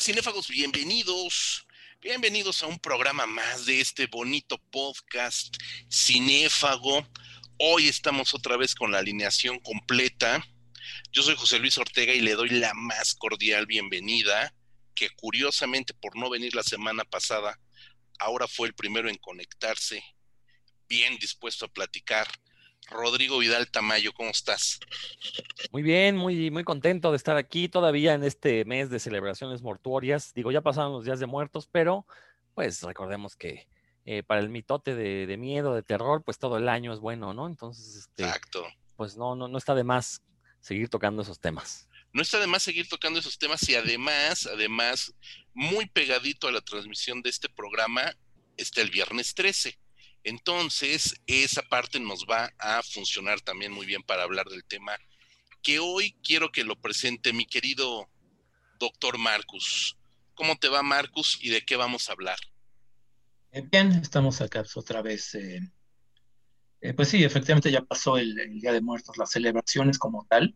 cinéfagos? Bienvenidos. Bienvenidos a un programa más de este bonito podcast cinéfago. Hoy estamos otra vez con la alineación completa. Yo soy José Luis Ortega y le doy la más cordial bienvenida, que curiosamente por no venir la semana pasada, ahora fue el primero en conectarse, bien dispuesto a platicar Rodrigo Vidal Tamayo, ¿cómo estás? Muy bien, muy, muy contento de estar aquí todavía en este mes de celebraciones mortuorias. Digo, ya pasaron los días de muertos, pero pues recordemos que eh, para el mitote de, miedo, de terror, pues todo el año es bueno, ¿no? Entonces, este, Exacto. pues no, no, no está de más seguir tocando esos temas. No está de más seguir tocando esos temas y además, además, muy pegadito a la transmisión de este programa está el viernes 13 entonces, esa parte nos va a funcionar también muy bien para hablar del tema que hoy quiero que lo presente mi querido doctor Marcus. ¿Cómo te va, Marcus, y de qué vamos a hablar? Bien, estamos acá otra vez. Eh, eh, pues sí, efectivamente ya pasó el, Día de Muertos, las celebraciones como tal,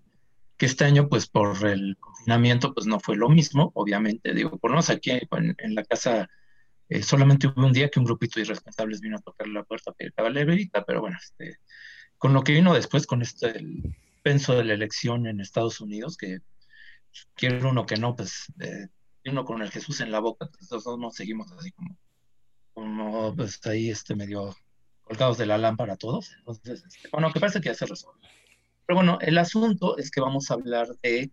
que este año, pues por el confinamiento, pues no fue lo mismo, obviamente. Digo, por lo menos aquí en la casa eh, solamente hubo un día que un grupito de irresponsables vino a tocar la puerta a pedir caballerita, pero bueno, este, con lo que vino después, con este el penso de la elección en Estados Unidos, que quiere uno que no, pues eh, uno con el Jesús en la boca, entonces pues, nos seguimos así como, como pues ahí este medio colgados de la lámpara todos. Entonces, este, bueno, que parece que ya se resuelve. Pero bueno, el asunto es que vamos a hablar de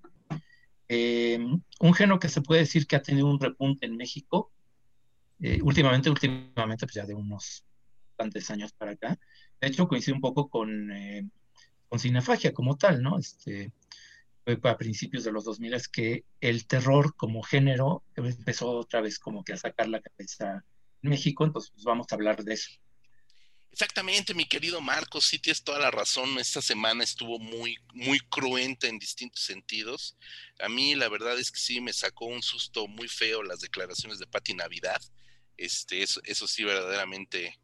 eh, un género que se puede decir que ha tenido un repunte en México eh, últimamente, últimamente, pues ya de unos tantos años para acá. De hecho, coincide un poco con, eh, con cinefagia como tal, ¿no? Este, fue a principios de los 2000 es que el terror como género empezó otra vez como que a sacar la cabeza en México, entonces pues vamos a hablar de eso. Exactamente, mi querido Marcos, sí tienes toda la razón. Esta semana estuvo muy, muy cruenta en distintos sentidos. A mí la verdad es que sí me sacó un susto muy feo las declaraciones de Pati Navidad. Este, eso, sí, verdaderamente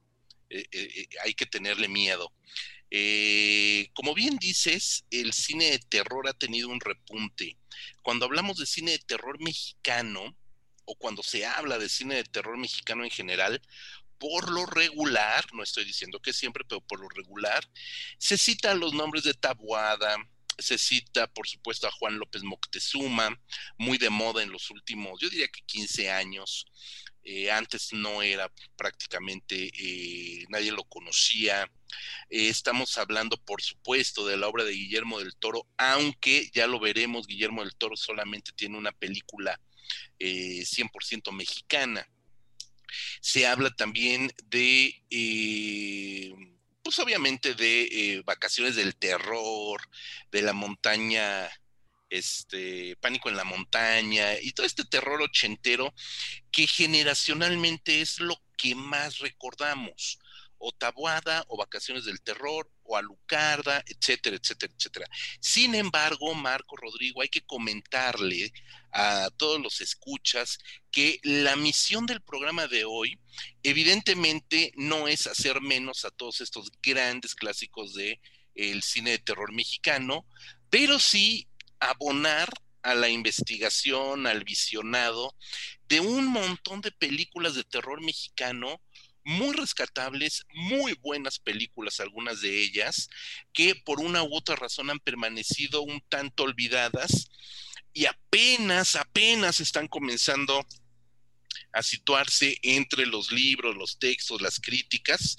eh, eh, eh, hay que tenerle miedo. como bien dices, el cine de terror ha tenido un repunte. Cuando hablamos de cine de terror mexicano, o cuando se habla de cine de terror mexicano en general, por lo regular, no estoy diciendo que siempre, pero por lo regular, se citan los nombres de Tabuada, se cita, por supuesto, a Juan López Moctezuma, muy de moda en los últimos, yo diría que 15 años. Eh, antes no era prácticamente, eh, nadie lo conocía. Eh, estamos hablando, por supuesto, de la obra de Guillermo del Toro, aunque ya lo veremos, Guillermo del Toro solamente tiene una película 100% mexicana. Se habla también de, pues obviamente de vacaciones del terror, de la montaña este, Pánico en la Montaña y todo este terror ochentero que generacionalmente es lo que más recordamos. O Tabuada, o Vacaciones del Terror, o Alucarda, etcétera, etcétera, etcétera. Sin embargo, Marco Rodrigo, hay que comentarle a todos los escuchas que la misión del programa de hoy, evidentemente, no es hacer menos a todos estos grandes clásicos de el cine de terror mexicano, pero sí abonar a la investigación, al visionado de un montón de películas de terror mexicano muy rescatables, muy buenas películas, algunas de ellas, que por una u otra razón han permanecido un tanto olvidadas y apenas, apenas están comenzando a situarse entre los libros, los textos, las críticas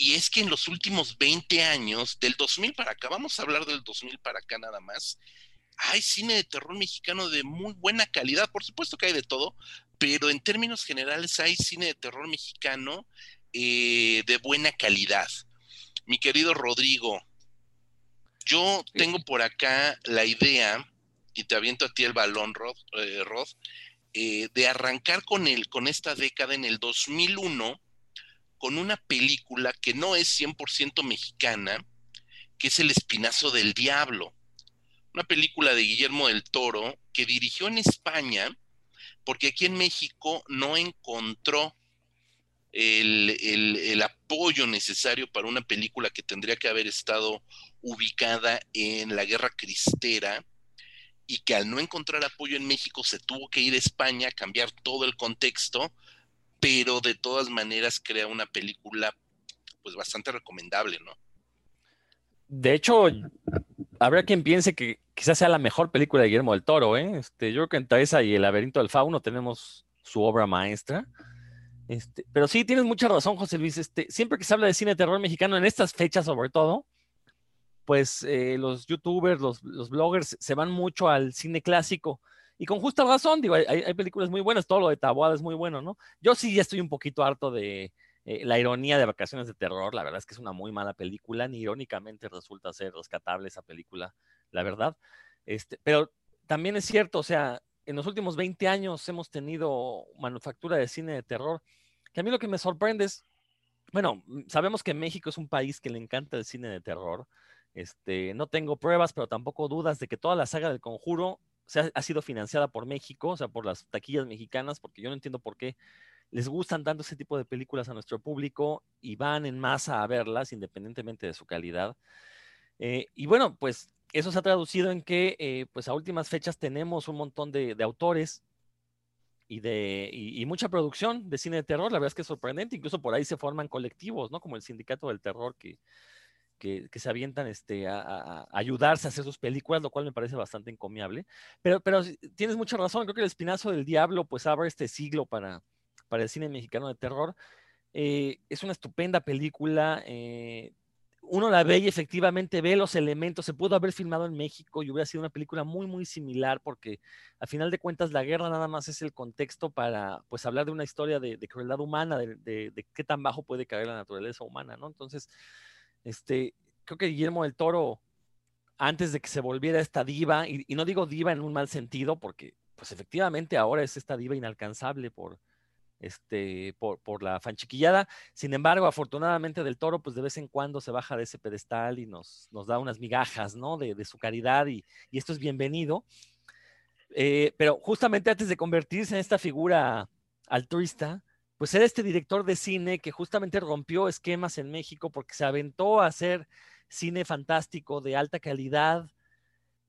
y es que en los últimos 20 años, del 2000 para acá, vamos a hablar del 2000 para acá nada más, hay cine de terror mexicano de muy buena calidad. Por supuesto que hay de todo, pero en términos generales hay cine de terror mexicano eh, de buena calidad. Mi querido Rodrigo, yo tengo por acá la idea, y te aviento a ti el balón, Rod, eh, eh, de arrancar con, el, con esta década en el 2001 con una película que no es 100% mexicana, que es El Espinazo del Diablo, una película de Guillermo del Toro que dirigió en España, porque aquí en México no encontró el, apoyo necesario para una película que tendría que haber estado ubicada en la Guerra Cristera y que al no encontrar apoyo en México se tuvo que ir a España, cambiar todo el contexto, pero de todas maneras crea una película pues bastante recomendable, ¿no? De hecho, habrá quien piense que quizás sea la mejor película de Guillermo del Toro, ¿eh? Este, yo creo que entre esa y El laberinto del fauno tenemos su obra maestra. Este, pero sí, tienes mucha razón, José Luis. Este, siempre que se habla de cine de terror mexicano, en estas fechas sobre todo, pues eh, los youtubers, los, bloggers se van mucho al cine clásico. Y con justa razón, digo, hay, hay, películas muy buenas, todo lo de Taboada es muy bueno, ¿no? Yo sí ya estoy un poquito harto de, eh, la ironía de Vacaciones de Terror, la verdad es que es una muy mala película, ni irónicamente resulta ser rescatable esa película, la verdad. Este, pero también es cierto, o sea, en los últimos 20 años hemos tenido manufactura de cine de terror, que a mí lo que me sorprende es, bueno, sabemos que México es un país que le encanta el cine de terror. Este, no tengo pruebas, pero tampoco dudas de que toda la saga del conjuro se ha sido financiada por México, o sea, por las taquillas mexicanas, porque yo no entiendo por qué les gustan tanto ese tipo de películas a nuestro público y van en masa a verlas independientemente de su calidad. Eh, y bueno, pues eso se ha traducido en que eh, pues a últimas fechas tenemos un montón de, autores y de y, mucha producción de cine de terror. La verdad es que es sorprendente. Incluso por ahí se forman colectivos, ¿no? Como el Sindicato del Terror que, que, se avientan este, a, ayudarse a hacer sus películas, lo cual me parece bastante encomiable. Pero, pero tienes mucha razón. Creo que el Espinazo del Diablo pues abre este siglo para, para el cine mexicano de terror. Eh, es una estupenda película. Eh, uno la ve y efectivamente ve los elementos. Se pudo haber filmado en México y hubiera sido una película muy, muy similar porque a final de cuentas la guerra nada más es el contexto para pues hablar de una historia de, crueldad humana, de, qué tan bajo puede caer la naturaleza humana, ¿no? Entonces, este, creo que Guillermo del Toro, antes de que se volviera esta diva, y, no digo diva en un mal sentido porque pues efectivamente ahora es esta diva inalcanzable por, este, por, por, la fanchiquillada. Sin embargo, afortunadamente del toro, pues de vez en cuando se baja de ese pedestal y nos, nos da unas migajas, ¿no? De, de su caridad y, y, esto es bienvenido. Eh, pero justamente antes de convertirse en esta figura altruista, pues era este director de cine que justamente rompió esquemas en México porque se aventó a hacer cine fantástico de alta calidad,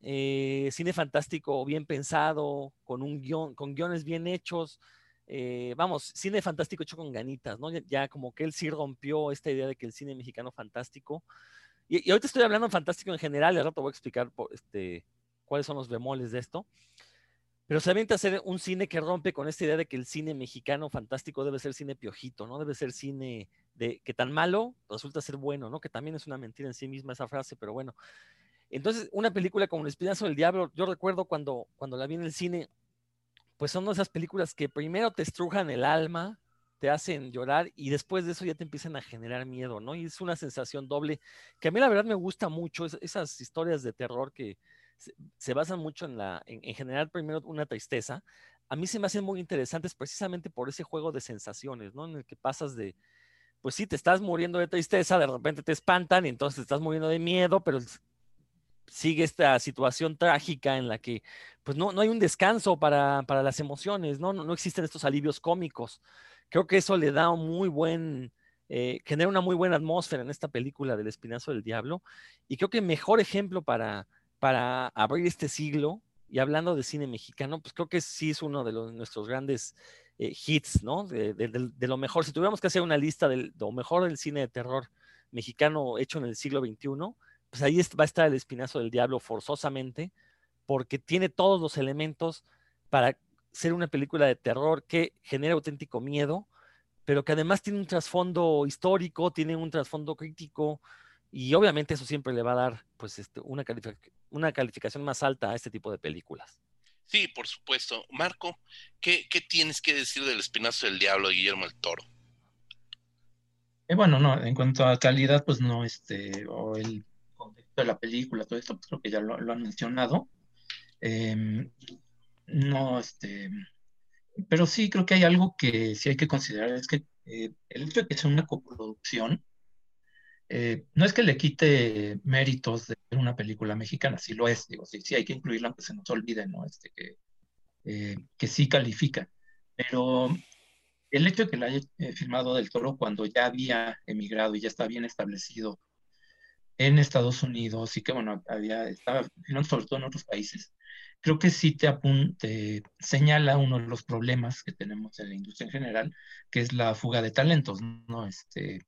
eh, cine fantástico bien pensado, con un guion, con guiones bien hechos, eh, vamos, cine fantástico hecho con ganitas, ¿no? Ya, como que él sí rompió esta idea de que el cine mexicano fantástico, y, ahorita estoy hablando fantástico en general, y al rato voy a explicar este, cuáles son los bemoles de esto, pero se avienta hacer un cine que rompe con esta idea de que el cine mexicano fantástico debe ser cine piojito, ¿no? Debe ser cine de que tan malo resulta ser bueno, ¿no? Que también es una mentira en sí misma esa frase, pero bueno. Entonces, una película como El Espinazo del Diablo, yo recuerdo cuando, cuando la vi en el cine, pues son esas películas que primero te estrujan el alma, te hacen llorar y después de eso ya te empiezan a generar miedo, ¿no? Y es una sensación doble que a mí la verdad me gusta mucho, esas historias de terror que se, basan mucho en, la, en, generar primero una tristeza, a mí se me hacen muy interesantes precisamente por ese juego de sensaciones, ¿no? En el que pasas de, pues sí, te estás muriendo de tristeza, de repente te espantan y entonces te estás muriendo de miedo, pero sigue esta situación trágica en la que pues no, no hay un descanso para, las emociones, ¿no? ¿no? existen estos alivios cómicos. Creo que eso le da un muy buen, eh, genera una muy buena atmósfera en esta película del Espinazo del Diablo. Y creo que mejor ejemplo para, para abrir este siglo, y hablando de cine mexicano, pues creo que sí es uno de nuestros grandes eh, hits, ¿no? De, lo mejor. Si tuviéramos que hacer una lista de lo mejor del cine de terror mexicano hecho en el siglo XXI, pues ahí va a estar el espinazo del diablo forzosamente, porque tiene todos los elementos para ser una película de terror que genera auténtico miedo, pero que además tiene un trasfondo histórico, tiene un trasfondo crítico, y obviamente eso siempre le va a dar pues este, una, una calificación más alta a este tipo de películas. Sí, por supuesto. Marco, ¿qué, qué tienes que decir del espinazo del diablo de Guillermo el Toro? Eh, bueno, no, en cuanto a calidad, pues no, este, o el de la película, todo esto, pues creo que ya lo, han mencionado. Em, no, este, pero sí creo que hay algo que sí hay que considerar, es que eh, el hecho de que sea una coproducción, eh, no es que le quite méritos de una película mexicana, sí lo es, digo, sí, sí hay que incluirla aunque se nos olvide, ¿no? Este, que, eh, que sí califica, pero el hecho de que la haya filmado del toro cuando ya había emigrado y ya está bien establecido en Estados Unidos y que, bueno, había, estaba sobre todo en otros países, creo que sí te, apunte, señala uno de los problemas que tenemos en la industria en general, que es la fuga de talentos, ¿no? Este,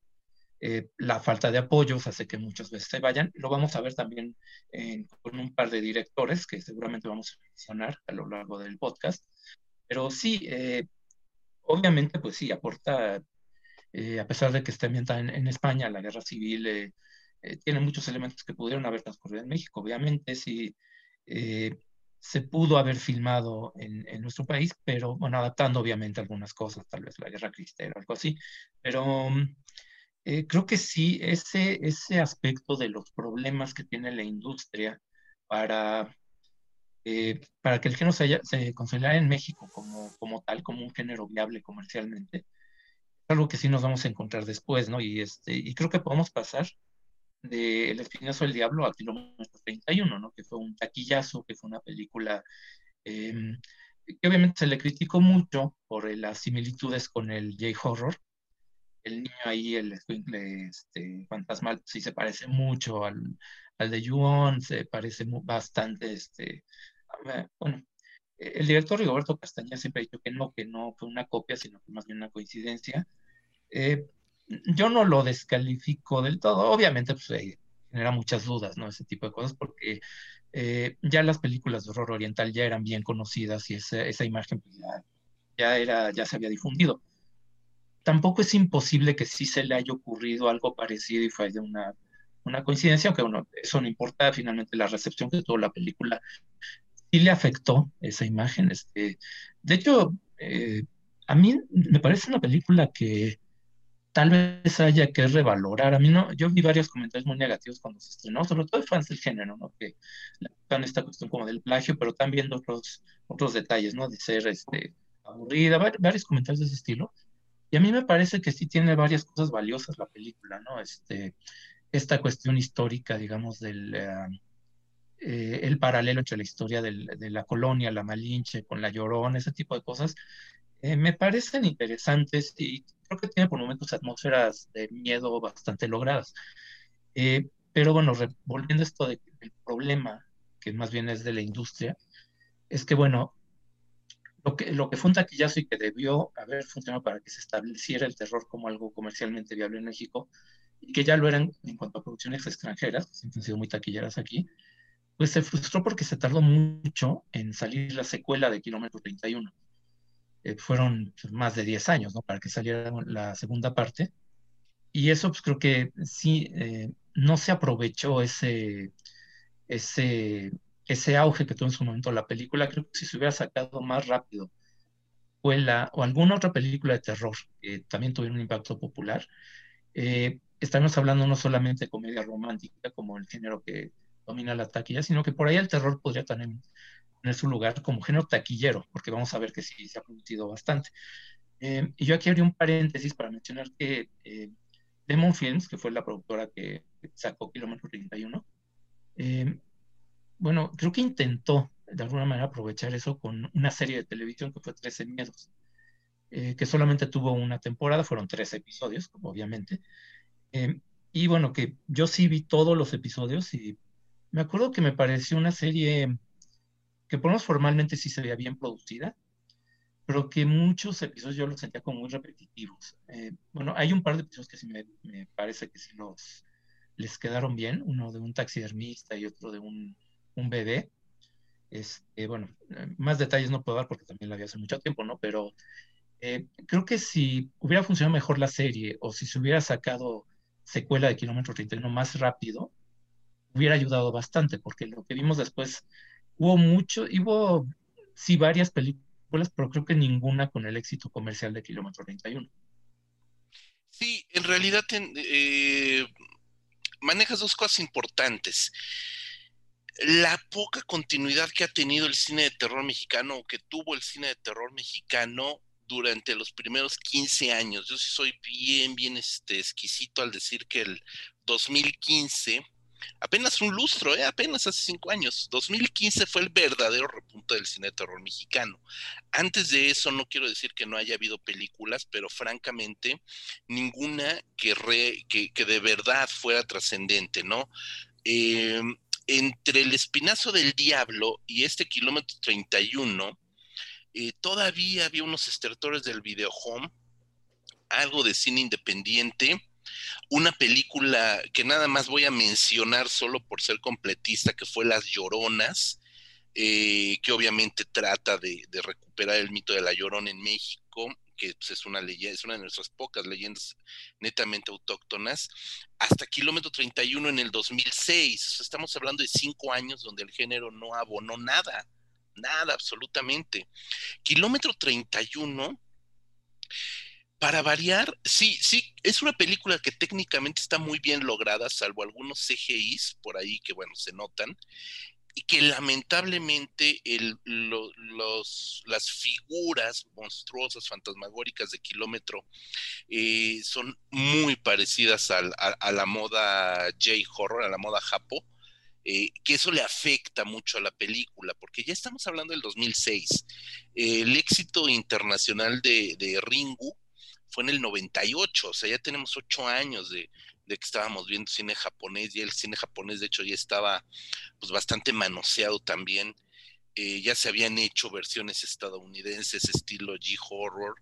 eh, la falta de apoyos hace que muchas veces se vayan. Lo vamos a ver también con un par de directores que seguramente vamos a mencionar a lo largo del podcast. Pero sí, eh, obviamente, pues sí, aporta, eh, a pesar de que está ambientada en, España, la guerra civil tiene muchos elementos que pudieron haber transcurrido en México. Obviamente, sí se pudo haber filmado en, nuestro país, pero bueno, adaptando obviamente algunas cosas, tal vez la guerra cristera o algo así, pero eh, creo que sí, ese, ese aspecto de los problemas que tiene la industria para, eh, para que el género se, se consolidara en México como, como tal, como un género viable comercialmente, es algo que sí nos vamos a encontrar después, ¿no? Y, este, y creo que podemos pasar de El Espinazo del Diablo a Kilómetro 31, ¿no? Que fue un taquillazo, que fue una película em, que obviamente se le criticó mucho por las similitudes con el J-Horror. El niño ahí, el este, fantasmal, sí se parece mucho al, al de Yuon, se parece bastante, este, bueno, el director Rigoberto Castañeda siempre ha dicho que no, que no fue una copia, sino que más bien una coincidencia. Eh, yo no lo descalifico del todo. Obviamente, pues genera muchas dudas, ¿no? Ese tipo de cosas, porque eh, ya las películas de horror oriental ya eran bien conocidas y esa, esa imagen pues, ya, era, ya se había difundido. Tampoco es imposible que sí se le haya ocurrido algo parecido y fue de una, una coincidencia, aunque bueno, eso no importa, finalmente la recepción que tuvo la película sí le afectó esa imagen. Este, de hecho, eh, a mí me parece una película que tal vez haya que revalorar. A mí no, yo vi varios comentarios muy negativos cuando se estrenó, sobre todo de fans del género, ¿no? Que están esta cuestión como del plagio, pero también otros, otros detalles, ¿no? De ser este, aburrida, varios comentarios de ese estilo. Y a mí me parece que sí tiene varias cosas valiosas la película, ¿no? Este, esta cuestión histórica, digamos, del eh, eh, el paralelo entre la historia de la colonia, la Malinche, con la Llorona, ese tipo de cosas, eh, me parecen interesantes y creo que tiene por momentos atmósferas de miedo bastante logradas. Eh, pero bueno, volviendo esto del problema, que más bien es de la industria, es que bueno, lo que, lo que fue un taquillazo y que debió haber funcionado para que se estableciera el terror como algo comercialmente viable en México, y que ya lo eran en cuanto a producciones extranjeras, siempre han sido muy taquilleras aquí, pues se frustró porque se tardó mucho en salir la secuela de Kilómetro 31. Eh, fueron más de 10 años, ¿no? Para que saliera la segunda parte. Y eso, pues creo que sí, eh, no se aprovechó ese, ese, ese auge que tuvo en su momento la película. Creo que si se hubiera sacado más rápido o, o alguna otra película de terror que también tuviera un impacto popular, eh, estamos hablando no solamente de comedia romántica como el género que domina la taquilla, sino que por ahí el terror podría también tener su lugar como género taquillero, porque vamos a ver que sí se ha producido bastante. Eh, y yo aquí abrí un paréntesis para mencionar que eh, Demon Films, que fue la productora que sacó Kilómetro 31, eh, bueno, creo que intentó de alguna manera aprovechar eso con una serie de televisión que fue 13 Miedos, que solamente tuvo una temporada, fueron tres episodios, obviamente. y bueno, que yo sí vi todos los episodios y me acuerdo que me pareció una serie que por lo menos formalmente sí se veía bien producida, pero que muchos episodios yo los sentía como muy repetitivos. Eh, bueno, hay un par de episodios que sí me, me, parece que sí los, les quedaron bien, uno de un taxidermista y otro de un, un bebé. Este, bueno, eh, más detalles no puedo dar porque también la vi hace mucho tiempo, ¿no? Pero eh, creo que si hubiera funcionado mejor la serie o si se hubiera sacado secuela de Kilómetro 31 más rápido, hubiera ayudado bastante, porque lo que vimos después hubo mucho, hubo sí varias películas, pero creo que ninguna con el éxito comercial de Kilómetro 31. Sí, en realidad manejas dos cosas importantes. La poca continuidad que ha tenido el cine de terror mexicano o que tuvo el cine de terror mexicano durante los primeros 15 años. Yo sí soy bien, bien este, exquisito al decir que el 2015 apenas un lustro, ¿eh? apenas hace cinco años. 2015 fue el verdadero repunte del cine de terror mexicano. Antes de eso, no quiero decir que no haya habido películas, pero francamente, ninguna que, que, de verdad fuera trascendente, ¿no? Em, entre el Espinazo del Diablo y este kilómetro 31, eh, todavía había unos estertores del videohome, algo de cine independiente, una película que nada más voy a mencionar solo por ser completista, que fue Las Lloronas, eh, que obviamente trata de, recuperar el mito de la Llorona en México, que pues, es una leyenda, es una de nuestras pocas leyendas netamente autóctonas, hasta kilómetro 31 en el 2006. Estamos hablando de cinco años donde el género no abonó nada, nada absolutamente. Kilómetro 31 para variar, sí, sí, es una película que técnicamente está muy bien lograda, salvo algunos CGIs por ahí que, bueno, se notan, y que lamentablemente las figuras monstruosas, fantasmagóricas de kilómetro eh, son muy parecidas a, la moda J-horror, a la moda Japo, eh, que eso le afecta mucho a la película, porque ya estamos hablando del 2006. el éxito internacional de Ringu fue en el 98, o sea, ya tenemos ocho años de, que estábamos viendo cine japonés y el cine japonés de hecho ya estaba pues bastante manoseado también. Eh, ya se habían hecho versiones estadounidenses estilo G-Horror.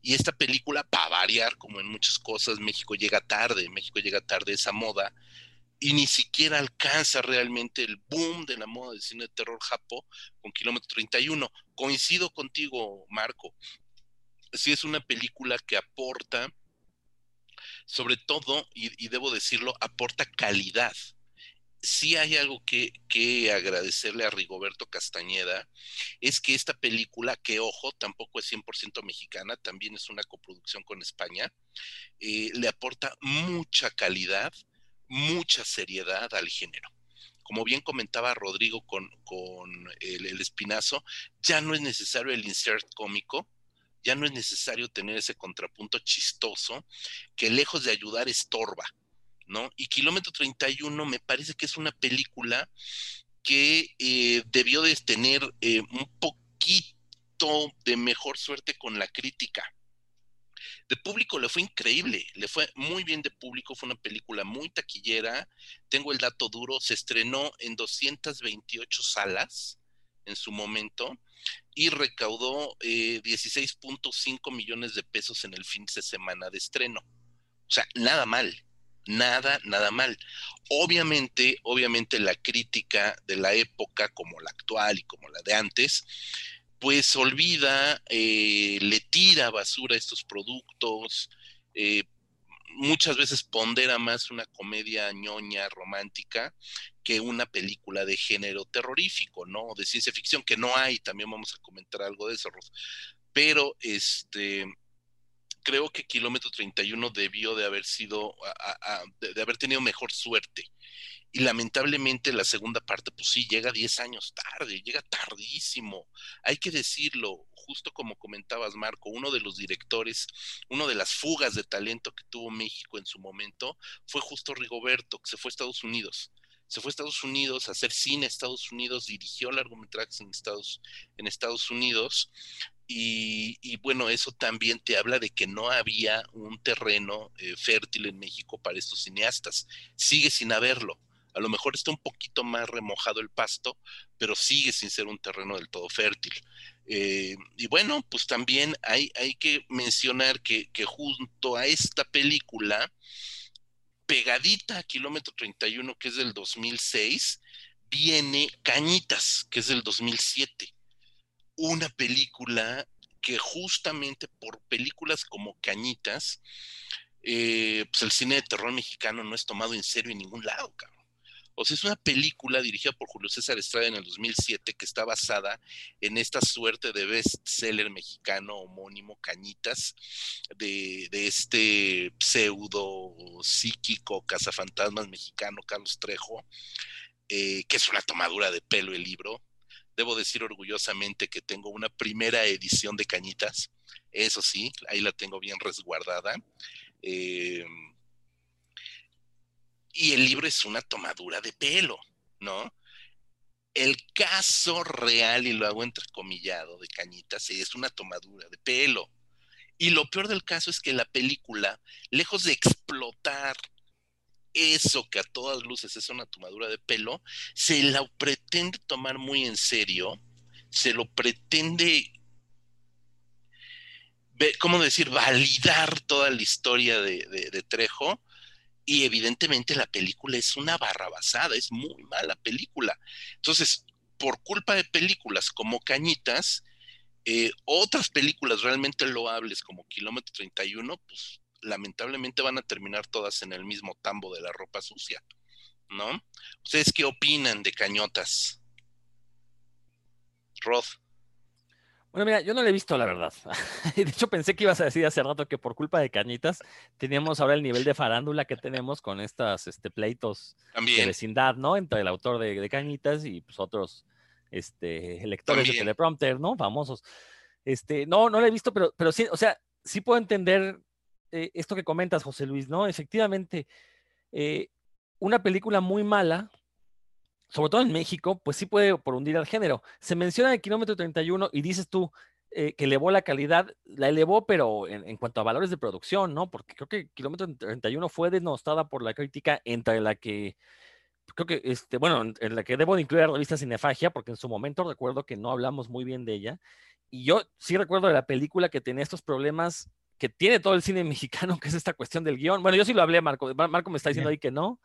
Y esta película, para variar, como en muchas cosas, México llega tarde, México llega tarde esa moda y ni siquiera alcanza realmente el boom de la moda del cine de terror japo con Kilómetro 31. Coincido contigo, Marco sí es una película que aporta, sobre todo, y, debo decirlo, aporta calidad. Sí hay algo que, agradecerle a Rigoberto Castañeda, es que esta película, que ojo, tampoco es 100% mexicana, también es una coproducción con España, eh, le aporta mucha calidad, mucha seriedad al género como bien comentaba Rodrigo con, el, el, espinazo, ya no es necesario el insert cómico, ya no es necesario tener ese contrapunto chistoso que lejos de ayudar estorba, ¿no? Y Kilómetro 31 me parece que es una película que eh, debió de tener eh, un poquito de mejor suerte con la crítica. De público le fue increíble, le fue muy bien de público, fue una película muy taquillera. Tengo el dato duro, se estrenó en 228 salas en su momento y recaudó 16.5 eh, millones de pesos en el fin de semana de estreno. O sea, nada mal, nada, nada mal. Obviamente, obviamente la crítica de la época, como la actual y como la de antes, pues olvida, eh, le tira basura a estos productos, eh, muchas veces pondera más una comedia ñoña romántica que una película de género terrorífico, ¿no? De ciencia ficción, que no hay, también vamos a comentar algo de eso, Pero este creo que Kilómetro 31 debió de haber sido, de, haber tenido mejor suerte. Y lamentablemente la segunda parte, pues sí, llega 10 años tarde, llega tardísimo. Hay que decirlo, justo como comentabas, Marco, uno de los directores, uno de las fugas de talento que tuvo México en su momento fue justo Rigoberto, que se fue a Estados Unidos. Se fue a Estados Unidos a hacer cine a Estados Unidos, dirigió largometrajes en Estados, en Estados Unidos. Y, bueno, eso también te habla de que no había un terreno eh, fértil en México para estos cineastas. Sigue sin haberlo. A lo mejor está un poquito más remojado el pasto, pero sigue sin ser un terreno del todo fértil. Eh, y bueno, pues también hay, hay que mencionar que, junto a esta película, pegadita a Kilómetro 31, que es del 2006, viene Cañitas, que es del 2007. Una película que justamente por películas como Cañitas, eh, pues el cine de terror mexicano no es tomado en serio en ningún lado, cabrón. O sea, es una película dirigida por Julio César Estrada en el 2007 que está basada en esta suerte de bestseller mexicano homónimo Cañitas de, este pseudo psíquico cazafantasmas mexicano Carlos Trejo, eh, que es una tomadura de pelo el libro. Debo decir orgullosamente que tengo una primera edición de Cañitas, eso sí, ahí la tengo bien resguardada. Eh, y el libro es una tomadura de pelo, ¿no? El caso real, y lo hago entrecomillado de cañitas, es una tomadura de pelo. Y lo peor del caso es que la película, lejos de explotar eso que a todas luces es una tomadura de pelo, se la pretende tomar muy en serio, se lo pretende, ¿cómo decir?, validar toda la historia de, Trejo. Y evidentemente la película es una barrabasada, es muy mala película. Entonces, por culpa de películas como Cañitas, eh, otras películas realmente loables como Kilómetro 31, pues lamentablemente van a terminar todas en el mismo tambo de la ropa sucia, ¿no? ¿Ustedes qué opinan de Cañotas? Rod. Bueno, mira, yo no le he visto la verdad. de hecho, pensé que ibas a decir hace rato que por culpa de Cañitas teníamos ahora el nivel de farándula que tenemos con estas este, pleitos de vecindad, ¿no? Entre el autor de, Cañitas y pues, otros este, lectores de teleprompter, ¿no? Famosos. Este, no, no lo he visto, pero, pero sí, o sea, sí puedo entender eh, esto que comentas, José Luis, ¿no? Efectivamente, eh, una película muy mala, sobre todo en México, pues sí puede por hundir al género. Se menciona el kilómetro 31 y dices tú eh, que elevó la calidad, la elevó, pero en, en, cuanto a valores de producción, ¿no? Porque creo que kilómetro 31 fue denostada por la crítica entre la que creo que, este, bueno, en la que debo de incluir la revista Cinefagia, porque en su momento recuerdo que no hablamos muy bien de ella. Y yo sí recuerdo de la película que tenía estos problemas que tiene todo el cine mexicano, que es esta cuestión del guion. Bueno, yo sí lo hablé, Marco. Marco me está diciendo ahí que no.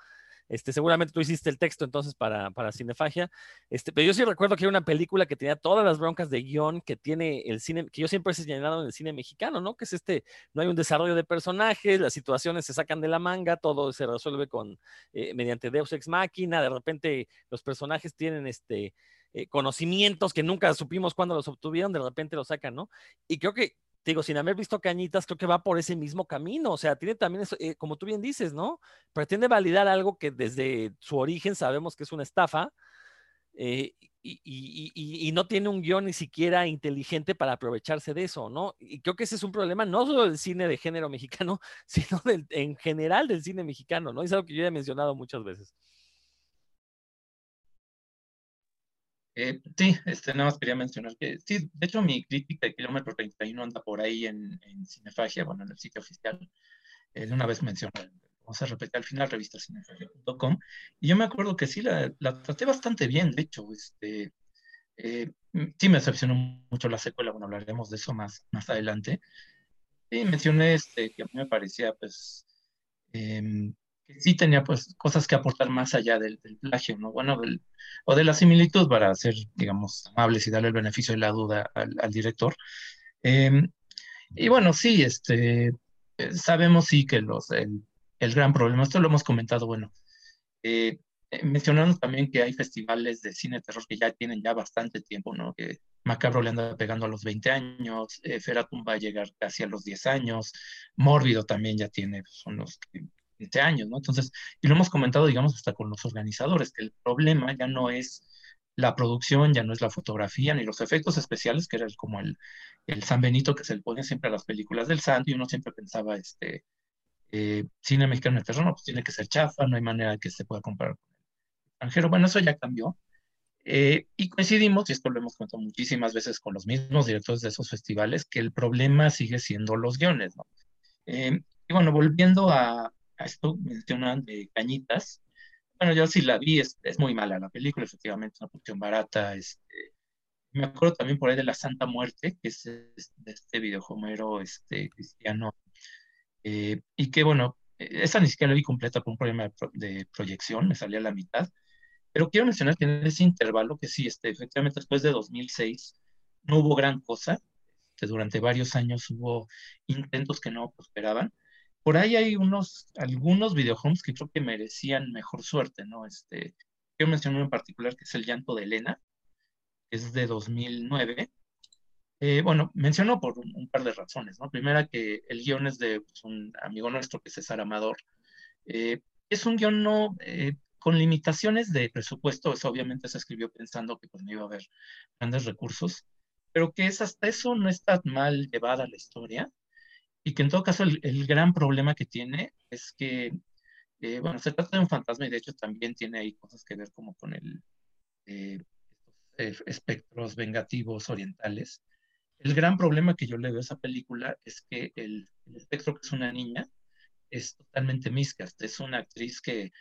Este, seguramente tú hiciste el texto entonces para, para Cinefagia. Este, pero yo sí recuerdo que era una película que tenía todas las broncas de guion que tiene el cine, que yo siempre he señalado en el cine mexicano, ¿no? Que es este, no hay un desarrollo de personajes, las situaciones se sacan de la manga, todo se resuelve con, eh, mediante Deus Ex Machina, de repente los personajes tienen este, eh, conocimientos que nunca supimos cuándo los obtuvieron, de repente los sacan, ¿no? Y creo que digo, sin haber visto Cañitas, creo que va por ese mismo camino. O sea, tiene también, eso, eh, como tú bien dices, ¿no? Pretende validar algo que desde su origen sabemos que es una estafa eh, y, no tiene un guion ni siquiera inteligente para aprovecharse de eso, ¿no? Y creo que ese es un problema no solo del cine de género mexicano, sino en general del cine mexicano, ¿no? Es algo que yo he mencionado muchas veces. Eh, sí, este, nada más quería mencionar que, sí, de hecho mi crítica de Kilómetro 31 anda por ahí en, Cinefagia, bueno, en el sitio oficial. Eh, una vez mencioné, vamos a repetir al final, revista cinefagia.com. Y yo me acuerdo que sí, la, la traté bastante bien, de hecho, este, eh, sí me decepcionó mucho la secuela, bueno, hablaremos de eso más, más adelante. Y mencioné este, que a mí me parecía, pues, em, sí tenía pues cosas que aportar más allá del, plagio, ¿no? Bueno, o de la similitud para ser, digamos, amables y darle el beneficio de la duda al, director. Em, y bueno, sí, este, eh, sabemos sí que los, el, gran problema, esto lo hemos comentado, bueno, eh, eh, también que hay festivales de cine de terror que ya tienen ya bastante tiempo, ¿no? Que Macabro le anda pegando a los 20 años, Feratum va a llegar casi a los 10 años, Mórbido también ya tiene, son los este años, ¿no? Entonces, y lo hemos comentado, digamos, hasta con los organizadores, que el problema ya no es la producción, ya no es la fotografía, ni los efectos especiales, que era como el, el San Benito que se le pone siempre a las películas del santo, y uno siempre pensaba, este, eh, cine mexicano de terreno, pues tiene que ser chafa, no hay manera que se pueda comparar con el extranjero. Bueno, eso ya cambió. Eh, y coincidimos, y esto lo hemos contado muchísimas veces con los mismos directores de esos festivales, que el problema sigue siendo los guiones, ¿no? Eh, y bueno, volviendo a esto mencionan de Cañitas. Bueno, yo sí la vi, es, es muy mala la película, efectivamente, es una producción barata. Este, me acuerdo también por ahí de La Santa Muerte, que es, de este videojomero este, cristiano. Eh, y que, bueno, esa ni siquiera la vi completa por un problema de, proyección, me salía a la mitad. Pero quiero mencionar que en ese intervalo, que sí, este, efectivamente después de 2006, no hubo gran cosa. Este, durante varios años hubo intentos que no prosperaban por ahí hay unos, algunos videohomes que creo que merecían mejor suerte, ¿no? Este, quiero mencionar en particular que es El llanto de Elena, que es de 2009. Eh, bueno, menciono por un, par de razones, ¿no? Primera que el guion es de pues, un amigo nuestro que es César Amador. Eh, es un guion no, eh, con limitaciones de presupuesto, eso obviamente se escribió pensando que pues, no iba a haber grandes recursos, pero que es hasta eso no está mal llevada la historia y que en todo caso el, gran problema que tiene es que, eh, bueno, se trata de un fantasma y de hecho también tiene ahí cosas que ver como con el, eh, espectros vengativos orientales. El gran problema que yo le veo a esa película es que el, espectro que es una niña es totalmente miscast. Es una actriz que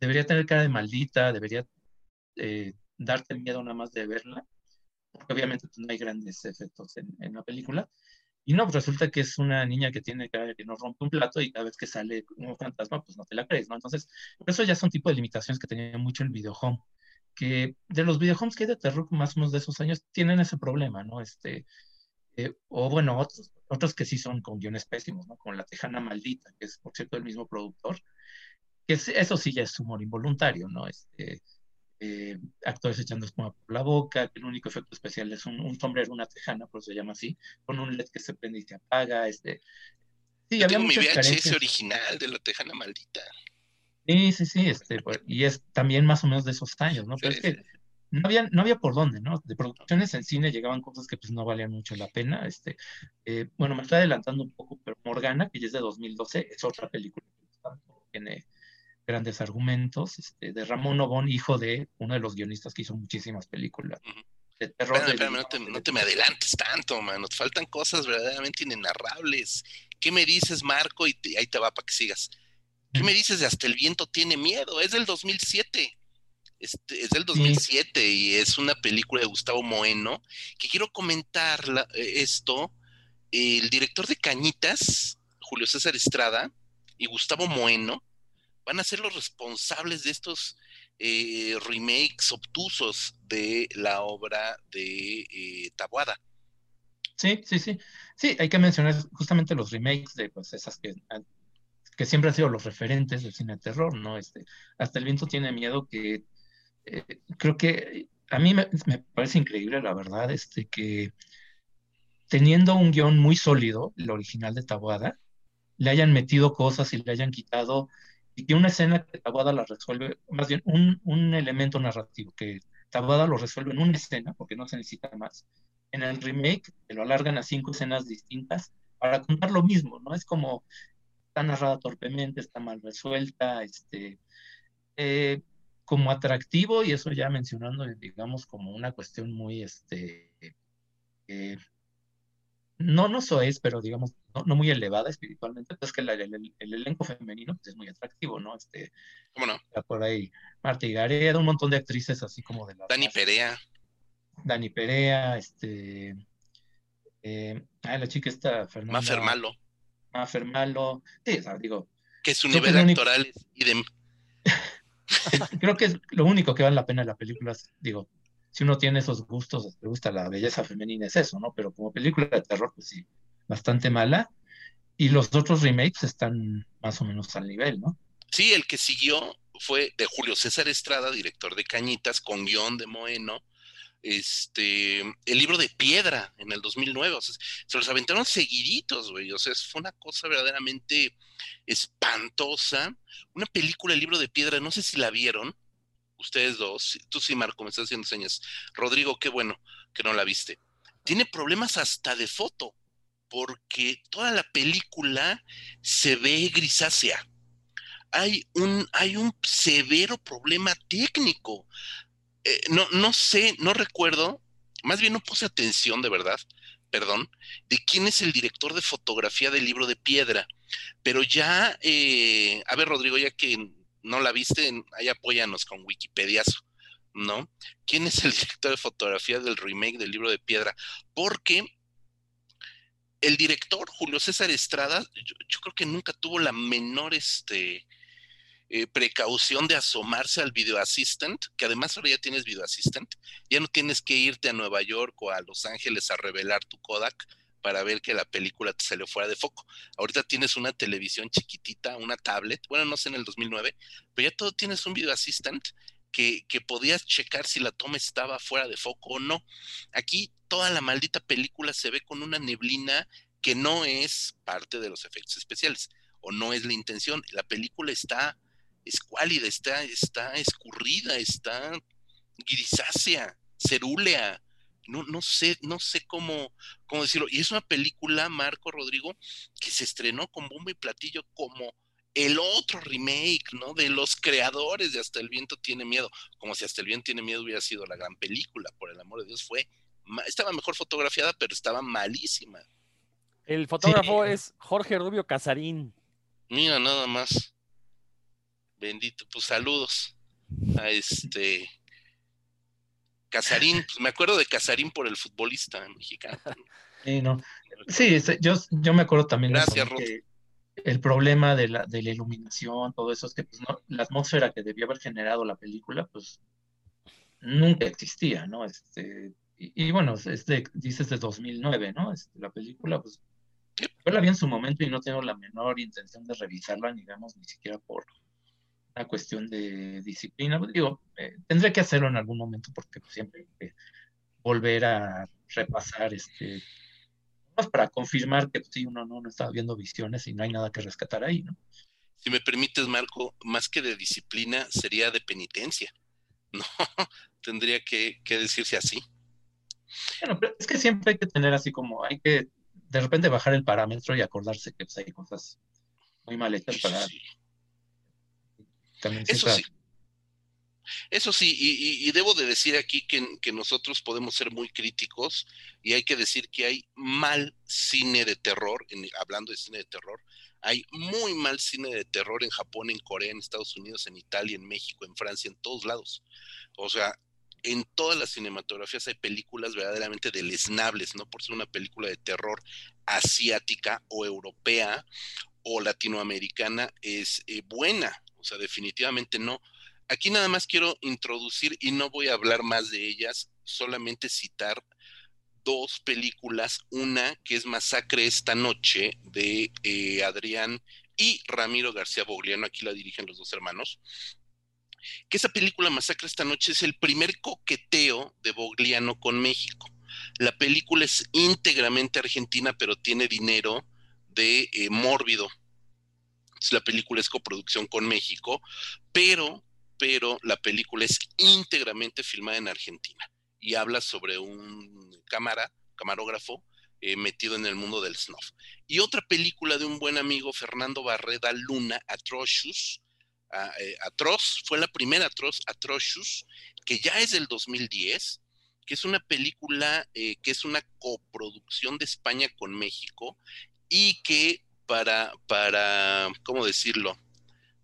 debería tener cara de maldita, debería eh, darte miedo nada más de verla, porque obviamente no hay grandes efectos en, la película. Y no, pues resulta que es una niña que tiene de que no rompe un plato y cada vez que sale un fantasma, pues no te la crees, ¿no? Entonces, eso ya son tipo de limitaciones que tenía mucho el videohome, que de los videohomes que hay de terror más o menos de esos años tienen ese problema, ¿no? Este, eh, o bueno, otros, otros que sí son con guiones pésimos, ¿no? Como La Tejana Maldita, que es, por cierto, el mismo productor, que eso sí ya es humor involuntario, ¿no? Este, eh, actores echando espuma por la boca, que el único efecto especial es un, un, sombrero, una tejana, por eso se llama así, con un LED que se prende y se apaga. Este. Sí, Yo había tengo mi VHS carencias. original de la tejana maldita. Sí, sí, sí, este, pues, y es también más o menos de esos años, ¿no? Pero sí, es que no había, no había por dónde, ¿no? De producciones en cine llegaban cosas que pues no valían mucho la pena. Este, eh, bueno, me estoy adelantando un poco, pero Morgana, que ya es de 2012, es otra película que tiene grandes argumentos, este, de Ramón Obón, hijo de uno de los guionistas que hizo muchísimas películas. De terror espérame, espérame, no, te, no, te, me adelantes tanto, man. Nos faltan cosas verdaderamente inenarrables. ¿Qué me dices, Marco? Y te, ahí te va para que sigas. ¿Qué me dices de Hasta el viento tiene miedo? Es del 2007. Este, es del 2007 sí. y es una película de Gustavo Moeno que quiero comentar la, eh, esto. El director de Cañitas, Julio César Estrada, y Gustavo Moeno van a ser los responsables de estos eh, remakes obtusos de la obra de eh, Tabuada. Sí, sí, sí. Sí, hay que mencionar justamente los remakes de pues esas que, que siempre han sido los referentes del cine de terror, ¿no? Este, hasta el viento tiene miedo que eh, creo que a mí me, me, parece increíble, la verdad, este, que teniendo un guion muy sólido, el original de Tabuada, le hayan metido cosas y le hayan quitado y que una escena que Tabuada la resuelve, más bien un, un elemento narrativo que Tabuada lo resuelve en una escena, porque no se necesita más. En el remake te lo alargan a cinco escenas distintas para contar lo mismo, ¿no? Es como está narrada torpemente, está mal resuelta, este, eh, como atractivo, y eso ya mencionando, digamos, como una cuestión muy, este, eh, no, no es, pero digamos, no, no, muy elevada espiritualmente, pues que el, el, el elenco femenino pues, es muy atractivo, ¿no? Este, ¿Cómo no? Está por ahí Marta Gareda, un montón de actrices así como de la... Dani Perea. Dani Perea, este... Eh, ah, la chica está Fernanda... Mafermalo. Mafermalo, sí, o sea, digo... Que su nivel actoral es idem. creo que es lo único que vale la pena de la película, digo, si uno tiene esos gustos, le gusta la belleza femenina, es eso, ¿no? Pero como película de terror, pues sí, bastante mala. Y los otros remakes están más o menos al nivel, ¿no? Sí, el que siguió fue de Julio César Estrada, director de Cañitas, con guion de Moeno, este, el libro de piedra en el 2009, o sea, se los aventaron seguiditos, güey, o sea, fue una cosa verdaderamente espantosa, una película, el libro de piedra, no sé si la vieron, ustedes dos, tú sí, Marco, me estás haciendo señas. Rodrigo, qué bueno que no la viste. Tiene problemas hasta de foto, porque toda la película se ve grisácea. Hay un, hay un severo problema técnico. Eh, no, no sé, no recuerdo, más bien no puse atención de verdad, perdón, de quién es el director de fotografía del libro de piedra. Pero ya, eh, a ver, Rodrigo, ya que no la viste, ahí apóyanos con Wikipediazo, ¿no? ¿Quién es el director de fotografía del remake del libro de piedra? Porque el director, Julio César Estrada, yo, creo que nunca tuvo la menor este, eh, precaución de asomarse al video assistant, que además ahora ya tienes video assistant, ya no tienes que irte a Nueva York o a Los Ángeles a revelar tu Kodak, para ver que la película te salió fuera de foco. Ahorita tienes una televisión chiquitita, una tablet, bueno, no sé en el 2009, pero ya todo tienes un video assistant que, que, podías checar si la toma estaba fuera de foco o no. Aquí toda la maldita película se ve con una neblina que no es parte de los efectos especiales o no es la intención. La película está escuálida, está, está escurrida, está grisácea, cerúlea, no, no sé, no sé cómo, cómo decirlo. Y es una película, Marco Rodrigo, que se estrenó con bombo y platillo como el otro remake, ¿no? De los creadores de Hasta el viento tiene miedo, como si Hasta el viento tiene miedo hubiera sido la gran película, por el amor de Dios, fue, estaba mejor fotografiada, pero estaba malísima. El fotógrafo sí. es Jorge Rubio Casarín. Mira, nada más. Bendito, pues saludos a este Casarín. Pues me acuerdo de Casarín por el futbolista mexicano. Sí, no. Sí, yo, yo me acuerdo también Gracias, que el problema de la, de la iluminación, todo eso, es que pues, no, la atmósfera que debió haber generado la película, pues nunca existía, ¿no? Este, y, bueno, es de, dices de 2009, ¿no? Este, la película, pues yo la vi en su momento y no tengo la menor intención de revisarla, digamos, ni siquiera por una cuestión de disciplina. Pues, digo, eh, tendré que hacerlo en algún momento porque pues, siempre hay que volver a repasar este para confirmar que sí, uno no, no estaba viendo visiones y no hay nada que rescatar ahí, ¿no? Si me permites, Marco, más que de disciplina, sería de penitencia. No, tendría que, que decirse así. Bueno, pero es que siempre hay que tener así como, hay que de repente bajar el parámetro y acordarse que pues, hay cosas muy mal hechas para... Eso sí. Eso sí, y, debo de decir aquí que, nosotros podemos ser muy críticos y hay que decir que hay mal cine de terror, hablando de cine de terror, hay muy mal cine de terror en Japón, en Corea, en Estados Unidos, en Italia, en México, en Francia, en todos lados. O sea, en todas las cinematografías hay películas verdaderamente deleznables, no por ser una película de terror asiática o europea o latinoamericana es eh, buena, sea, definitivamente no. Aquí nada más quiero introducir y no voy a hablar más de ellas, solamente citar dos películas, una que es Masacre esta noche de eh, Adrián y Ramiro García Bogliano, aquí la dirigen los dos hermanos, que esa película Masacre esta noche es el primer coqueteo de Bogliano con México. La película es íntegramente argentina, pero tiene dinero de eh, Mórbido. La película es coproducción con México, pero, pero la película es íntegramente filmada en Argentina y habla sobre un cámara, camarógrafo, eh, metido en el mundo del snuff. Y otra película de un buen amigo, Fernando Barreda Luna, Atrocious, eh, Atroz, fue la primera Atroz, Atrocious, que ya es del 2010, que es una película eh, que es una coproducción de España con México y que para, para, ¿cómo decirlo?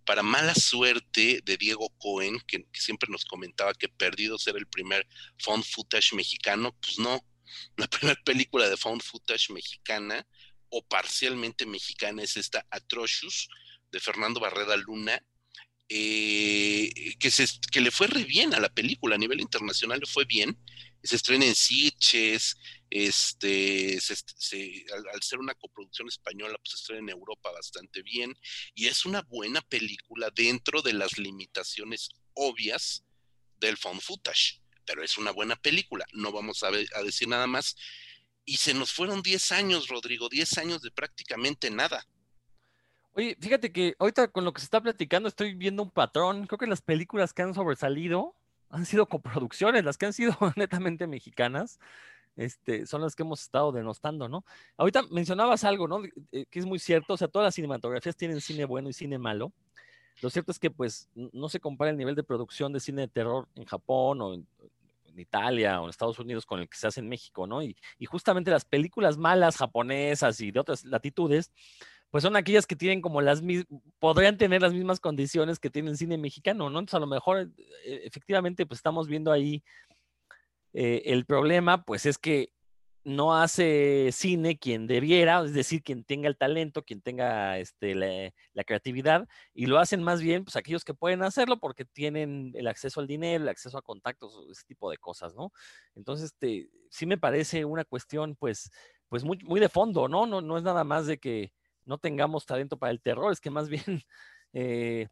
Para mala suerte de Diego Cohen, que, siempre nos comentaba que Perdidos era el primer found footage mexicano, pues no, la primera película de found footage mexicana o parcialmente mexicana es esta Atrocious de Fernando Barreda Luna, eh, que, se, que le fue re bien a la película, a nivel internacional le fue bien, se estrena en Sitges, este, al, ser una coproducción española, pues se estrena en Europa bastante bien, y es una buena película dentro de las limitaciones obvias del found footage, pero es una buena película, no vamos a, a decir nada más. Y se nos fueron 10 años, Rodrigo, 10 años de prácticamente nada. Oye, fíjate que ahorita con lo que se está platicando estoy viendo un patrón. Creo que las películas que han sobresalido han sido coproducciones, las que han sido netamente mexicanas, este, son las que hemos estado denostando, ¿no? Ahorita mencionabas algo, ¿no? Eh, que es muy cierto, o sea, todas las cinematografías tienen cine bueno y cine malo. Lo cierto es que, pues, no se compara el nivel de producción de cine de terror en Japón o en, Italia o en Estados Unidos con el que se hace en México, ¿no? y justamente las películas malas japonesas y de otras latitudes, pues son aquellas que tienen como las mismas, podrían tener las mismas condiciones que tiene el cine mexicano, ¿no? Entonces a lo mejor eh, efectivamente pues estamos viendo ahí eh, el problema, pues es que no hace cine quien debiera, es decir, quien tenga el talento, quien tenga este, la, creatividad, y lo hacen más bien pues aquellos que pueden hacerlo porque tienen el acceso al dinero, el acceso a contactos, ese tipo de cosas, ¿no? Entonces, este, sí me parece una cuestión pues, pues muy, muy de fondo, ¿no? ¿no? No es nada más de que no tengamos talento para el terror, es que más bien eh,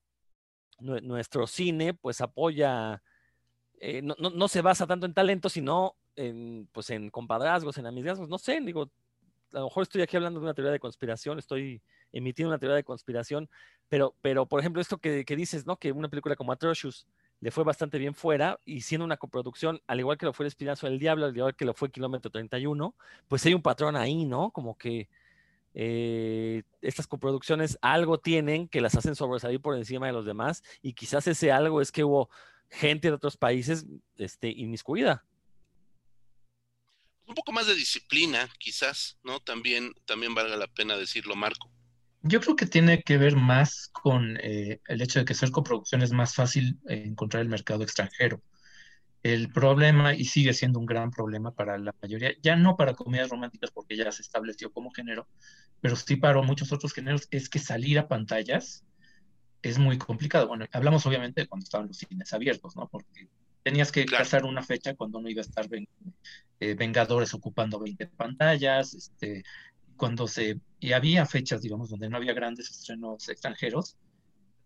nuestro cine pues apoya, eh, no, se basa tanto en talento, sino en, pues en compadrazgos, en amistades, no sé, digo, a lo mejor estoy aquí hablando de una teoría de conspiración, estoy emitiendo una teoría de conspiración, pero, pero por ejemplo, esto que, dices, ¿no? Que una película como Atrocious le fue bastante bien fuera y siendo una coproducción, al igual que lo fue El Espinazo del Diablo, al igual que lo fue Kilómetro 31, pues hay un patrón ahí, ¿no? Como que eh, estas coproducciones algo tienen que las hacen sobresalir por encima de los demás y quizás ese algo es que hubo gente de otros países este, inmiscuida. Un poco más de disciplina, quizás, ¿no? También, también valga la pena decirlo, Marco. Yo creo que tiene que ver más con eh, el hecho de que ser coproducción es más fácil eh, encontrar el mercado extranjero. El problema, y sigue siendo un gran problema para la mayoría, ya no para comedias románticas porque ya se estableció como género, pero sí para muchos otros géneros, es que salir a pantallas es muy complicado. Bueno, hablamos obviamente de cuando estaban los cines abiertos, ¿no? Porque tenías que casar una fecha cuando no iba a estar eh, Vengadores ocupando 20 pantallas, este, cuando se, y había fechas, digamos, donde no había grandes estrenos extranjeros,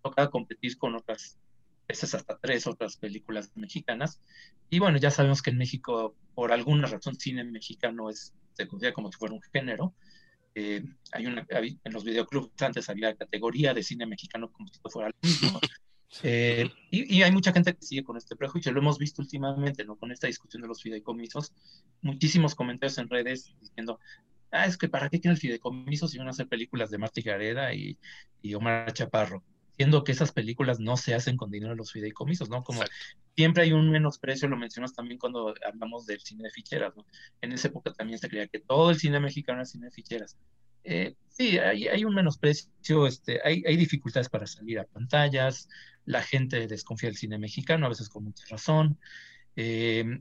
tocaba competir con otras, veces hasta tres otras películas mexicanas. Y bueno, ya sabemos que en México, por alguna razón, cine mexicano es, se considera como si fuera un género. Eh, hay una, en los videoclubs antes había categoría de cine mexicano como si fuera el mismo. Eh, y, y, hay mucha gente que sigue con este prejuicio, lo hemos visto últimamente, ¿no? Con esta discusión de los fideicomisos, muchísimos comentarios en redes diciendo, ah, es que para qué quieren el fideicomiso si van a hacer películas de Marta Gareda y, y, Omar Chaparro, siendo que esas películas no se hacen con dinero de los fideicomisos, ¿no? Como siempre hay un menosprecio, lo mencionas también cuando hablamos del cine de ficheras, ¿no? En esa época también se creía que todo el cine mexicano era cine de ficheras. Eh, sí, hay, hay, un menosprecio, este, hay, hay dificultades para salir a pantallas, la gente desconfía del cine mexicano, a veces con mucha razón. Eh,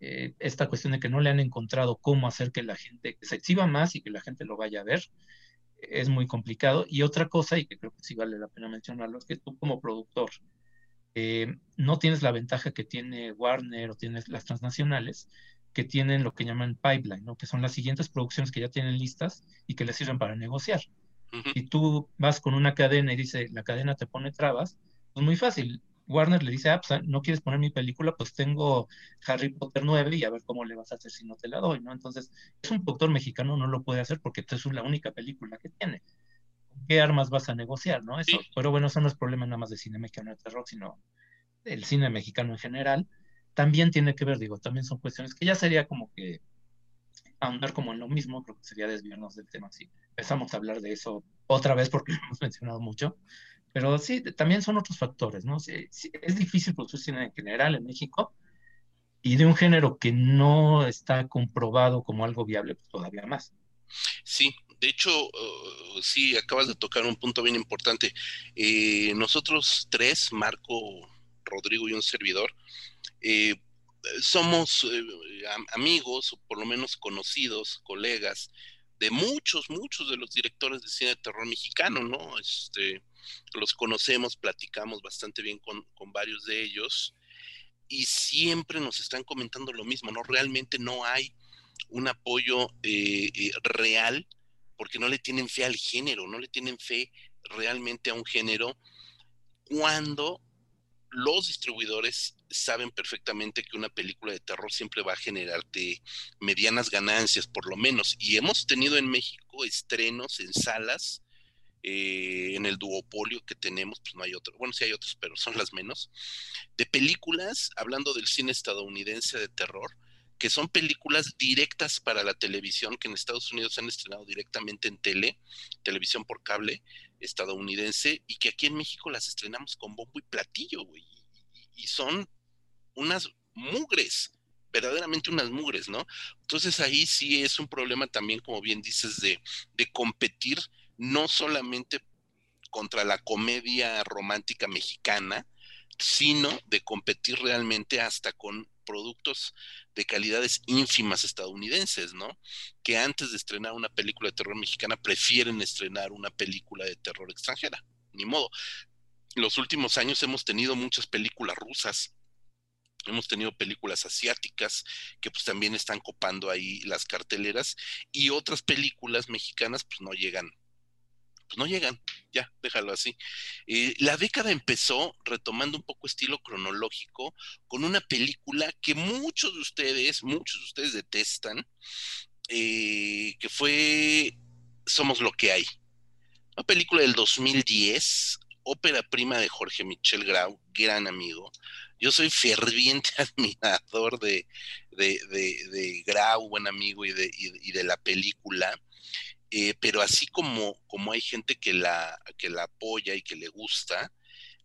eh, esta cuestión de que no le han encontrado cómo hacer que la gente se exhiba más y que la gente lo vaya a ver es muy complicado. Y otra cosa, y que creo que sí vale la pena mencionarlo, es que tú como productor eh, no tienes la ventaja que tiene Warner o tienes las transnacionales, que tienen lo que llaman pipeline, ¿no? que son las siguientes producciones que ya tienen listas y que les sirven para negociar. Y tú vas con una cadena y dice, la cadena te pone trabas, pues muy fácil. Warner le dice, ah, pues, no quieres poner mi película, pues tengo Harry Potter 9 y a ver cómo le vas a hacer si no te la doy, ¿no? Entonces, es un productor mexicano, no lo puede hacer porque es la única película que tiene. ¿Qué armas vas a negociar, no? Eso, pero bueno, eso no es problema nada más de cine mexicano de terror, sino del cine mexicano en general. También tiene que ver, digo, también son cuestiones que ya sería como que ahondar como en lo mismo, creo que sería desviarnos del tema si empezamos a hablar de eso otra vez porque lo hemos mencionado mucho. Pero sí, también son otros factores, ¿no? es difícil producir cine en general en México y de un género que no está comprobado como algo viable, pues todavía más. Sí, de hecho, uh, sí, acabas de tocar un punto bien importante. Eh, nosotros tres, Marco, Rodrigo y un servidor, eh, somos eh, amigos, o por lo menos conocidos, colegas, de muchos, muchos de los directores de cine de terror mexicano, ¿no? Este, los conocemos, platicamos bastante bien con, varios de ellos y siempre nos están comentando lo mismo, ¿no? Realmente no hay un apoyo eh, eh, real porque no le tienen fe al género, no le tienen fe realmente a un género cuando los distribuidores saben perfectamente que una película de terror siempre va a generarte medianas ganancias, por lo menos. Y hemos tenido en México estrenos en salas, eh, en el duopolio que tenemos, pues no hay otro, bueno, sí hay otros, pero son las menos, de películas, hablando del cine estadounidense de terror, que son películas directas para la televisión, que en Estados Unidos se han estrenado directamente en tele, televisión por cable estadounidense, y que aquí en México las estrenamos con bombo y platillo, güey. Y, son unas mugres, verdaderamente unas mugres, ¿no? Entonces ahí sí es un problema también, como bien dices, de, de competir no solamente contra la comedia romántica mexicana, sino de competir realmente hasta con productos de calidades ínfimas estadounidenses, ¿no? Que antes de estrenar una película de terror mexicana prefieren estrenar una película de terror extranjera. Ni modo. Los últimos años hemos tenido muchas películas rusas, hemos tenido películas asiáticas que pues también están copando ahí las carteleras y otras películas mexicanas pues no llegan pues no llegan, ya, déjalo así. Eh, la década empezó retomando un poco estilo cronológico con una película que muchos de ustedes, muchos de ustedes detestan, eh, que fue Somos lo que hay. Una película del 2010, ópera prima de Jorge Michel Grau, gran amigo. Yo soy ferviente admirador de, de, Grau, buen amigo, y de, y de la película. Eh, pero así como, como hay gente que la, que la apoya y que le gusta,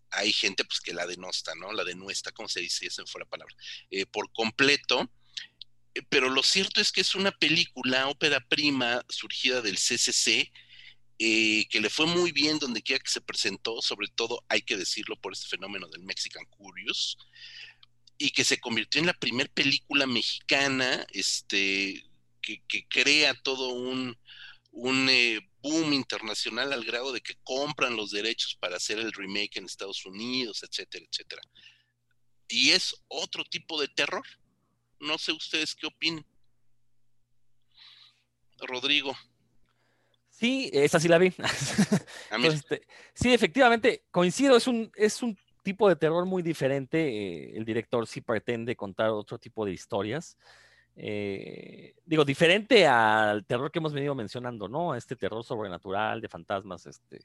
hay gente pues que la denosta, ¿no? La denuesta, como se dice, esa fue la palabra, eh, por completo. Eh, pero lo cierto es que es una película, ópera prima, surgida del CCC, eh, que le fue muy bien donde quiera que se presentó, sobre todo hay que decirlo por este fenómeno del Mexican Curious, y que se convirtió en la primera película mexicana este, que, crea todo un, un eh, boom internacional al grado de que compran los derechos para hacer el remake en Estados Unidos, etcétera, etcétera. Y es otro tipo de terror. No sé ustedes qué opinan. Rodrigo. Sí, esa sí la vi. Este, sí, efectivamente, coincido, es un, es un tipo de terror muy diferente. Eh, el director sí pretende contar otro tipo de historias. Eh, digo, diferente al terror que hemos venido mencionando, ¿no? Este terror sobrenatural, de fantasmas, este.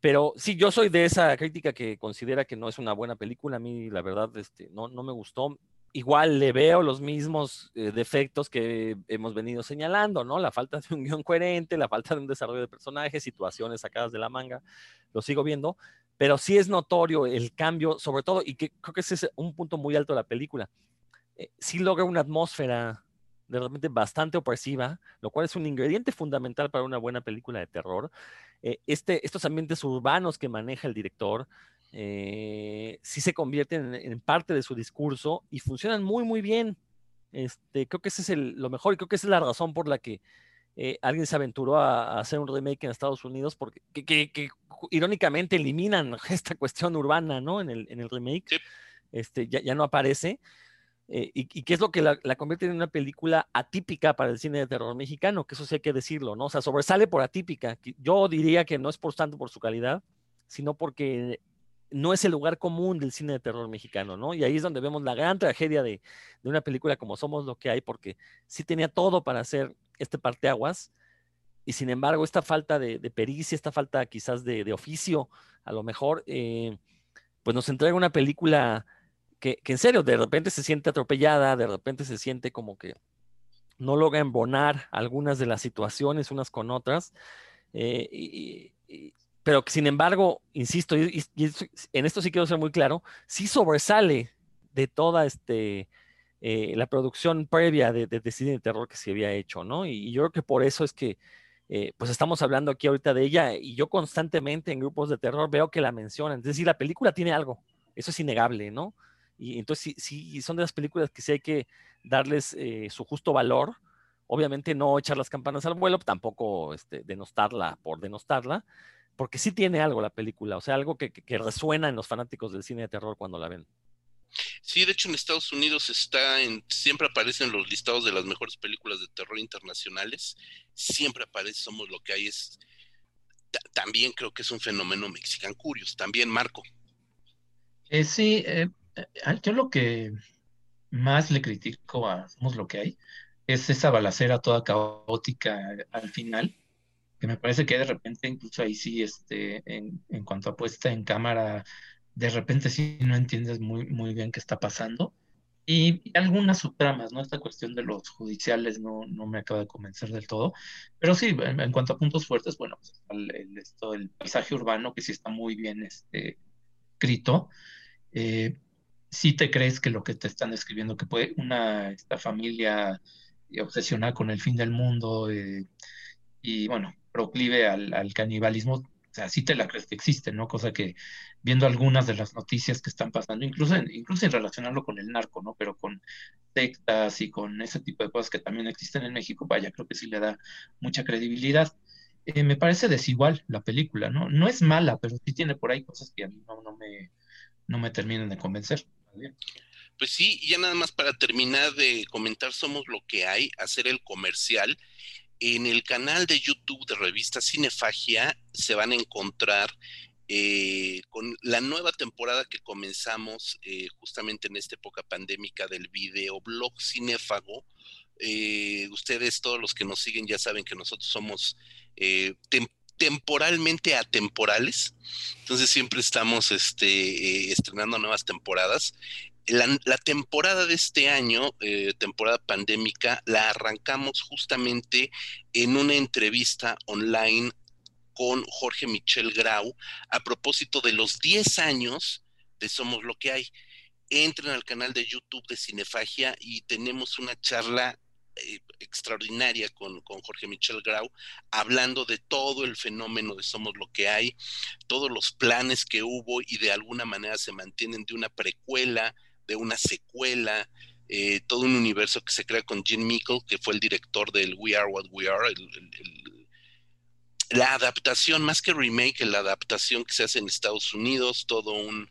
Pero sí, yo soy de esa crítica que considera que no es una buena película. A mí, la verdad, este, no, no me gustó. Igual le veo los mismos eh, defectos que hemos venido señalando, ¿no? La falta de un guion coherente, la falta de un desarrollo de personajes, situaciones sacadas de la manga, lo sigo viendo, pero sí es notorio el cambio, sobre todo, y que creo que ese es un punto muy alto de la película eh, sí logra una atmósfera de repente bastante opresiva, lo cual es un ingrediente fundamental para una buena película de terror. Eh, este, estos ambientes urbanos que maneja el director eh, sí se convierten en, parte de su discurso y funcionan muy, muy bien. Este, creo que ese es lo mejor y creo que esa es la razón por la que alguien se aventuró a, hacer un remake en Estados Unidos, porque que, irónicamente eliminan esta cuestión urbana ¿no? en, el, en el remake. Este, ya, ya no aparece. Eh, y, y, qué es lo que la, convierte en una película atípica para el cine de terror mexicano, que eso sí hay que decirlo, ¿no? O sea, sobresale por atípica. Yo diría que no es por tanto por su calidad, sino porque no es el lugar común del cine de terror mexicano, ¿no? Y ahí es donde vemos la gran tragedia de, una película como Somos lo que hay, porque sí tenía todo para hacer este parteaguas, y sin embargo, esta falta de, pericia, esta falta quizás de, de oficio, a lo mejor, eh, pues nos entrega una película que, en serio, de repente se siente atropellada, de repente se siente como que no logra embonar algunas de las situaciones unas con otras, eh, pero que sin embargo, insisto, y, en esto sí quiero ser muy claro, sí sobresale de toda este, eh, la producción previa de, de, cine de terror que se había hecho, ¿no? Y, yo creo que por eso es que, eh, pues estamos hablando aquí ahorita de ella y yo constantemente en grupos de terror veo que la mencionan, es decir, la película tiene algo, eso es innegable, ¿no? Y entonces sí, son de las películas que sí hay que darles eh, su justo valor. Obviamente no echar las campanas al vuelo, tampoco este, denostarla por denostarla, porque sí tiene algo la película, o sea, algo que, resuena en los fanáticos del cine de terror cuando la ven. Sí, de hecho en Estados Unidos está en, siempre aparecen los listados de las mejores películas de terror internacionales, siempre aparece, somos lo que hay es, también creo que es un fenómeno Mexican Curious, también Marco. Eh, sí, eh, yo lo que más le critico a Somos lo que hay es esa balacera toda caótica al final, que me parece que de repente, incluso ahí sí, este, en, en cuanto a puesta en cámara, de repente sí no entiendes muy, muy bien qué está pasando. Y, algunas subtramas, ¿no? Esta cuestión de los judiciales no, no me acaba de convencer del todo. Pero sí, en, cuanto a puntos fuertes, bueno, pues el, esto, el paisaje urbano que sí está muy bien este, escrito. Eh, si te crees que lo que te están escribiendo, que puede una esta familia obsesionada con el fin del mundo eh, y bueno, proclive al, canibalismo, o sea, sí te la crees que existe, ¿no? Cosa que viendo algunas de las noticias que están pasando, incluso en, incluso en relacionarlo con el narco, ¿no? Pero con sectas y con ese tipo de cosas que también existen en México, vaya, creo que sí le da mucha credibilidad. Eh, me parece desigual la película, ¿no? No es mala, pero sí tiene por ahí cosas que a mí no, no me, no me terminan de convencer. Pues sí, ya nada más para terminar de comentar Somos lo que hay, hacer el comercial. En el canal de YouTube de revista Cinefagia se van a encontrar eh, con la nueva temporada que comenzamos eh, justamente en esta época pandémica del videoblog Cinefago. Eh, ustedes, todos los que nos siguen, ya saben que nosotros somos temporalmente atemporales. Entonces siempre estamos este, eh, estrenando nuevas temporadas. La, temporada de este año, eh, temporada pandémica, la arrancamos justamente en una entrevista online con Jorge Michel Grau a propósito de los 10 años de Somos lo que hay. Entren al canal de YouTube de Cinefagia y tenemos una charla eh, extraordinaria con, con, Jorge Michel Grau, hablando de todo el fenómeno de Somos lo que hay, todos los planes que hubo y de alguna manera se mantienen de una precuela, de una secuela, eh, todo un universo que se crea con Jim Mickle, que fue el director del We Are What We Are, la adaptación, más que remake, la adaptación que se hace en Estados Unidos, todo un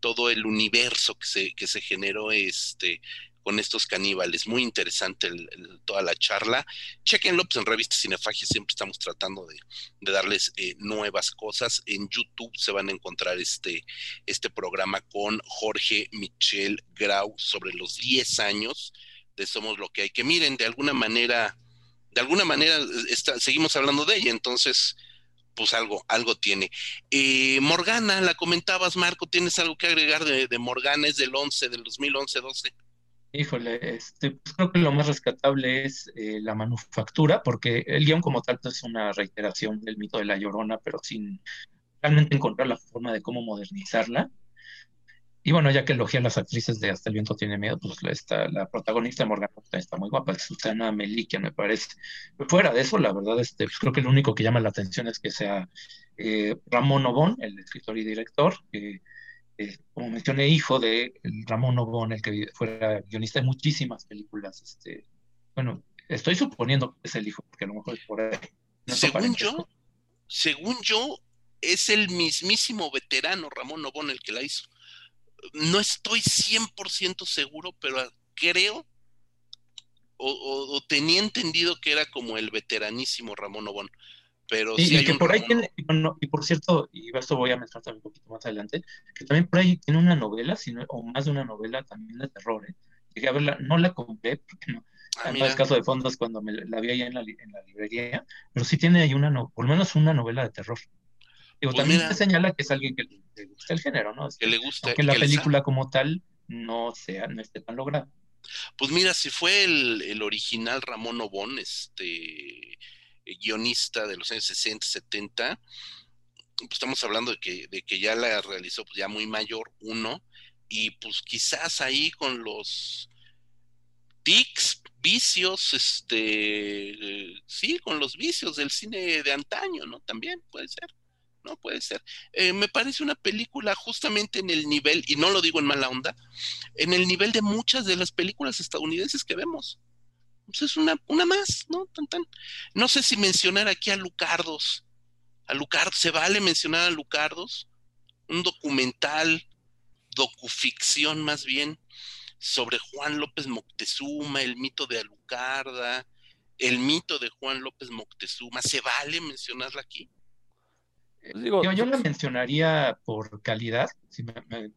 todo el universo que se, que se generó este, con estos caníbales. Muy interesante toda la charla. Chequenlo pues, en Revista Cinefagia, siempre estamos tratando de, darles eh, nuevas cosas. En YouTube se van a encontrar este, este programa con Jorge Michel Grau sobre los 10 años de Somos lo que hay. Que miren, de alguna manera, de alguna manera seguimos hablando de ella, entonces pues algo, algo tiene. Eh, Morgana, la comentabas, Marco, ¿tienes algo que agregar de, de Morgana? Es del 11, del 2011-12. Híjole, este, pues creo que lo más rescatable es eh, la manufactura, porque el guion como tal es una reiteración del mito de la Llorona, pero sin realmente encontrar la forma de cómo modernizarla. Y bueno, ya que elogié a las actrices de Hasta el viento tiene miedo, pues está, la protagonista Morgan está muy guapa, Susana Melikia, me parece. Fuera de eso, la verdad, este, pues creo que lo único que llama la atención es que sea eh, Ramón Obón, el escritor y director, que eh, como mencioné, hijo de Ramón Obón, el que fuera guionista de muchísimas películas. Este, bueno, estoy suponiendo que es el hijo, porque a lo mejor es por ahí. según yo, según yo, es el mismísimo veterano Ramón Obón el que la hizo. No estoy 100% seguro, pero creo o, tenía entendido que era como el veteranísimo Ramón Obón. Pero sí, y que por ahí tiene, y por cierto, y esto voy a mencionar también un poquito más adelante, que también por ahí tiene una novela, sino, o más de una novela también de terror, ¿eh? Llegué a verla, no la compré, porque no, ah, no es caso de fondos cuando me la vi ahí en la, en la librería, pero sí tiene ahí una, no, por lo menos una novela de terror. Digo, pues también se señala que es alguien que le gusta el género, ¿no? que le gusta. Que la película como tal no sea, no esté tan lograda. Pues mira, si fue el, el original Ramón Obón, este guionista de los años 60, 70, pues estamos hablando de que, de que ya la realizó pues ya muy mayor, uno, y pues quizás ahí con los tics, vicios, este, eh, sí, con los vicios del cine de antaño, ¿no? También puede ser, ¿no? Puede ser. Eh, me parece una película justamente en el nivel, y no lo digo en mala onda, en el nivel de muchas de las películas estadounidenses que vemos. Pues, es una, una más, ¿no? Tan, tan. No sé si mencionar aquí a Lucardos. A Lucardos, ¿se vale mencionar a Lucardos? Un documental, docuficción más bien, sobre Juan López Moctezuma, el mito de Alucarda, el mito de Juan López Moctezuma. ¿Se vale mencionarla aquí? Pues yo, yo, la mencionaría por calidad,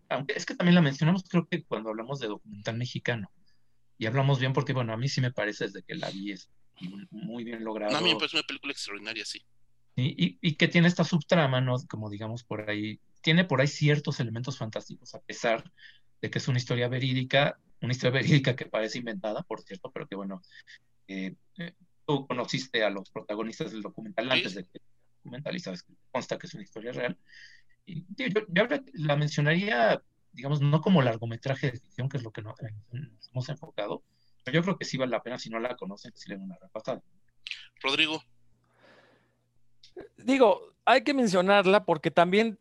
aunque es que también la mencionamos creo que cuando hablamos de documental mexicano y hablamos bien porque, bueno, a mí sí me parece desde que la vi es muy bien logrado. A mí me parece una película extraordinaria, sí. Y, y, que tiene esta subtrama, ¿no? Como digamos por ahí, tiene por ahí ciertos elementos fantásticos, a pesar de que es una historia verídica, una historia verídica que parece inventada, por cierto, pero que, bueno, eh, eh, tú conociste a los protagonistas del documental antes de que documental y sabes que consta que es una historia real. Y yo, yo la mencionaría digamos, no como largometraje de ficción, que es lo que nos, hemos enfocado, pero yo creo que sí vale la pena, si no la conocen, si le den una repasada. Rodrigo. Digo, hay que mencionarla porque también,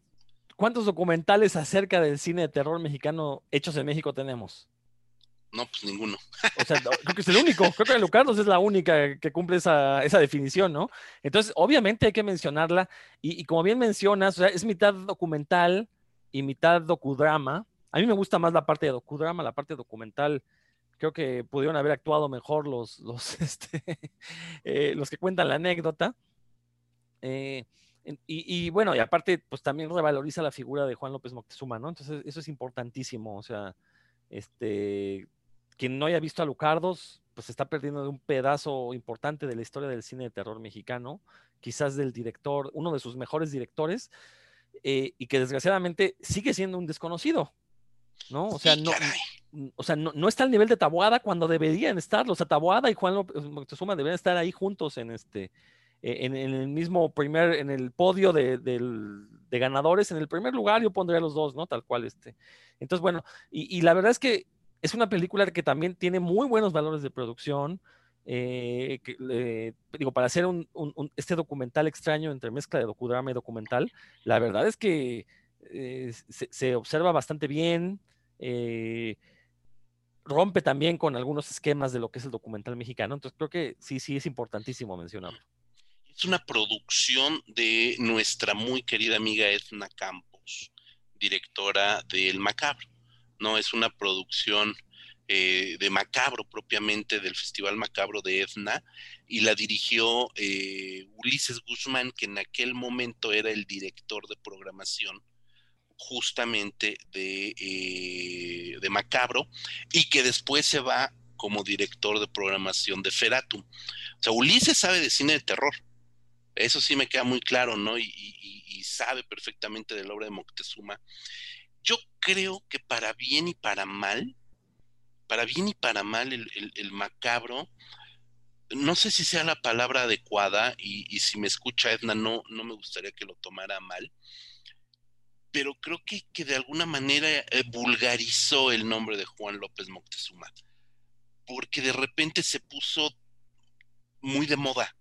¿cuántos documentales acerca del cine de terror mexicano hechos en México tenemos? No, pues ninguno. O sea, creo que es el único. Creo que Lucardos es la única que cumple esa, esa definición, ¿no? Entonces, obviamente hay que mencionarla. Y, y como bien mencionas, o sea, es mitad documental, y mitad docudrama. A mí me gusta más la parte de docudrama, la parte documental. Creo que pudieron haber actuado mejor los, los, este, eh, los que cuentan la anécdota. Eh, y, bueno, y aparte, pues también revaloriza la figura de Juan López Moctezuma, ¿no? Entonces, eso es importantísimo. O sea, este, quien no haya visto a Lucardos, pues está perdiendo de un pedazo importante de la historia del cine de terror mexicano, quizás del director, uno de sus mejores directores, eh, y que desgraciadamente sigue siendo un desconocido, ¿no? O sea, no, o sea no, está al nivel de Tabuada cuando deberían estar, o sea, Tabuada y Juan López Moctezuma deberían estar ahí juntos en este, e, en, el mismo primer, en el podio de, ganadores, en el primer lugar yo pondría los dos, ¿no? Tal cual este. Entonces, bueno, y, la verdad es que es una película que también tiene muy buenos valores de producción, eh, digo, para hacer un, este documental extraño entre mezcla de docudrama y documental, la verdad es que eh, se, observa bastante bien, eh, rompe también con algunos esquemas de lo que es el documental mexicano, entonces creo que sí, sí es importantísimo mencionarlo. Es una producción de nuestra muy querida amiga Edna Campos, directora de El Macabro, ¿no? Es una producción eh, de Macabro propiamente, del Festival Macabro de Edna, y la dirigió eh, Ulises Guzmán, que en aquel momento era el director de programación justamente de, eh, de Macabro, y que después se va como director de programación de Feratum. O sea, Ulises sabe de cine de terror. Eso sí me queda muy claro, ¿no? Y sabe perfectamente de la obra de Moctezuma. Yo creo que para bien y para mal, para bien y para mal, el, macabro, no sé si sea la palabra adecuada y, si me escucha Edna, no, no me gustaría que lo tomara mal, pero creo que, que de alguna manera eh, vulgarizó el nombre de Juan López Moctezuma, porque de repente se puso muy de moda,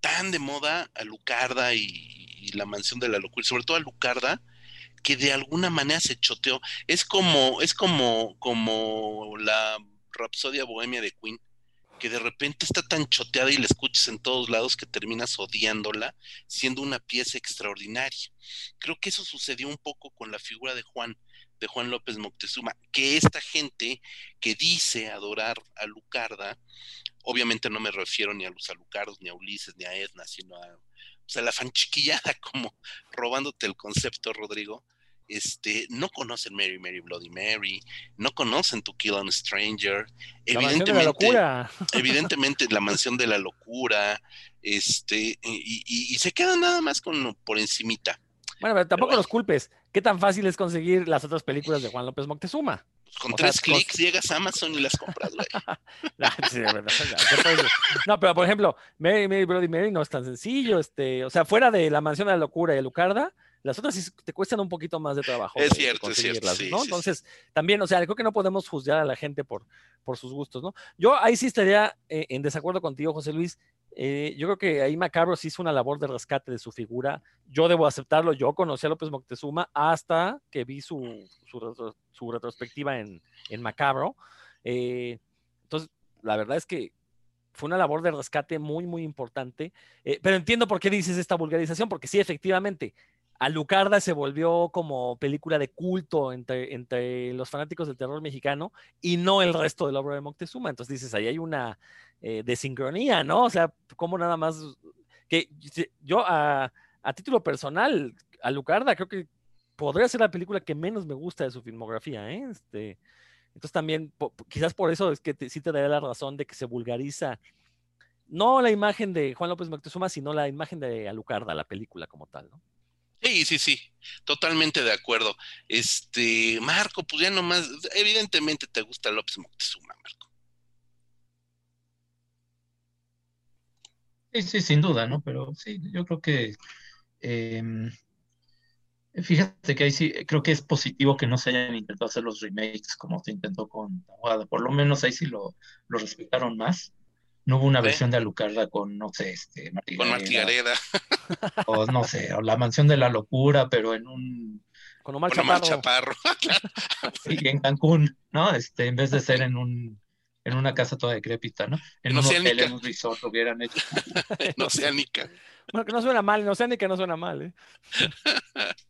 tan de moda a Lucarda y, y la mansión de la locura, sobre todo a Lucarda, que de alguna manera se choteó. Es como, es como, como la Rapsodia Bohemia de Queen, que de repente está tan choteada y la escuchas en todos lados que terminas odiándola, siendo una pieza extraordinaria. Creo que eso sucedió un poco con la figura de Juan, de Juan López Moctezuma, que esta gente que dice adorar a Lucarda, obviamente no me refiero ni a los Alucardos, ni a Ulises, ni a Edna, sino a, o la fanchiquillada, como robándote el concepto, Rodrigo, este, no conocen Mary, Mary, Bloody Mary, no conocen To Kill an Stranger, la evidentemente, de la locura. evidentemente la mansión de la locura, este, y, se quedan nada más con por encimita. Bueno, pero tampoco los culpes. ¿Qué tan fácil es conseguir las otras películas de Juan López Moctezuma? Pues con tres clics llegas a Amazon y las compras, güey. no, pero por ejemplo, Mary, Mary, Bloody Mary no es tan sencillo. Este, o sea, fuera de la mansión de la locura y Lucarda, las otras sí te cuestan un poquito más de trabajo. Es cierto, es cierto. Entonces, también, o sea, creo que no podemos juzgar a la gente por, por sus gustos, ¿no? Yo ahí sí estaría eh, en desacuerdo contigo, José Luis. Eh, yo creo que ahí Macabro sí hizo una labor de rescate de su figura. Yo debo aceptarlo. Yo conocí a López Moctezuma hasta que vi su, su, retrospectiva en, en Macabro. Eh, entonces, la verdad es que fue una labor de rescate muy, muy importante. pero entiendo por qué dices esta vulgarización, porque sí, efectivamente, Alucarda se volvió como película de culto entre, entre los fanáticos del terror mexicano y no el resto de la obra de Moctezuma. Entonces dices, ahí hay una eh, desincronía, ¿no? O sea, como nada más que yo a, título personal, Alucarda creo que podría ser la película que menos me gusta de su filmografía, ¿eh? Este, entonces también, quizás por eso es que sí te daría la razón de que se vulgariza no la imagen de Juan López Moctezuma, sino la imagen de Alucarda, la película como tal, ¿no? Sí, sí, sí, totalmente de acuerdo. Este, Marco, pues ya nomás, evidentemente te gusta López Moctezuma, Marco. Sí, sí, sin duda, ¿no? Pero sí, yo creo que, em, fíjate que ahí sí, creo que es positivo que no se hayan intentado hacer los remakes como se intentó con Tahuada, por lo menos ahí sí lo, lo respetaron más no hubo una versión de Alucarda con, no sé, este, Con Martigareda. O no sé, o La Mansión de la Locura, pero en un... Con Omar Chaparro. Chaparro. y en Cancún, ¿no? Este, en vez de ser en un en una casa toda decrépita, ¿no? En, un hotel, en un resort lo hubieran hecho. en Oceánica. Bueno, que no suena mal, en Oceánica no suena mal, ¿eh?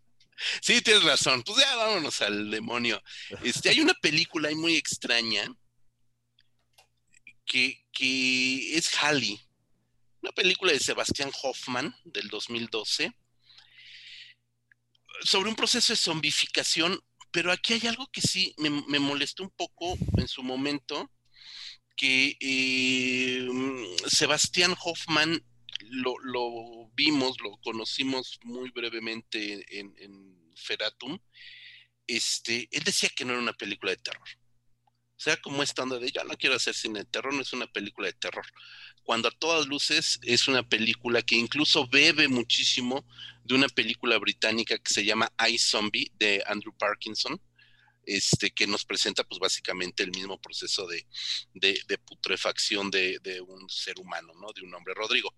Sí, tienes razón. Pues ya vámonos al demonio. Este, hay una película ahí muy extraña que, es Halley, una película de Sebastián Hoffman del 2012, sobre un proceso de zombificación, pero aquí hay algo que sí me, molestó un poco en su momento, que eh, Sebastián Hoffman lo, vimos, lo conocimos muy brevemente en, en Feratum, este, él decía que no era una película de terror sea como esta onda de yo no quiero hacer cine de terror, no es una película de terror. Cuando a todas luces es una película que incluso bebe muchísimo de una película británica que se llama I Zombie de Andrew Parkinson, este, que nos presenta pues básicamente el mismo proceso de, de, putrefacción de, de, un ser humano, ¿no? De un hombre. Rodrigo.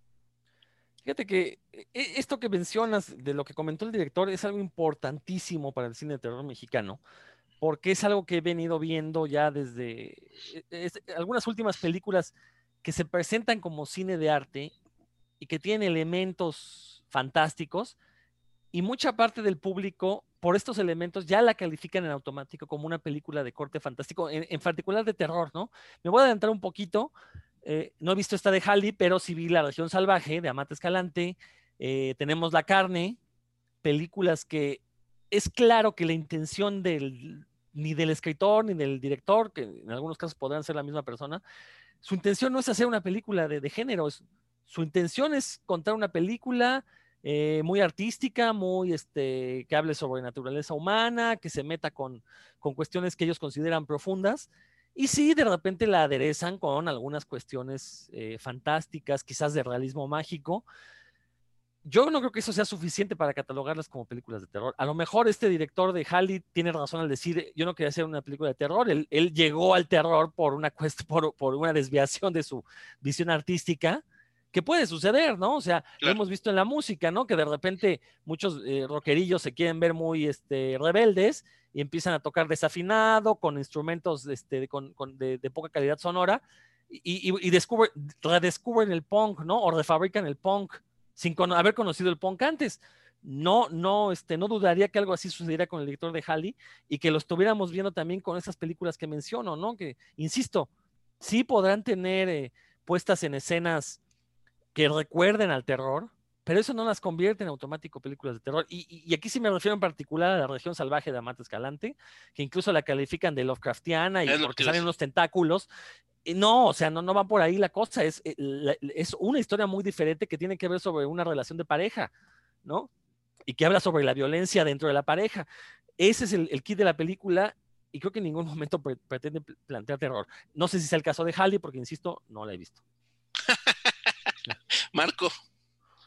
Fíjate que e, e, esto que mencionas de lo que comentó el director es algo importantísimo para el cine de terror mexicano, porque es algo que he venido viendo ya desde e, algunas últimas películas que se presentan como cine de arte y que tienen elementos fantásticos, y mucha parte del público por estos elementos ya la califican en automático como una película de corte fantástico, en, particular de terror, ¿no? Me voy a adelantar un poquito. Eh, no he visto esta de Halley, pero sí vi La región salvaje de Amate Escalante. Eh, tenemos La carne, películas que es claro que la intención del, ni del escritor ni del director, que en algunos casos podrán ser la misma persona, su intención no es hacer una película de, de género, su intención es contar una película eh, muy artística, muy este, que hable sobre naturaleza humana, que se meta con, cuestiones que ellos consideran profundas. Y sí, de repente la aderezan con algunas cuestiones eh, fantásticas, quizás de realismo mágico. Yo no creo que eso sea suficiente para catalogarlas como películas de terror. A lo mejor este director de Halley tiene razón al decir, yo no quería hacer una película de terror. Él, él llegó al terror por una, por, por una desviación de su visión artística que puede suceder, ¿no? O sea, lo hemos visto en la música, ¿no? Que de repente muchos eh, rockerillos se quieren ver muy este, rebeldes y empiezan a tocar desafinado, con instrumentos este, con, de, poca calidad sonora, y, y, redescubren el punk, ¿no? O refabrican el punk sin haber conocido el punk antes. No, no, este, no dudaría que algo así sucediera con el director de Halley y que lo estuviéramos viendo también con esas películas que menciono, ¿no? Que, insisto, sí podrán tener eh, puestas en escenas que recuerden al terror, pero eso no las convierte en automático películas de terror. Y, aquí sí me refiero en particular a la región salvaje de Amate Escalante, que incluso la califican de Lovecraftiana y porque salen unos tentáculos. No, o sea, no, no va por ahí la cosa. Es, eh, es una historia muy diferente que tiene que ver sobre una relación de pareja, ¿no? Y que habla sobre la violencia dentro de la pareja. Ese es el, el kit de la película y creo que en ningún momento pretende plantear terror. No sé si es el caso de Halley, porque insisto, no la he visto. Marco.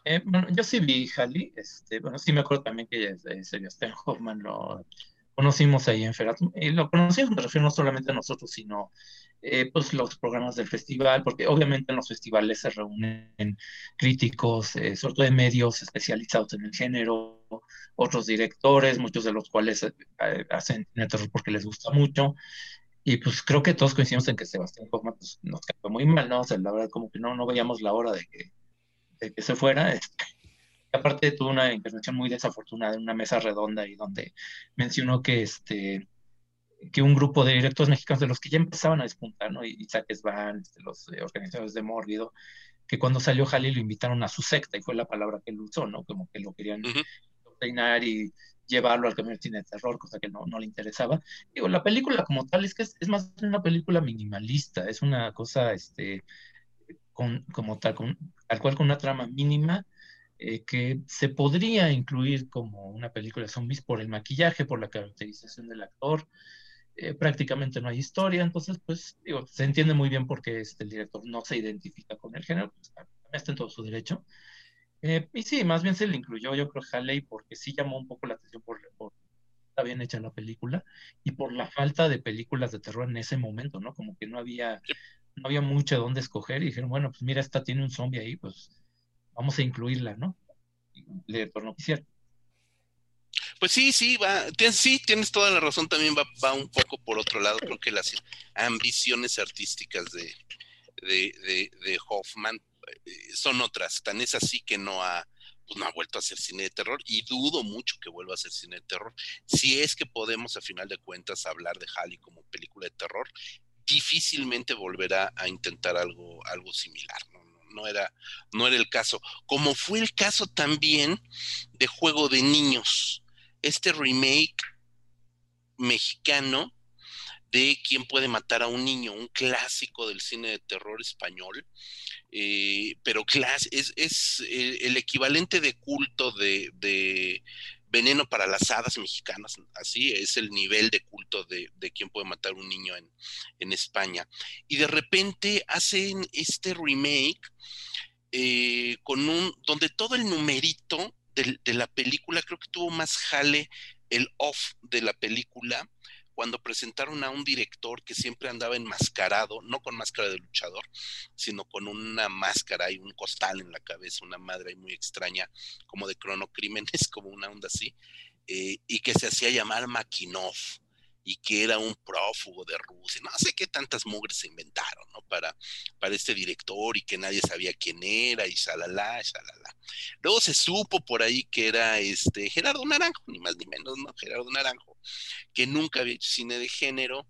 Eh, bueno, yo sí vi Halley, este, bueno, sí me acuerdo también que Sebastián Hoffman lo conocimos ahí en Feratum, y lo conocimos, me refiero no solamente a nosotros, sino eh, pues los programas del festival, porque obviamente en los festivales se reúnen críticos, eh, sobre todo de medios especializados en el género, otros directores, muchos de los cuales hacen terror porque les gusta mucho, y pues creo que todos coincidimos en que Sebastián Hoffman pues, nos quedó muy mal, ¿no? O sea, la verdad, como que no, no veíamos la hora de que, de que se fuera. Este, aparte tuvo una intervención muy desafortunada en una mesa redonda y donde mencionó que este que un grupo de directores mexicanos de los que ya empezaban a despuntar, ¿no? Isaac Van, este, los eh, organizadores de Mórbido, que cuando salió Jalil lo invitaron a su secta y fue la palabra que él usó, ¿no? Como que lo querían uh y llevarlo al camino del cine de terror, cosa que no, no le interesaba. Digo, la película como tal es que es, más una película minimalista, es una cosa, este, con, como tal, con, tal cual con una trama mínima, eh, que se podría incluir como una película de zombies por el maquillaje, por la caracterización del actor. Eh, prácticamente no hay historia, entonces, pues, digo, se entiende muy bien porque este, el director no se identifica con el género, pues, está en todo su derecho. Eh, y sí, más bien se le incluyó, yo creo, Halley, porque sí llamó un poco la atención por, por está bien hecha la película y por la falta de películas de terror en ese momento, ¿no? Como que no había, no había mucho de dónde escoger y dijeron, bueno, pues mira, esta tiene un zombie ahí, pues vamos a incluirla, ¿no? Le tornó quisiera. Pues sí, sí, va, sí, tienes toda la razón, también va, va un poco por otro lado, creo que las ambiciones artísticas de, de, de, de Hoffman eh, son otras. Tan es así que no ha, pues no ha vuelto a hacer cine de terror y dudo mucho que vuelva a hacer cine de terror. Si es que podemos, a final de cuentas, hablar de Halley como película de terror, difícilmente volverá a intentar algo, algo similar. ¿no? No, era, no era el caso. Como fue el caso también de Juego de Niños. Este remake mexicano de quién puede matar a un niño, un clásico del cine de terror español, eh, pero es, es el equivalente de culto de, Veneno para las Hadas mexicanas, así es el nivel de culto de, de quién puede matar un niño en, en, España. Y de repente hacen este remake eh, con un, donde todo el numerito de, de la película, creo que tuvo más jale el off de la película, cuando presentaron a un director que siempre andaba enmascarado, no con máscara de luchador, sino con una máscara y un costal en la cabeza, una madre muy extraña, como de cronocrímenes, como una onda así, eh, y que se hacía llamar Makinov y que era un prófugo de Rusia, no sé qué tantas mugres se inventaron, ¿no? Para, para este director y que nadie sabía quién era y shalala, shalala. Luego se supo por ahí que era este Gerardo Naranjo, ni más ni menos, ¿no? Gerardo Naranjo, que nunca había hecho cine de género,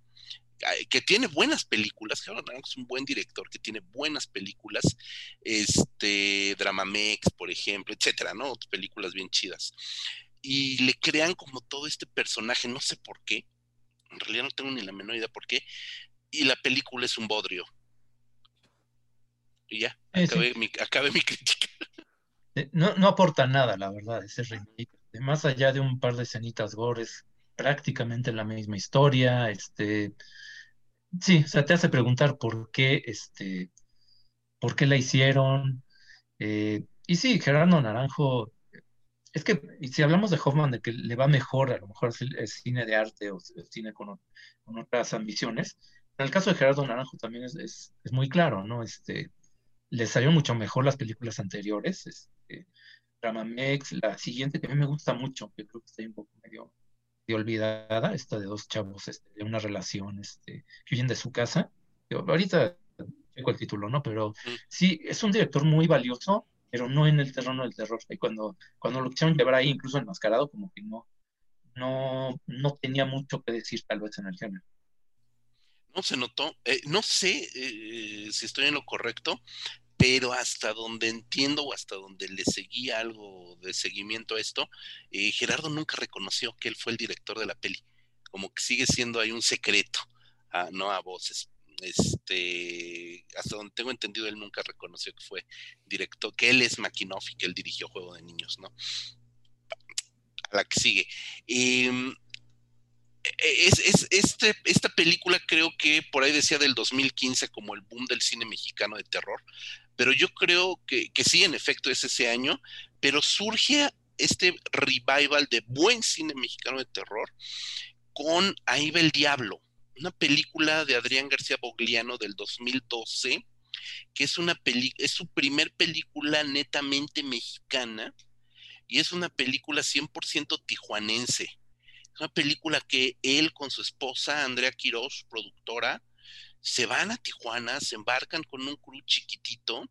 que tiene buenas películas, Gerardo Naranjo es un buen director que tiene buenas películas, este, Dramamex, por ejemplo, etcétera, ¿no? Películas bien chidas. Y le crean como todo este personaje, no sé por qué, en realidad no tengo ni la menor idea por qué. Y la película es un bodrio. Y ya, eh, acabé, mi, mi, crítica. No, no aporta nada, la verdad, ese remake. Más allá de un par de escenitas gores, prácticamente la misma historia. Este, sí, o sea, te hace preguntar por qué, este, por qué la hicieron. Eh, y sí, Gerardo Naranjo es que si hablamos de Hoffman, de que le va mejor, a lo mejor es, cine de arte o, cine con, otras ambiciones, en el caso de Gerardo Naranjo también es, muy claro, ¿no? Este, le salieron mucho mejor las películas anteriores, este, Ramamex, la siguiente que a mí me gusta mucho, que creo que está un poco medio, olvidada, esta de dos chavos este, de una relación este, que huyen de su casa. ahorita tengo el título, ¿no? Pero sí, es un director muy valioso pero no en el terreno del terror. Y cuando, cuando lo quisieron llevar ahí, incluso enmascarado, como que no, no, no tenía mucho que decir tal vez en el género. No se notó, eh, no sé eh, si estoy en lo correcto, pero hasta donde entiendo o hasta donde le seguía algo de seguimiento a esto, eh, Gerardo nunca reconoció que él fue el director de la peli, como que sigue siendo ahí un secreto, ah, no a voces este, hasta donde tengo entendido, él nunca reconoció que fue director, que él es Makinov y que él dirigió Juego de Niños, ¿no? A la que sigue. Em, e, es, este, esta película creo que por ahí decía del 2015 como el boom del cine mexicano de terror, pero yo creo que, que sí, en efecto, es ese año, pero surge este revival de buen cine mexicano de terror con Ahí va el Diablo, una película de Adrián García Bogliano del 2012, que es, una es su primer película netamente mexicana y es una película 100% tijuanense. Es una película que él con su esposa, Andrea Quiroz, productora, se van a Tijuana, se embarcan con un crew chiquitito,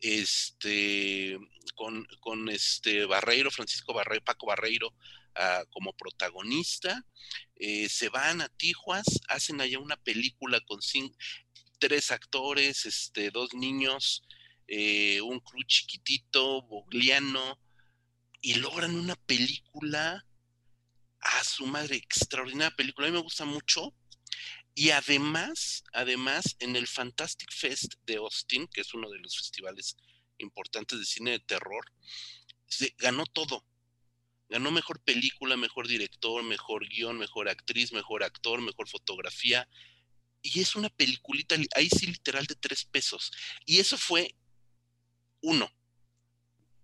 este, con, con este Barreiro, Francisco Barreiro, Paco Barreiro, como protagonista, eh, se van a Tijuas, hacen allá una película con tres actores, este, dos niños, eh, un crew chiquitito, bogliano, y logran una película a su madre, extraordinaria película, a mí me gusta mucho. Y además, además, en el Fantastic Fest de Austin, que es uno de los festivales importantes de cine de terror, se ganó todo. Ganó mejor película, mejor director, mejor guion, mejor actriz, mejor actor, mejor fotografía. Y es una peliculita, ahí sí literal de tres pesos. Y eso fue uno.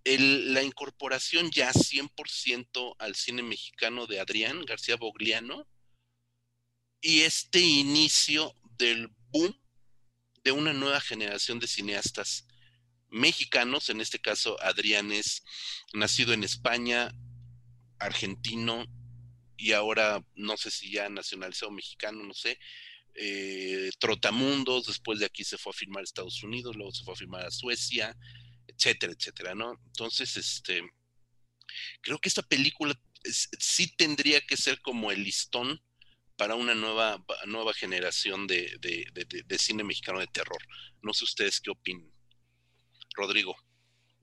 la incorporación ya 100% al cine mexicano de Adrián García Bogliano y este inicio del boom de una nueva generación de cineastas mexicanos, en este caso Adrián es nacido en España, argentino y ahora no sé si ya nacionalizado mexicano, no sé, eh, Trotamundos, después de aquí se fue a firmar a Estados Unidos, luego se fue a firmar a Suecia, etcétera, etcétera, ¿no? Entonces, este, creo que esta película sí tendría que ser como el listón para una nueva, nueva generación de, de cine mexicano de terror. No sé ustedes qué opinan. Rodrigo.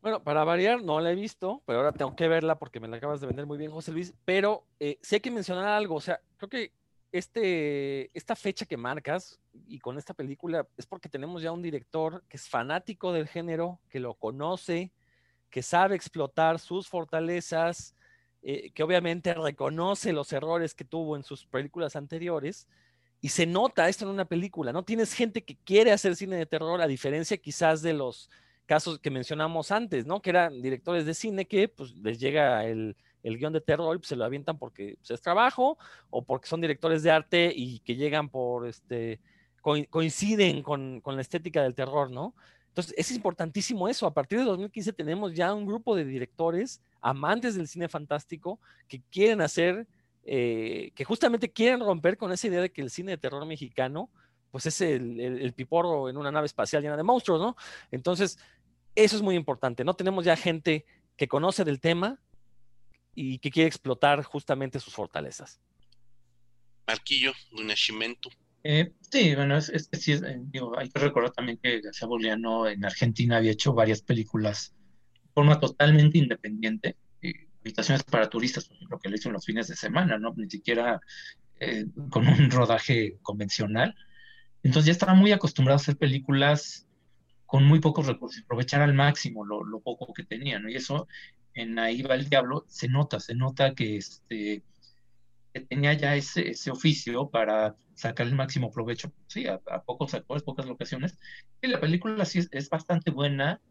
Bueno, para variar, no la he visto, pero ahora tengo que verla porque me la acabas de vender muy bien, José Luis. Pero eh, sí hay que mencionar algo. O sea, creo que este, esta fecha que marcas y con esta película es porque tenemos ya un director que es fanático del género, que lo conoce, que sabe explotar sus fortalezas, eh, que obviamente reconoce los errores que tuvo en sus películas anteriores. Y se nota esto en una película, ¿no? Tienes gente que quiere hacer cine de terror, a diferencia quizás de los casos que mencionamos antes, ¿no? Que eran directores de cine que pues les llega el, el guion de terror y pues, se lo avientan porque pues, es trabajo o porque son directores de arte y que llegan por, este, coinciden con, con la estética del terror, ¿no? Entonces, es importantísimo eso. A partir de 2015 tenemos ya un grupo de directores amantes del cine fantástico que quieren hacer, eh, que justamente quieren romper con esa idea de que el cine de terror mexicano, pues es el, el, piporro en una nave espacial llena de monstruos, ¿no? Entonces, eso es muy importante, ¿no? Tenemos ya gente que conoce del tema y que quiere explotar justamente sus fortalezas. Marquillo, un eh, sí, bueno, es, eh, digo, hay que recordar también que García Boliano en Argentina había hecho varias películas de forma totalmente independiente. habitaciones para turistas, por ejemplo, que le hizo en los fines de semana, ¿no? Ni siquiera eh, con un rodaje convencional. Entonces ya estaba muy acostumbrado a hacer películas con muy pocos recursos, aprovechar al máximo lo, lo poco que tenía, ¿no? Y eso en Ahí va el diablo se nota, se nota que este que tenía ya ese, ese oficio para sacar el máximo provecho, sí, a, pocos actores, pocas locaciones. Y la película sí es, bastante buena,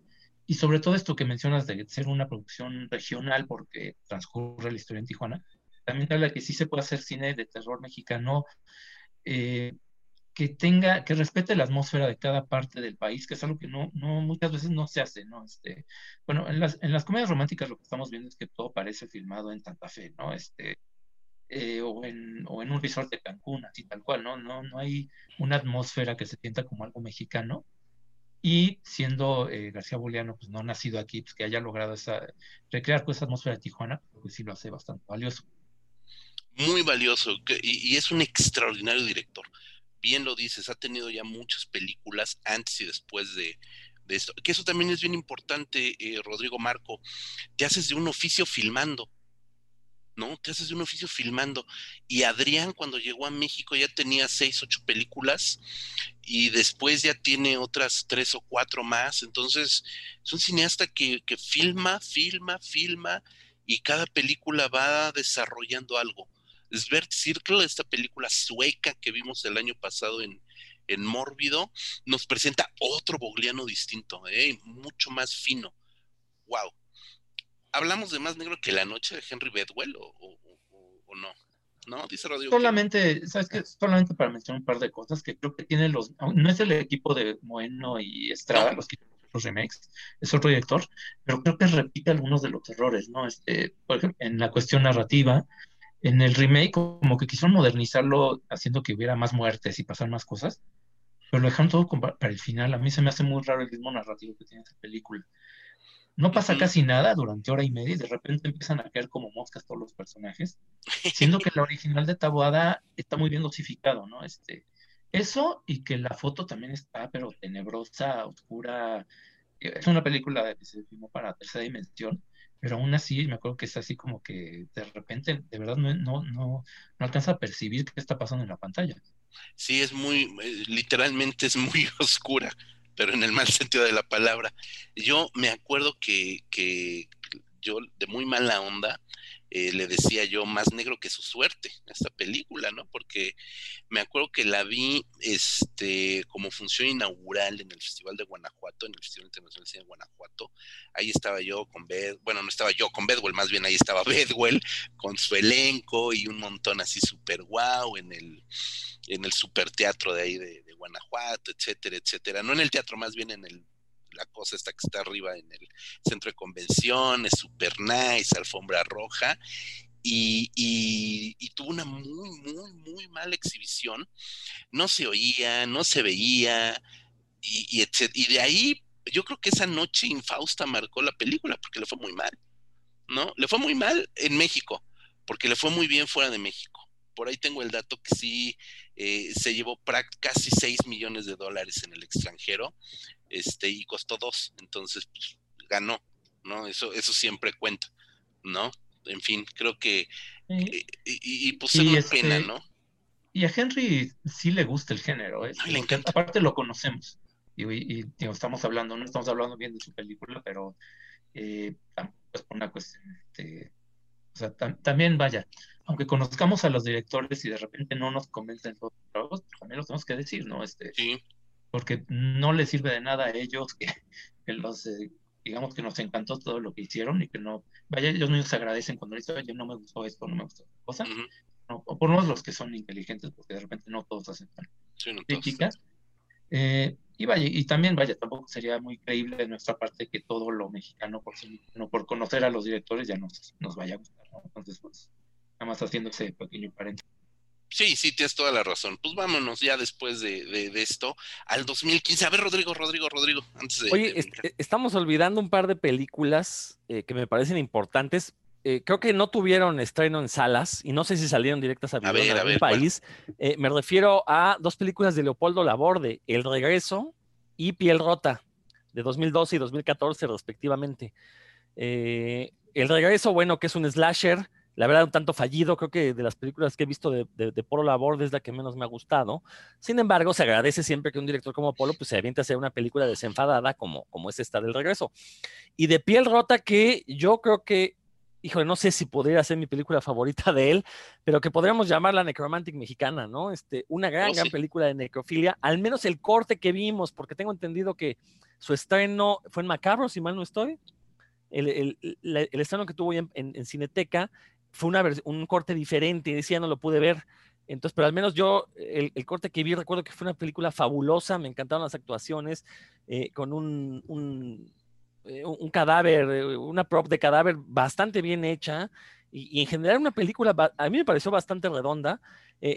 y sobre todo esto que mencionas de ser una producción regional, porque transcurre la historia en Tijuana, también habla que sí se puede hacer cine de terror mexicano eh, que tenga, que respete la atmósfera de cada parte del país, que es algo que no, no muchas veces no se hace, ¿no? Este, bueno, en las, en las comedias románticas lo que estamos viendo es que todo parece filmado en Santa Fe, ¿no? Este, eh, o, en, o, en, un resort de Cancún, así tal cual, ¿no? ¿no? No hay una atmósfera que se sienta como algo mexicano. Y siendo eh, García Boliano, pues no nacido aquí, pues que haya logrado esa, recrear pues, esa atmósfera de Tijuana, pues sí lo hace bastante valioso. Muy valioso, y, es un extraordinario director. Bien lo dices, ha tenido ya muchas películas antes y después de, esto. Que eso también es bien importante, eh, Rodrigo Marco. Te haces de un oficio filmando ¿no? Te haces de un oficio filmando. Y Adrián cuando llegó a México ya tenía seis, ocho películas y después ya tiene otras tres o cuatro más. Entonces es un cineasta que, que filma, filma, filma y cada película va desarrollando algo. Svert Circle, esta película sueca que vimos el año pasado en, en Mórbido, nos presenta otro Bogliano distinto, ¿eh? mucho más fino. ¡Wow! ¿Hablamos de más negro que la noche de Henry Bedwell o, no? No, dice Rodrigo. Solamente, ¿sabes qué? Solamente para mencionar un par de cosas que creo que tiene los. No es el equipo de Moeno y Estrada los que los remakes, es otro director, pero creo que repite algunos de los errores, ¿no? Este, por ejemplo, en la cuestión narrativa, en el remake, como que quisieron modernizarlo haciendo que hubiera más muertes y pasar más cosas, pero lo dejaron todo para el final. A mí se me hace muy raro el ritmo narrativo que tiene esa película. No pasa casi nada durante hora y media y de repente empiezan a caer como moscas todos los personajes, siendo que la original de Taboada está muy bien dosificado, ¿no? Este, eso y que la foto también está, pero tenebrosa, oscura. Es una película que se filmó para tercera dimensión, pero aún así me acuerdo que es así como que de repente, de verdad, no, no, no, alcanza a percibir qué está pasando en la pantalla. Sí, es muy, eh, literalmente es muy oscura pero en el mal sentido de la palabra. Yo me acuerdo que, que yo de muy mala onda eh, le decía yo más negro que su suerte esta película, ¿no? Porque me acuerdo que la vi este, como función inaugural en el Festival de Guanajuato, en el Festival Internacional de Cine de Guanajuato. Ahí estaba yo con Bed, bueno, no estaba yo con Bedwell, más bien ahí estaba Bedwell con su elenco y un montón así súper guau en el, en el super teatro de ahí de, de Guanajuato, etcétera, etcétera. No en el teatro, más bien en el la cosa esta que está arriba en el centro de convenciones, super nice, alfombra roja, y, tuvo una muy, muy, muy mala exhibición. No se oía, no se veía, y, y de ahí yo creo que esa noche infausta marcó la película porque le fue muy mal, ¿no? Le fue muy mal en México, porque le fue muy bien fuera de México. Por ahí tengo el dato que sí eh, se llevó casi 6 millones de dólares en el extranjero este, y costó dos, entonces pues, ganó, ¿no? Eso, eso siempre cuenta, ¿no? En fin, creo que, y, y, pues es una pena, este, ¿no? Y a Henry sí le gusta el género, ¿eh? le encanta. Aparte lo conocemos, y, estamos hablando, no estamos hablando bien de su película, pero eh, pues por una cuestión, este, o sea, también vaya, aunque conozcamos a los directores y de repente no nos convencen todos los trabajos, también los tenemos que decir, ¿no? Este, sí porque no les sirve de nada a ellos que, los, eh, digamos que nos encantó todo lo que hicieron y que no, vaya, ellos mismos se agradecen cuando dicen, oye, no me gustó esto, no me gustó esta cosa, o por lo menos los que son inteligentes, porque de repente no todos aceptan críticas. Eh, y vaya, y también, vaya, tampoco sería muy creíble de nuestra parte que todo lo mexicano, por, no por conocer a los directores, ya nos, nos vaya a gustar, Entonces, pues, nada más haciendo ese pequeño paréntesis. Sí, sí, tienes toda la razón. Pues vámonos ya después de, de, esto al 2015. A ver, Rodrigo, Rodrigo, Rodrigo, antes de... Oye, eh, estamos olvidando un par de películas eh, que me parecen importantes. Eh, creo que no tuvieron estreno en salas y no sé si salieron directas a video en algún país. me refiero a dos películas de Leopoldo Laborde, El Regreso y Piel Rota, de 2012 y 2014 respectivamente. El Regreso, bueno, que es un slasher la verdad, un tanto fallido. Creo que de las películas que he visto de, de, Polo Laborde es la que menos me ha gustado. Sin embargo, se agradece siempre que un director como Polo pues, se aviente a hacer una película desenfadada como, como es esta del regreso. Y de piel rota, que yo creo que, híjole, no sé si podría ser mi película favorita de él, pero que podríamos llamarla Necromantic Mexicana, ¿no? Este, una gran, oh, gran película de necrofilia. Al menos el corte que vimos, porque tengo entendido que su estreno fue en Macabro, si mal no estoy. El, el, el, estreno que tuvo en, en, Cineteca fue una un corte diferente, decía no lo pude ver. Entonces, pero al menos yo, el, corte que vi, recuerdo que fue una película fabulosa, me encantaron las actuaciones, eh, con un, eh, cadáver, eh, una prop de cadáver bastante bien hecha, y, en general una película, a mí me pareció bastante redonda.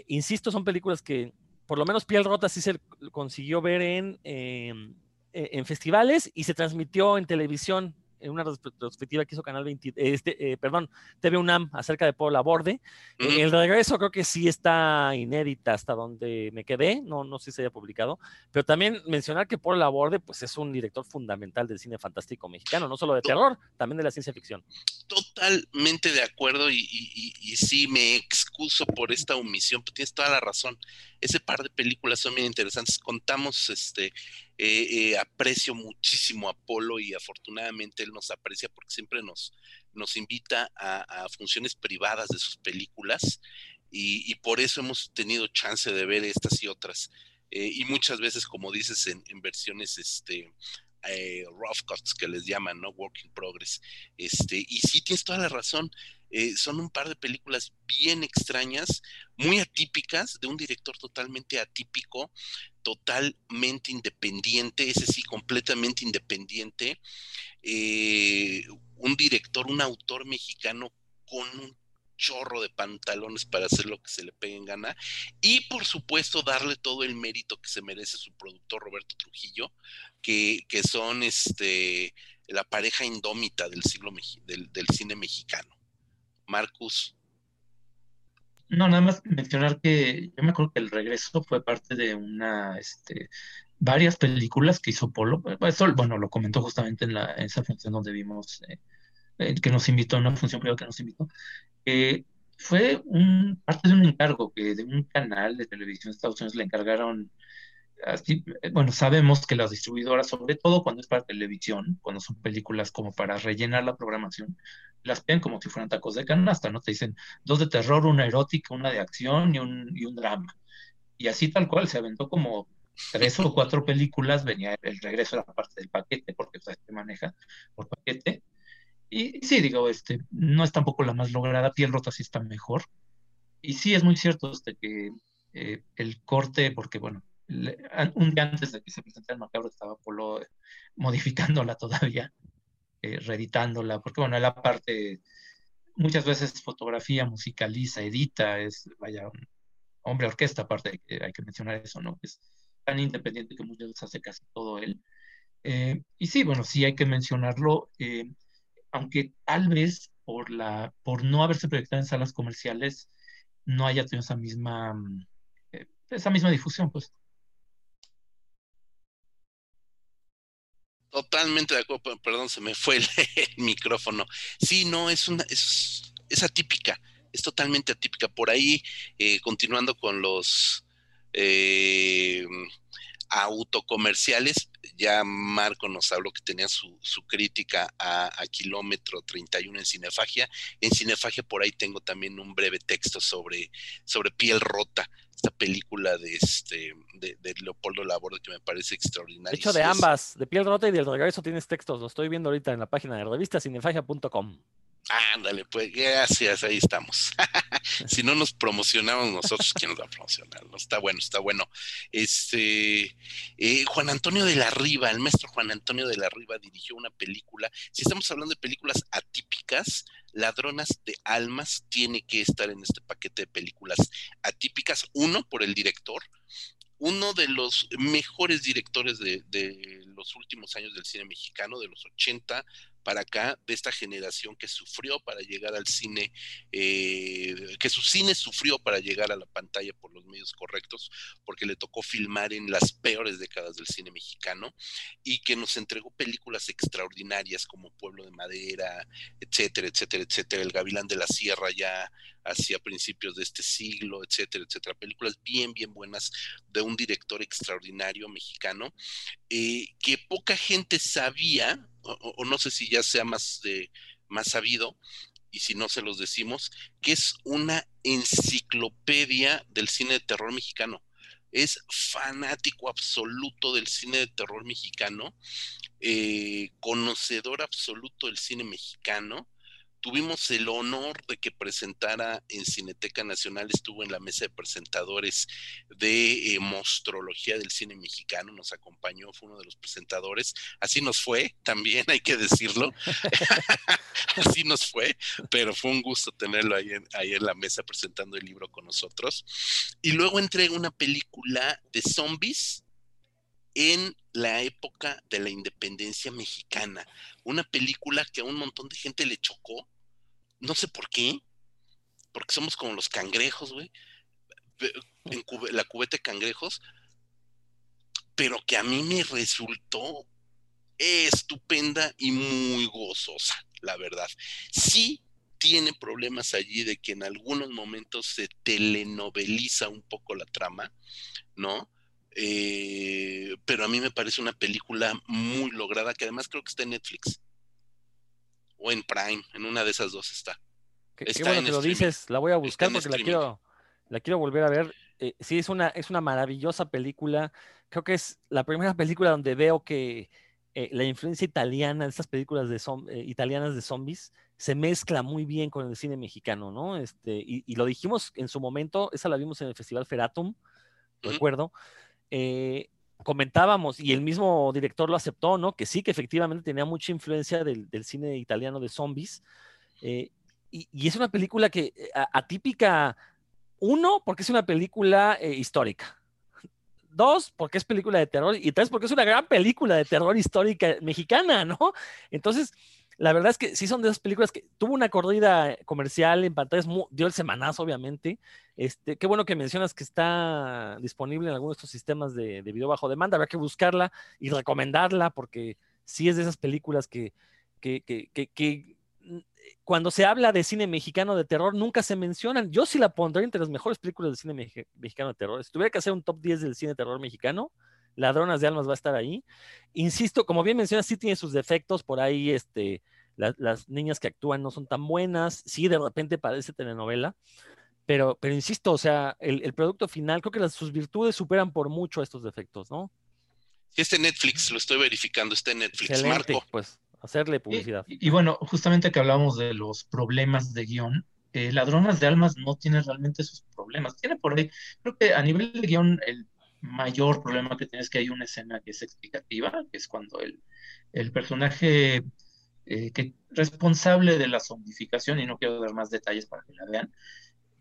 insisto, son películas que, por lo menos Piel Rota sí se consiguió ver en, em, e, en festivales y se transmitió en televisión en una retrospectiva que hizo Canal 20, este, eh, perdón, TV UNAM acerca de Puebla Borde. El regreso creo que sí está inédita hasta donde me quedé, no, no sé si se haya publicado, pero también mencionar que Puebla Borde pues es un director fundamental del cine fantástico mexicano, no solo de terror, también de la ciencia ficción. Totalmente de acuerdo y, y, sí me excuso por esta omisión, pero tienes toda la razón. Ese par de películas son bien interesantes. Contamos este eh, eh, aprecio muchísimo a Polo y afortunadamente él nos aprecia porque siempre nos, nos invita a, funciones privadas de sus películas y, por eso hemos tenido chance de ver estas y otras. Eh, y muchas veces, como dices, en, versiones este, rough cuts que les llaman, ¿no? Work in progress. Este, y sí, tienes toda la razón. Son un par de películas bien extrañas, muy atípicas, de un director totalmente atípico, totalmente independiente, ese sí, completamente independiente, eh, un director, un autor mexicano con un chorro de pantalones para hacer lo que se le pegue en gana y por supuesto darle todo el mérito que se merece su productor Roberto Trujillo, que, son este, la pareja indómita del siglo del cine mexicano. Marcus. No, nada más mencionar que yo me acuerdo que el regreso fue parte de una, este, varias películas que hizo Polo. Eso, bueno, lo comentó justamente en, la, esa función donde vimos, eh, eh, que nos invitó, una función privada que nos invitó. fue un, parte de un encargo que de un canal de televisión de Estados Unidos le encargaron así, eh, bueno, sabemos que las distribuidoras, sobre todo cuando es para televisión, cuando son películas como para rellenar la programación, las ven como si fueran tacos de canasta, ¿no? Te dicen dos de terror, una erótica, una de acción y un, y un drama. Y así tal cual, se aventó como tres o cuatro películas, venía el regreso a la parte del paquete, porque se maneja por paquete. Y, sí, digo, este, no es tampoco la más lograda, piel rota sí está mejor. Y sí, es muy cierto este, que eh, el corte, porque bueno, un día antes de que se presentara el macabro estaba Polo modificándola todavía, eh, reeditándola, porque bueno, la parte, muchas veces fotografía, musicaliza, edita, es, vaya, hombre orquesta, aparte hay que mencionar eso, ¿no? Es tan independiente que muchas veces hace casi todo él. Eh, y sí, bueno, sí hay que mencionarlo, eh, aunque tal vez por, la, por no haberse proyectado en salas comerciales, no haya tenido esa misma, esa misma difusión, pues. Totalmente de acuerdo, perdón, se me fue el, micrófono. Sí, no, es una, es, es, atípica, es totalmente atípica. Por ahí, eh, continuando con los eh, autocomerciales, ya Marco nos habló que tenía su, su crítica a, a, Kilómetro 31 en Cinefagia. En Cinefagia por ahí tengo también un breve texto sobre, sobre piel rota. Esta película de este de, Leopoldo Laborde que me parece extraordinaria. De hecho, de ambas, de Piel Rota y del Regreso tienes textos, lo estoy viendo ahorita en la página de revistacinefagia.com. Ándale, pues gracias, ahí estamos. si no nos promocionamos nosotros, ¿quién nos va a promocionar? Está bueno, está bueno. Este eh, Juan Antonio de la Riva, el maestro Juan Antonio de la Riva dirigió una película. Si estamos hablando de películas atípicas, Ladronas de Almas tiene que estar en este paquete de películas atípicas. Uno, por el director, uno de los mejores directores de, de, los últimos años del cine mexicano, de los 80, para acá, de esta generación que sufrió para llegar al cine, eh, que su cine sufrió para llegar a la pantalla por los medios correctos, porque le tocó filmar en las peores décadas del cine mexicano y que nos entregó películas extraordinarias como Pueblo de Madera, etcétera, etcétera, etcétera, El Gavilán de la Sierra ya hacia principios de este siglo, etcétera, etcétera. Películas bien, bien buenas de un director extraordinario mexicano eh, que poca gente sabía o, no sé si ya sea más, más sabido, y si no se los decimos, que es una enciclopedia del cine de terror mexicano. Es fanático absoluto del cine de terror mexicano, eh, conocedor absoluto del cine mexicano, tuvimos el honor de que presentara en Cineteca Nacional, estuvo en la mesa de presentadores de eh, Mostrología del Cine Mexicano, nos acompañó, fue uno de los presentadores, así nos fue, también hay que decirlo, así nos fue, pero fue un gusto tenerlo ahí en, ahí en la mesa presentando el libro con nosotros. Y luego entré una película de zombies en la época de la independencia mexicana. Una película que a un montón de gente le chocó, no sé por qué, porque somos como los cangrejos, güey, en la cubeta de cangrejos, pero que a mí me resultó estupenda y muy gozosa, la verdad. Sí tiene problemas allí de que en algunos momentos se telenoveliza un poco la trama, ¿no? Eh, pero a mí me parece una película muy lograda, que además creo que está en Netflix o en Prime, en una de esas dos está. Qué, bueno que lo dices, la voy a buscar porque la quiero, la quiero volver a ver. Eh, sí, es una, es una maravillosa película. Creo que es la primera película donde veo que eh, la influencia italiana de estas películas de eh, italianas de zombies se mezcla muy bien con el cine mexicano, ¿no? Este, y, lo dijimos en su momento, esa la vimos en el Festival Feratum, recuerdo comentábamos, y el mismo director lo aceptó, ¿no? Que sí, que efectivamente tenía mucha influencia del, cine italiano de zombies. Eh, y, es una película que eh, atípica, uno, porque es una película eh, histórica. Dos, porque es película de terror. Y tres, porque es una gran película de terror histórica mexicana, ¿no? Entonces, la verdad es que sí son de esas películas que tuvo una corrida comercial en pantallas, dio el semanazo, obviamente. Este, qué bueno que mencionas que está disponible en algunos de estos sistemas de, video bajo demanda. Habrá que buscarla y recomendarla porque sí es de esas películas que, que, que, que, mm, cuando se habla de cine mexicano de terror nunca se mencionan. Yo sí la pondré entre las mejores películas de cine mexicano de terror. Si tuviera que hacer un top 10 del cine de terror mexicano, Ladronas de Almas va a estar ahí. Insisto, como bien mencionas, sí tiene sus defectos, por ahí este, las niñas que actúan no son tan buenas, sí de repente parece telenovela, pero, pero insisto, o sea, el, producto final, creo que sus virtudes superan por mucho estos defectos, ¿no? Sí, este Netflix, lo estoy verificando, este Netflix, Marco. Pues hacerle publicidad. Y, bueno, justamente que hablamos de los problemas de guion, eh, Ladronas de Almas no tiene realmente esos problemas. Tiene por ahí, creo que a nivel de guion, el mayor problema que tiene es que hay una escena que es explicativa, que es cuando el, el personaje eh, que responsable de la zombificación, y no quiero dar más detalles para que la vean,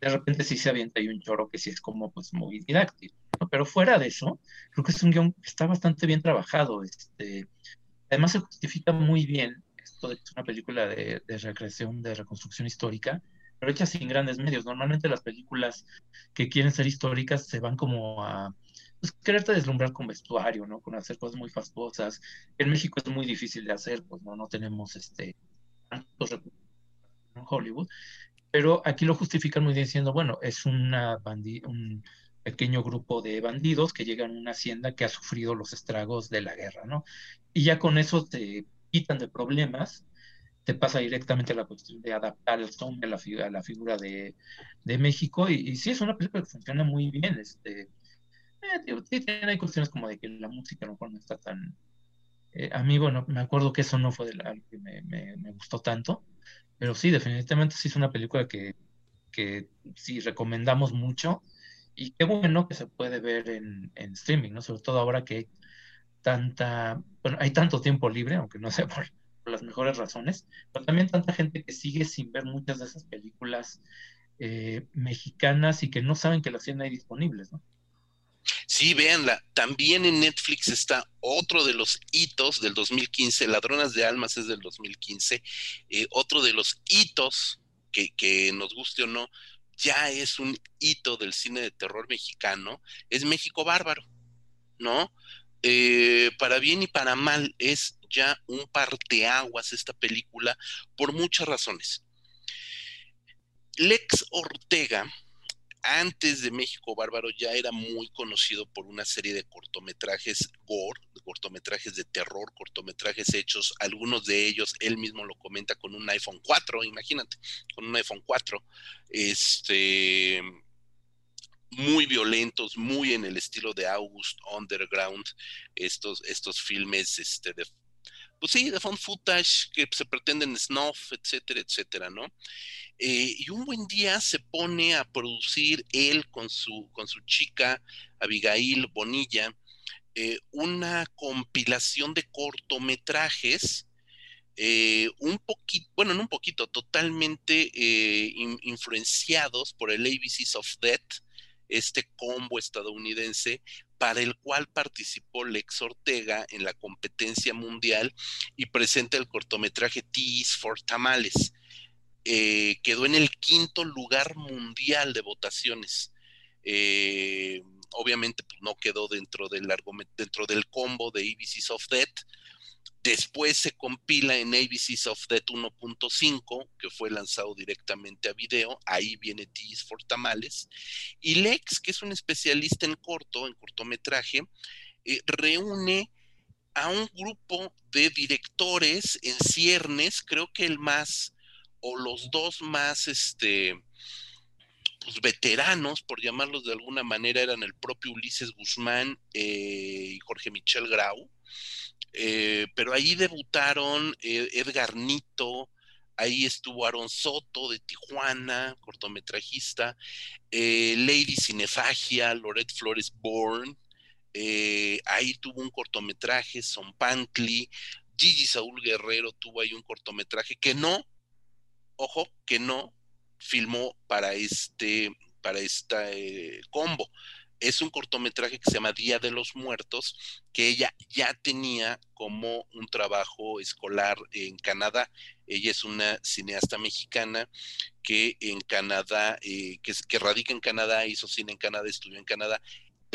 de repente sí se avienta ahí un choro que sí es como pues muy didáctico, pero fuera de eso, creo que es un guion que está bastante bien trabajado, este, además se justifica muy bien esto de que es una película de, de recreación, de reconstrucción histórica, pero hecha sin grandes medios. Normalmente las películas que quieren ser históricas se van como a pues, quererte deslumbrar con vestuario, ¿no? Con hacer cosas muy fastuosas. En México es muy difícil de hacer, pues no, no tenemos este tantos recursos en Hollywood, pero aquí lo justifican muy bien diciendo, bueno, es una un pequeño grupo de bandidos que llegan a una hacienda que ha sufrido los estragos de la guerra, ¿no? Y ya con eso te quitan de problemas te pasa directamente la cuestión de adaptar el zombie a la, a la figura de, de México. Y, y, sí, es una película que funciona muy bien. Este, eh, sí, hay cuestiones como de que la música a lo mejor no está tan... A mí, bueno, me acuerdo que eso no fue de algo que me, me, gustó tanto, pero sí, definitivamente sí es una película que, que sí recomendamos mucho y qué bueno que se puede ver en, en streaming, ¿no? Sobre todo ahora que hay tanta, bueno, hay tanto tiempo libre, aunque no sea por, por las mejores razones, pero también tanta gente que sigue sin ver muchas de esas películas eh, mexicanas y que no saben que las tienen ahí disponibles, ¿no? Sí, véanla. También en Netflix está otro de los hitos del 2015, Ladronas de Almas es del 2015, eh, otro de los hitos que, nos guste o no, ya es un hito del cine de terror mexicano, es México Bárbaro, ¿no? Eh, para bien y para mal, es ya un parteaguas esta película por muchas razones. Lex Ortega, antes de México Bárbaro, ya era muy conocido por una serie de cortometrajes gore, de cortometrajes de terror, cortometrajes hechos, algunos de ellos, él mismo lo comenta con un iPhone 4, imagínate, con un iPhone 4, este, muy violentos, muy en el estilo de August Underground, estos, estos filmes este, de pues sí, de found footage que se pretenden snuff, etcétera, etcétera, ¿no? Eh, y un buen día se pone a producir él con su, con su chica Abigail Bonilla eh, una compilación de cortometrajes, eh, un poquito, bueno, no un poquito, totalmente in, influenciados por el ABCs of Death, este combo estadounidense para el cual participó Lex Ortega en la competencia mundial y presenta el cortometraje Teas for Tamales. Eh, quedó en el quinto lugar mundial de votaciones. Eh, obviamente pues, no quedó dentro del, dentro del combo de ABCs of Death, Después se compila en ABC Softnet 1.5, que fue lanzado directamente a video. Ahí viene Teas for Tamales. Y Lex, que es un especialista en corto, en cortometraje, eh, reúne a un grupo de directores en ciernes, creo que el más, o los dos más, este, pues, veteranos, por llamarlos de alguna manera, eran el propio Ulises Guzmán eh, y Jorge Michel Grau eh, pero ahí debutaron eh, Edgar Nito, ahí estuvo Aaron Soto de Tijuana, cortometrajista, eh, Lady Cinefagia, Loret Flores Bourne, eh, ahí tuvo un cortometraje, Son Pantli, Gigi Saúl Guerrero tuvo ahí un cortometraje que no, ojo, que no filmó para este, para esta combo es un cortometraje que se llama Día de los Muertos, que ella ya tenía como un trabajo escolar en Canadá. Ella es una cineasta mexicana que en Canadá, eh, que, radica en Canadá, hizo cine en Canadá, estudió en Canadá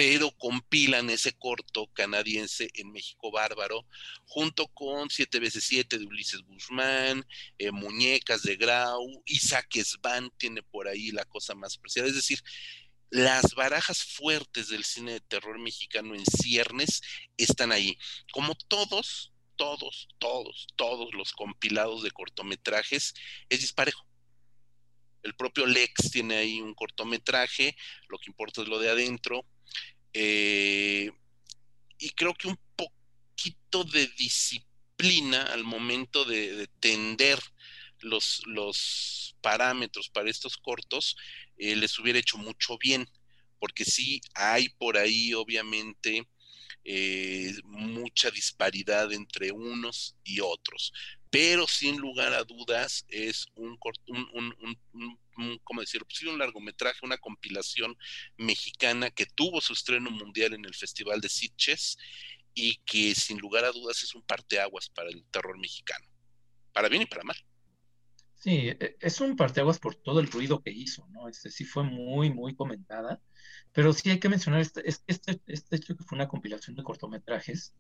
pero compilan ese corto canadiense en México Bárbaro, junto con Siete veces Siete de Ulises Guzmán, eh, Muñecas de Grau, Isaac Svan tiene por ahí la cosa más preciada. Es decir, las barajas fuertes del cine de terror mexicano en ciernes están ahí. Como todos, todos, todos, todos los compilados de cortometrajes, es disparejo. El propio Lex tiene ahí un cortometraje, lo que importa es lo de adentro. Eh, y creo que un poquito de disciplina al momento de, de tender los, parámetros para estos cortos eh, les hubiera hecho mucho bien, porque sí hay por ahí obviamente eh, mucha disparidad entre unos y otros, pero sin lugar a dudas es un, un, un, un, un ¿cómo decirlo? Pues un largometraje, una compilación mexicana que tuvo su estreno mundial en el Festival de Sitges y que sin lugar a dudas es un parteaguas para el terror mexicano, para bien y para mal. Sí, e, es un parteaguas por todo el ruido que hizo, ¿no? Este sí fue muy, muy comentada, pero sí hay que mencionar este, este, este hecho que fue una compilación de cortometrajes.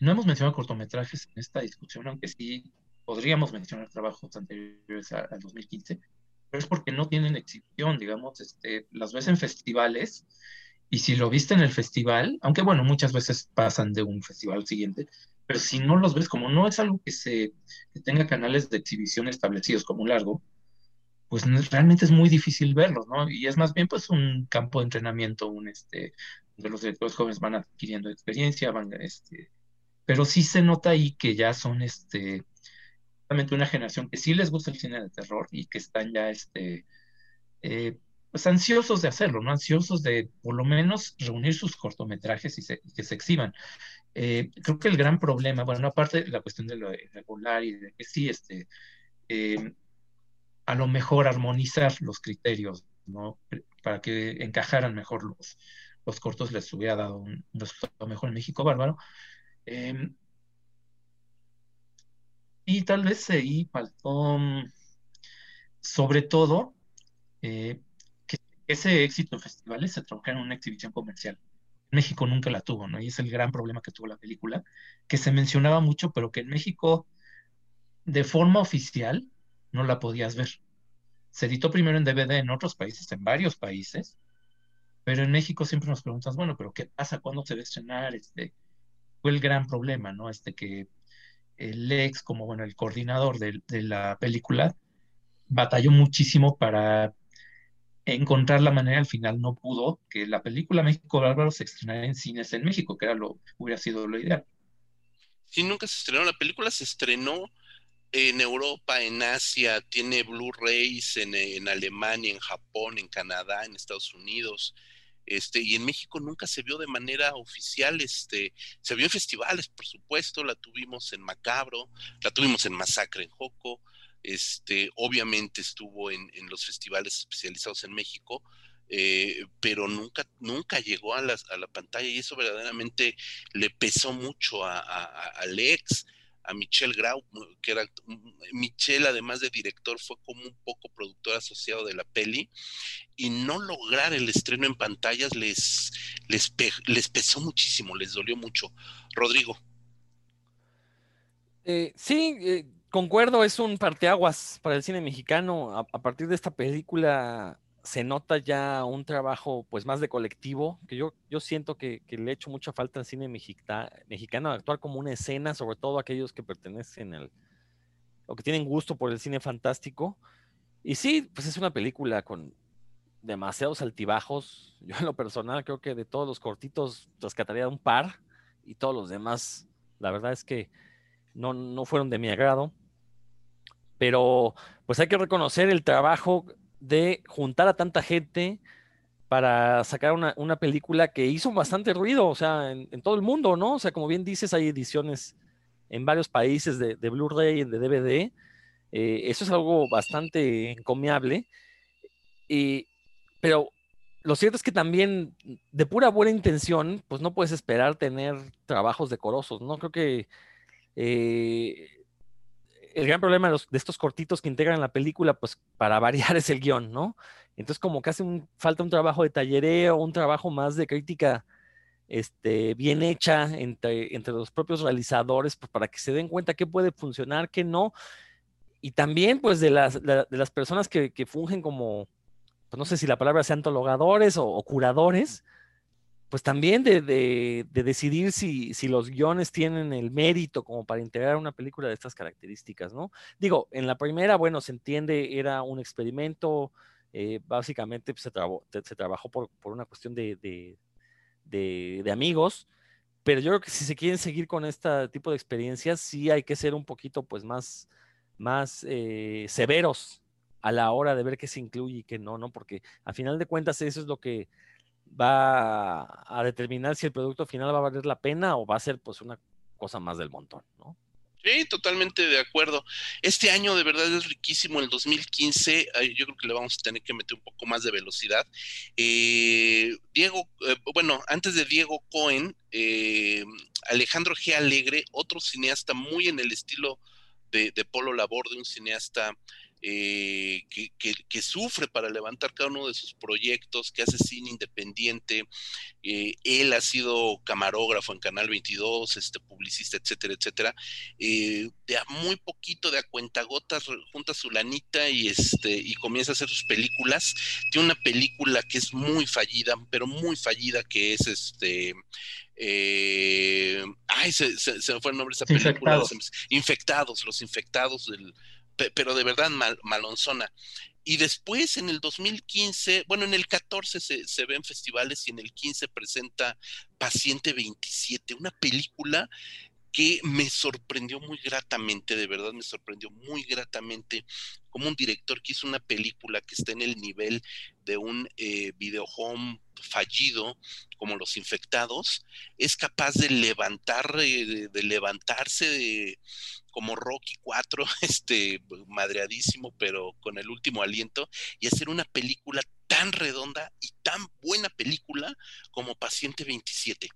No hemos mencionado cortometrajes en esta discusión, aunque sí podríamos mencionar trabajos anteriores al 2015, pero es porque no tienen exhibición, digamos, este, las ves en festivales, y si lo viste en el festival, aunque bueno, muchas veces pasan de un festival al siguiente, pero si no los ves, como no es algo que se tenga canales de exhibición establecidos como largo, pues realmente es muy difícil verlos, ¿no? Y es más bien pues un campo de entrenamiento, un este, donde los directores jóvenes van adquiriendo experiencia, van, este, pero sí se nota ahí que ya son, este, realmente una generación que sí les gusta el cine de terror y que están ya, este, eh, pues ansiosos de hacerlo, ¿no? Ansiosos de por lo menos reunir sus cortometrajes y, que se exhiban. Eh, creo que el gran problema, bueno, aparte de la cuestión de lo irregular y de que sí, este, eh, a lo mejor armonizar los criterios, ¿no? Para que encajaran mejor los, los cortos, les hubiera dado un resultado mejor en México Bárbaro. Em, y tal vez ahí faltó, sobre todo, eh, que ese éxito en festivales se troncara en una exhibición comercial. México nunca la tuvo, ¿no? Y es el gran problema que tuvo la película, que se mencionaba mucho, pero que en México, de forma oficial, no la podías ver. Se editó primero en DVD en otros países, en varios países, pero en México siempre nos preguntas, bueno, pero ¿qué pasa? ¿Cuándo se va a estrenar? Este, fue el gran problema, ¿no? Este que el ex, como bueno, el coordinador de, de la película, batalló muchísimo para encontrar la manera, al final no pudo, que la película México Bárbaro se estrenara en cines en México, que era lo, hubiera sido lo ideal. Sí, nunca se estrenó. La película se estrenó en Europa, en Asia, tiene Blu-rays en, en, Alemania, en Japón, en Canadá, en Estados Unidos. Este, y en México nunca se vio de manera oficial, este, se vio en festivales, por supuesto, la tuvimos en Macabro, la tuvimos en Masacre en Joco, este, obviamente estuvo en, los festivales especializados en México, eh, pero nunca, nunca llegó a, a, la pantalla y eso verdaderamente le pesó mucho a, Alex, a Michelle Grau, que era Michelle, además de director, fue como un poco productor asociado de la peli, y no lograr el estreno en pantallas les, les, les pesó muchísimo, les dolió mucho. Rodrigo. Eh, sí, eh, concuerdo, es un parteaguas para el cine mexicano. A, partir de esta película se nota ya un trabajo pues más de colectivo, que yo, yo siento que, le he hecho mucha falta al cine mexicano, actuar como una escena, sobre todo aquellos que pertenecen al, o que tienen gusto por el cine fantástico. Y sí, pues es una película con demasiados altibajos. Yo en lo personal creo que de todos los cortitos rescataría un par y todos los demás, la verdad es que no, no fueron de mi agrado pero pues hay que reconocer el trabajo de juntar a tanta gente para sacar una, película que hizo bastante ruido, o sea, en, todo el mundo, ¿no? O sea, como bien dices, hay ediciones en varios países de, Blu-ray y de DVD. Eh, eso es algo bastante encomiable. pero lo cierto es que también, de pura buena intención, pues no puedes esperar tener trabajos decorosos, ¿no? Creo que eh, el gran problema de, estos cortitos que integran la película, pues para variar es el guion, ¿no? Entonces como que hace falta un trabajo de tallereo, un trabajo más de crítica este, bien hecha entre, entre los propios realizadores, pues para que se den cuenta qué puede funcionar, qué no. Y también pues de las, de, las personas que, que, fungen como, pues no sé si la palabra sea antologadores o curadores, pues también de, decidir si, los guiones tienen el mérito como para integrar una película de estas características, ¿no? Digo, en la primera, bueno, se entiende, era un experimento, eh, básicamente pues, se, trabajó por, una cuestión de, amigos, pero yo creo que si se quieren seguir con este tipo de experiencias, sí hay que ser un poquito pues más, más eh, severos a la hora de ver qué se incluye y qué no, ¿no? Porque a final de cuentas eso es lo que va a determinar si el producto final va a valer la pena o va a ser pues una cosa más del montón, ¿no? Sí, totalmente de acuerdo. Este año de verdad es riquísimo, el 2015, yo creo que le vamos a tener que meter un poco más de velocidad. Eh, Diego, eh, bueno, antes de Diego Cohen, eh, Alejandro G. Alegre, otro cineasta muy en el estilo de, de Polo Labor, de un cineasta eh, que, sufre para levantar cada uno de sus proyectos, que hace cine independiente. Eh, él ha sido camarógrafo en Canal 22, este, publicista, etcétera, etcétera. Eh, de a muy poquito, de a cuentagotas, junta su lanita y, este, y comienza a hacer sus películas. Tiene una película que es muy fallida, pero muy fallida, que es este eh, ay, se, me fue el nombre de esa película. Infectados. los infectados, del, pero de verdad mal, malonzona. Y después en el 2015, bueno, en el 14 se, se ve en festivales y en el 15 presenta Paciente 27, una película que me sorprendió muy gratamente, de verdad me sorprendió muy gratamente como un director que hizo una película que está en el nivel de un eh, videohome fallido como Los Infectados, es capaz de levantar, eh, de, levantarse de, como Rocky 4, este, madreadísimo, pero con el último aliento, y hacer una película tan redonda y tan buena película como Paciente 27.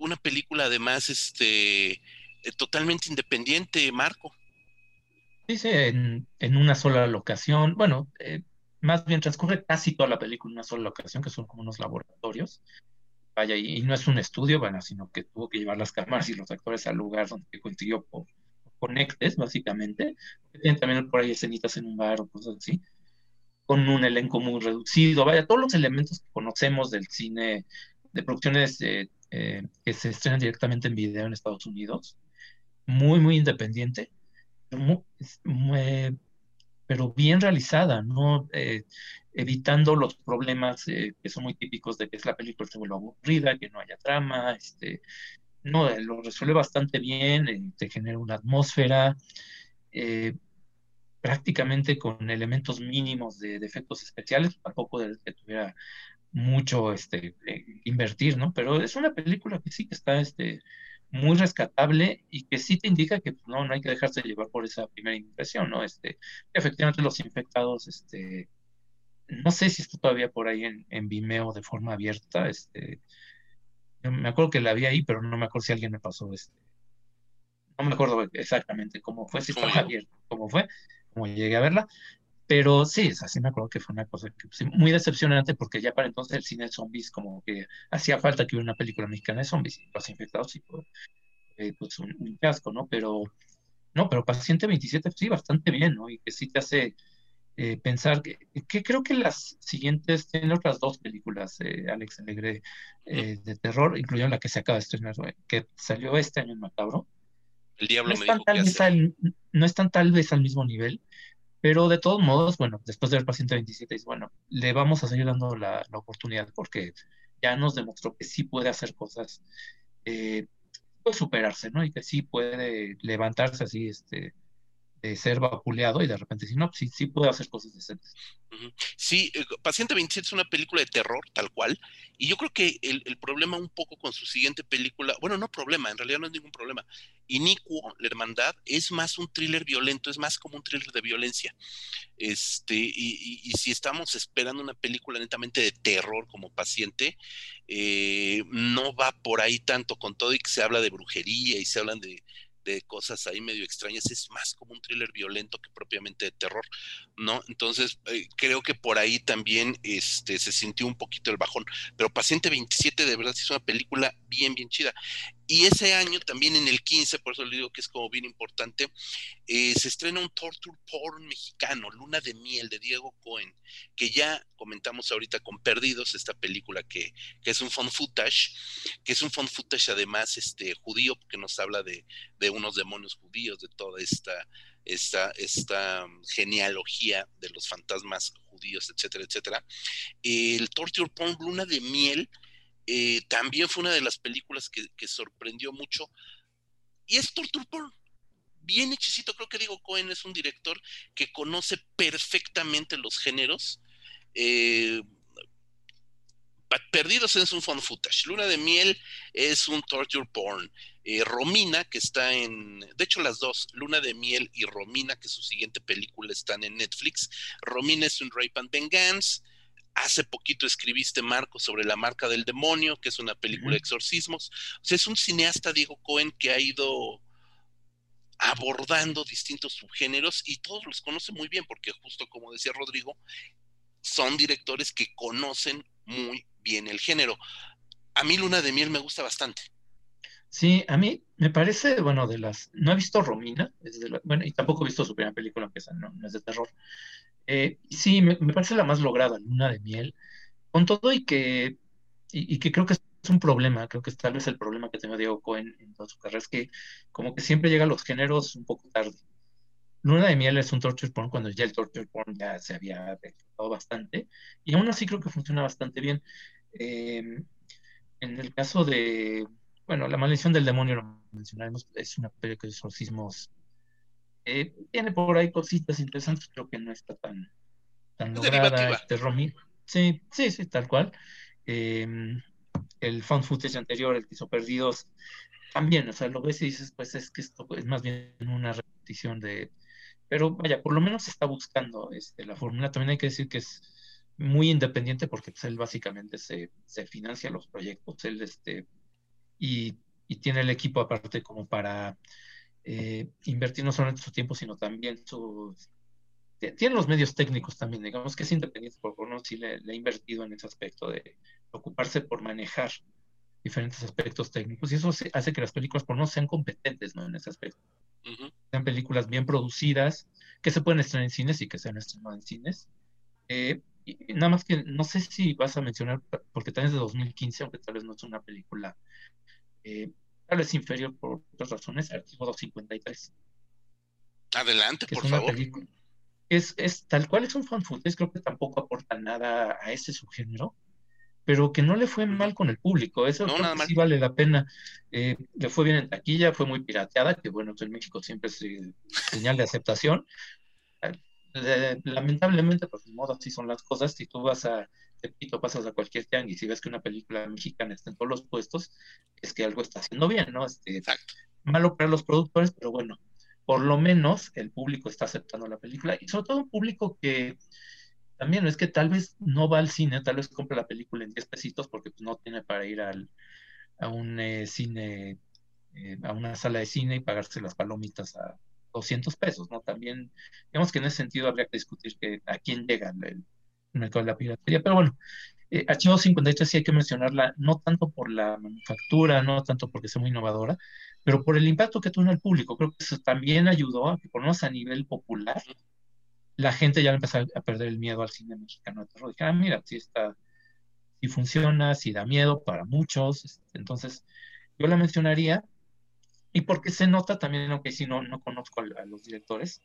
Una película además, este, eh, totalmente independiente, Marco. Dice en, una sola locación, bueno, eh, más bien transcurre casi toda la película en una sola locación, que son como unos laboratorios. Vaya, y, no es un estudio, bueno, sino que tuvo que llevar las cámaras y los actores al lugar donde consiguió por, conectes, básicamente. Tienen también por ahí escenitas en un bar o cosas así, con un elenco muy reducido. Vaya, todos los elementos que conocemos del cine, de producciones eh, eh, que se estrenan directamente en video en Estados Unidos, muy, muy independiente, muy, pero bien realizada. Eh, evitando los problemas eh, que son muy típicos de que es la película se vuelve aburrida, que no haya trama, este, no, eh, lo resuelve bastante bien, te genera una atmósfera, prácticamente con elementos mínimos de, efectos especiales, tampoco de que tuviera mucho este, invertir, ¿no? Pero es una película que sí que está este, muy rescatable y que sí te indica que pues, no, no hay que dejarse llevar por esa primera impresión, ¿no? Este, efectivamente los infectados, este, no sé si está todavía por ahí en, en Vimeo de forma abierta, este, me acuerdo que la vi ahí, pero no me acuerdo si alguien me pasó este, no me acuerdo exactamente cómo fue, si estaba abierto, cómo fue, cómo llegué a verla, pero sí, así me acuerdo que fue una cosa muy decepcionante porque ya para entonces el cine de zombies como que hacía falta que hubiera una película mexicana de zombies y los infectados y eh, pues un, un, fiasco, ¿no? Pero no, pero Paciente 27 sí, bastante bien, ¿no? Y que sí te hace eh, pensar que, que, creo que las siguientes, tienen otras dos películas, eh, Alex Alegre, de terror, incluyendo la que se acaba de estrenar, que salió este año en Macabro. El diablo no están, tal vez al, no están tal vez al mismo nivel, pero de todos modos, bueno, después de ver paciente 27, es bueno, le vamos a seguir dando la, la, oportunidad porque ya nos demostró que sí puede hacer cosas, eh, puede superarse, ¿no? Y que sí puede levantarse así, este, de ser vapuleado y de repente si no, sí, sí puede hacer cosas decentes. Sí, eh, Paciente 27 es una película de terror, tal cual, y yo creo que el, el, problema un poco con su siguiente película, bueno, no problema, en realidad no es ningún problema, Inicuo, la hermandad, es más un thriller violento, es más como un thriller de violencia. Este, y, y, si estamos esperando una película netamente de terror como paciente, eh, no va por ahí tanto con todo y que se habla de brujería y se hablan de, de cosas ahí medio extrañas, es más como un thriller violento que propiamente de terror, ¿no? Entonces, eh, creo que por ahí también este, se sintió un poquito el bajón, pero Paciente 27 de verdad es una película bien, bien chida. Y ese año, también en el 15, por eso le digo que es como bien importante, eh, se estrena un torture porn mexicano, Luna de Miel, de Diego Cohen, que ya comentamos ahorita con Perdidos, esta película que, que es un fun footage, que es un fun footage además este, judío, porque nos habla de, de unos demonios judíos, de toda esta, esta, esta genealogía de los fantasmas judíos, etcétera, etcétera. El torture porn, Luna de Miel, eh, también fue una de las películas que, sorprendió mucho. Y es Torture Porn. Bien hechicito, creo que Diego Cohen es un director que conoce perfectamente los géneros. Eh, Perdidos es un fun footage. Luna de Miel es un torture porn. Eh, Romina, que está en. De hecho, las dos, Luna de Miel y Romina, que su siguiente película están en Netflix. Romina es un Rape and Vengeance. Hace poquito escribiste, Marco, sobre La marca del demonio, que es una película de exorcismos. O sea, es un cineasta, Diego Cohen, que ha ido abordando distintos subgéneros y todos los conoce muy bien porque justo como decía Rodrigo, son directores que conocen muy bien el género. A mí Luna de Miel me gusta bastante. Sí, a mí me parece, bueno, de las... No he visto Romina, bueno, y tampoco he visto su primera película, que no, no es de terror. Eh, sí, me, parece la más lograda, Luna de Miel, con todo y que, y, que creo que es un problema, creo que es tal vez el problema que tenía Diego Cohen en toda su carrera, es que como que siempre llega a los géneros un poco tarde. Luna de Miel es un torture porn cuando ya el torture porn ya se había explotado bastante, y aún así creo que funciona bastante bien. Em, en el caso de, bueno, La maldición del demonio, lo mencionaremos, es una película de exorcismos. Eh, tiene por ahí cositas interesantes, creo que no está tan, tan lograda. Este Romy. Sí, sí, sí, tal cual. Em, el found footage anterior, el que hizo Perdidos, también, o sea, lo ves y dices, pues es que esto es más bien una repetición de, pero vaya, por lo menos está buscando este, la fórmula. También hay que decir que es muy independiente porque pues, él básicamente se, se, financia los proyectos, él este, y, y, tiene el equipo aparte como para eh, invertir no solamente su tiempo, sino también su... Tiene los medios técnicos también, digamos que es independiente, por lo menos sí le, le ha invertido en ese aspecto de ocuparse por manejar diferentes aspectos técnicos y eso hace que las películas por no sean competentes ¿no? en ese aspecto. Sean películas bien producidas, que se pueden estrenar en cines y que sean estrenadas en cines. Eh, y nada más que no sé si vas a mencionar, porque también es de 2015, aunque tal vez no es una película, eh, tal vez inferior por otras razones, Archivo 253. Adelante, por favor. es, es, tal cual es un fan footage, creo que tampoco aporta nada a ese subgénero pero que no le fue mal con el público. Eso sí vale la pena. Eh, le fue bien en taquilla, fue muy pirateada, que bueno, en México siempre es señal de aceptación. Eh, lamentablemente, pues de modo así son las cosas. Si tú vas a Tepito, pasas a cualquier tianguis y ves que una película mexicana está en todos los puestos, es que algo está haciendo bien, ¿no? Este, malo para los productores, pero bueno, por lo menos el público está aceptando la película y sobre todo un público que también es que tal vez no va al cine, tal vez compra la película en 10 pesitos porque pues, no tiene para ir al, a un eh, cine, eh, a una sala de cine y pagarse las palomitas a 200 pesos, ¿no? También, digamos que en ese sentido habría que discutir que a quién llega el, mercado de la piratería, pero bueno, eh, Archivo 53 sí hay que mencionarla, no tanto por la manufactura, no tanto porque sea muy innovadora, pero por el impacto que tuvo en el público. Creo que eso también ayudó a que, por lo menos a nivel popular, la gente ya empezó a perder el miedo al cine mexicano de terror. Dije, ah, mira, si está, si funciona, si da miedo para muchos. Este, entonces, yo la mencionaría. Y porque se nota también, aunque si no, no conozco a, los directores,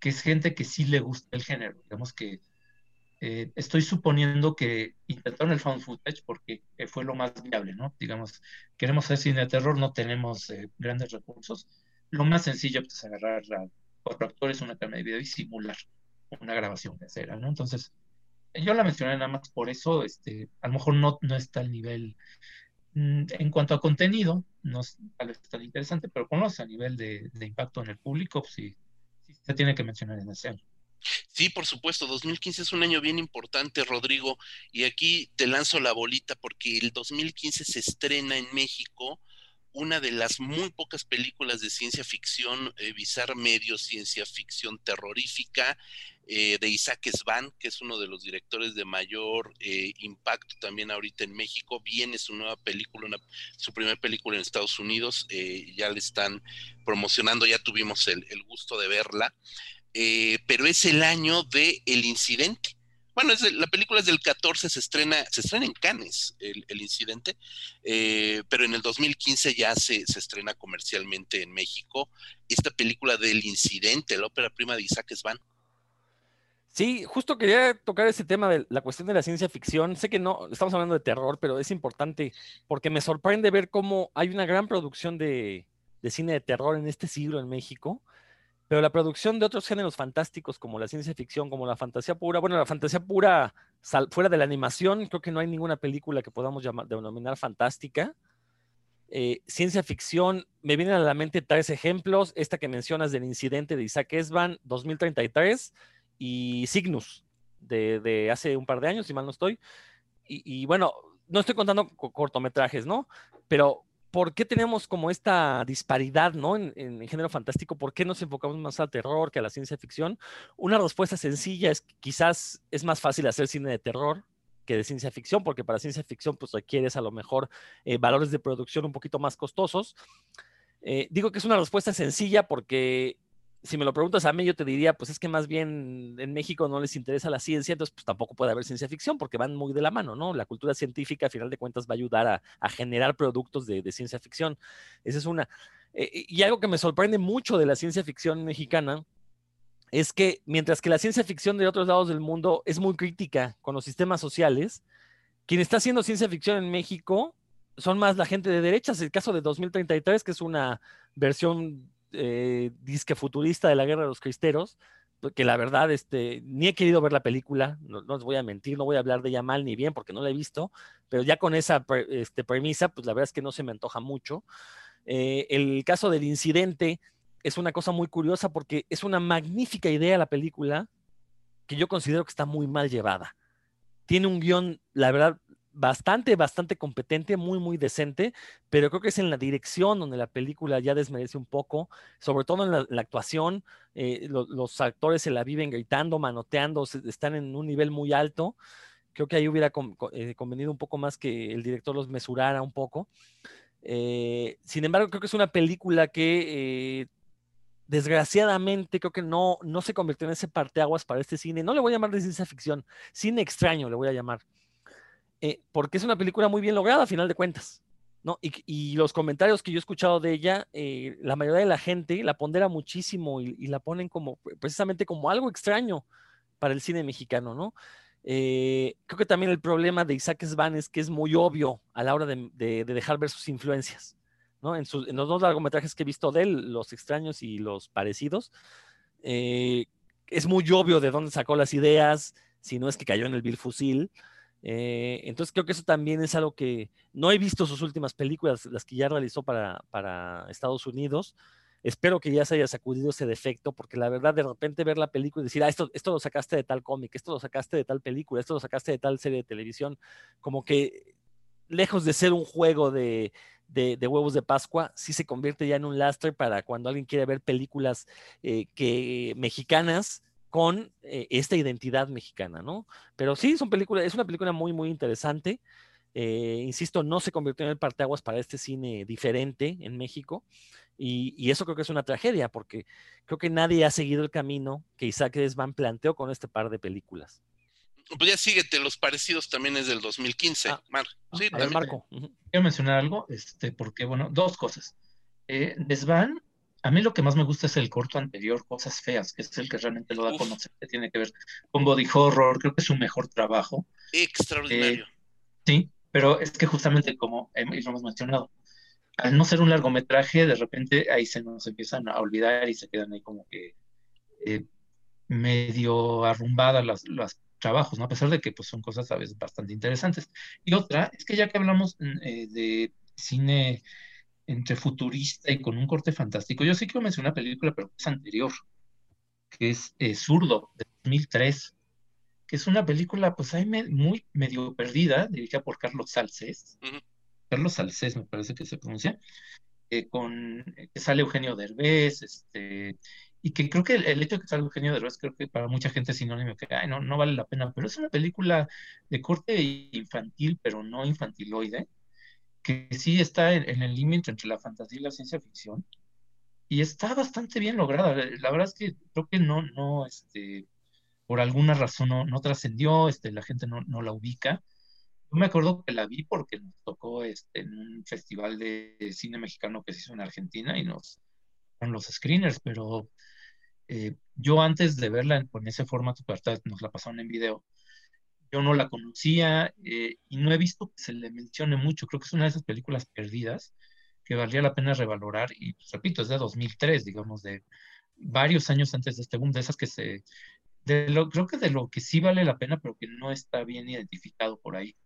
que es gente que sí le gusta el género. Digamos que eh, estoy suponiendo que intentaron el found footage porque eh, fue lo más viable, ¿no? Digamos, queremos hacer cine de terror, no tenemos eh, grandes recursos. Lo más sencillo pues, es agarrar a cuatro actores, una cámara de video y simular una grabación casera, ¿no? Entonces, yo la mencioné nada más por eso, este, a lo mejor no, no está al nivel, mm, en cuanto a contenido, no es tal vez tan interesante, pero conoce a nivel de, impacto en el público, pues sí, sí, se tiene que mencionar en ese año. Sí, por supuesto, 2015 es un año bien importante, Rodrigo, y aquí te lanzo la bolita porque el 2015 se estrena en México una de las muy pocas películas de ciencia ficción, eh, bizarra medio ciencia ficción terrorífica, eh, de Isaac Svan, que es uno de los directores de mayor eh, impacto también ahorita en México. Viene su nueva película, su primera película en Estados Unidos, ya le están promocionando, ya tuvimos el gusto de verla, pero es el año de El Incidente bueno, la película es del 14, se estrena, se estrena en Cannes el, incidente, eh, pero en el 2015 ya se, se, estrena comercialmente en México esta película del incidente, la ópera prima de Isaac Svan. Sí, justo quería tocar ese tema de la cuestión de la ciencia ficción. Sé que no estamos hablando de terror, pero es importante porque me sorprende ver cómo hay una gran producción de, de cine de terror en este siglo en México pero la producción de otros géneros fantásticos como la ciencia ficción, como la fantasía pura, bueno, la fantasía pura fuera de la animación, creo que no hay ninguna película que podamos llamar, denominar fantástica. Eh, ciencia ficción, me vienen a la mente tres ejemplos, esta que mencionas del incidente de Isaac Esban, 2033, y Cygnus, de, hace un par de años, si mal no estoy. Y, y bueno, no estoy contando cortometrajes, ¿no? Pero ¿por qué tenemos como esta disparidad, ¿no? En, género fantástico, ¿por qué nos enfocamos más al terror que a la ciencia ficción? Una respuesta sencilla es que quizás es más fácil hacer cine de terror que de ciencia ficción, porque para ciencia ficción pues requieres a lo mejor eh, valores de producción un poquito más costosos. Eh, digo que es una respuesta sencilla porque si me lo preguntas a mí, yo te diría, pues es que más bien en México no les interesa la ciencia, entonces pues tampoco puede haber ciencia ficción porque van muy de la mano, ¿no? La cultura científica, a final de cuentas, va a ayudar a, generar productos de, ciencia ficción. Esa es una. Eh, y algo que me sorprende mucho de la ciencia ficción mexicana es que mientras que la ciencia ficción de otros lados del mundo es muy crítica con los sistemas sociales, quien está haciendo ciencia ficción en México son más la gente de derechas. El caso de 2033, que es una versión eh, disque futurista de la Guerra de los Cristeros, que la verdad, este, ni he querido ver la película, no, os voy a mentir, no voy a hablar de ella mal ni bien porque no la he visto, pero ya con esa este, premisa, pues la verdad es que no se me antoja mucho. Eh, el caso del incidente es una cosa muy curiosa porque es una magnífica idea la película que yo considero que está muy mal llevada. Tiene un guion, la verdad, bastante, bastante competente, muy, muy decente, pero creo que es en la dirección donde la película ya desmerece un poco, sobre todo en la, actuación. Eh, los actores se la viven gritando, manoteando, están en un nivel muy alto. Creo que ahí hubiera eh, convenido un poco más que el director los mesurara un poco. Eh, sin embargo, creo que es una película que desgraciadamente creo que no, no se convirtió en ese parteaguas para este cine. No le voy a llamar de ciencia ficción, cine extraño le voy a llamar. Eh, porque es una película muy bien lograda a final de cuentas. ¿no? Y, los comentarios que yo he escuchado de ella, eh, la mayoría de la gente la pondera muchísimo y, la ponen como precisamente como algo extraño para el cine mexicano, ¿no? Eh, creo que también el problema de Isaac Svan es que es muy obvio a la hora de dejar ver sus influencias. En, los dos largometrajes que he visto de él, Los extraños y Los parecidos, eh, es muy obvio de dónde sacó las ideas, si no es que cayó en el Bill Fusil. Eh, entonces creo que eso también es algo que no he visto sus últimas películas, las que ya realizó para, Estados Unidos. Espero que ya se haya sacudido ese defecto, porque la verdad, de repente ver la película y decir, ah, esto, esto lo sacaste de tal cómic, esto lo sacaste de tal película, esto lo sacaste de tal serie de televisión, como que lejos de ser un juego de, de, huevos de Pascua, sí se convierte ya en un lastre para cuando alguien quiere ver películas eh, que, mexicanas con eh, esta identidad mexicana, ¿no? Pero sí, son películas, es una película muy, muy interesante. Eh, insisto, no se convirtió en el parteaguas para este cine diferente en México. Y, y, eso creo que es una tragedia, porque creo que nadie ha seguido el camino que Isaac Desvan planteó con este par de películas pues ya síguete, los parecidos también es del 2015, ah, Sí, a ver, Marco. Quiero mencionar algo, este, porque, bueno, dos cosas. Eh, Desvan, a mí lo que más me gusta es el corto anterior, Cosas Feas, que es el que realmente lo da a conocer, que tiene que ver con body horror, creo que es su mejor trabajo. Extraordinario. Eh, sí, pero es que justamente como lo hemos mencionado, al no ser un largometraje, de repente ahí se nos empiezan a olvidar y se quedan ahí como que eh, medio arrumbadas las, las trabajos, ¿no? A pesar de que pues, son cosas a veces bastante interesantes. Y otra es que ya que hablamos mm, eh, de cine entre futurista y con un corte fantástico, yo sí quiero mencionar una película, pero es anterior, que es eh, Zurdo, de 2003, que es una película, pues ahí muy medio perdida, dirigida por Carlos Salcés. Carlos Salcés, me parece que se pronuncia, eh, con, que sale Eugenio Derbez, este, y que creo que el, hecho de que salga Eugenio Derbez, creo que para mucha gente es sinónimo que no, no vale la pena, pero es una película de corte infantil, pero no infantiloide, que sí está en, el límite entre la fantasía y la ciencia ficción, y está bastante bien lograda. La verdad es que creo que no, no, este, por alguna razón no, no trascendió, este, la gente no, no la ubica. Yo me acuerdo que la vi porque nos tocó este, en un festival de cine mexicano que se hizo en Argentina y nos con los screeners, pero eh, yo antes de verla con ese formato, nos la pasaron en video, yo no la conocía eh, y no he visto que se le mencione mucho. Creo que es una de esas películas perdidas que valía la pena revalorar y, pues, repito, es de 2003, digamos, de varios años antes de este boom, de esas que se... De lo, creo que de lo que sí vale la pena, pero que no está bien identificado por ahí.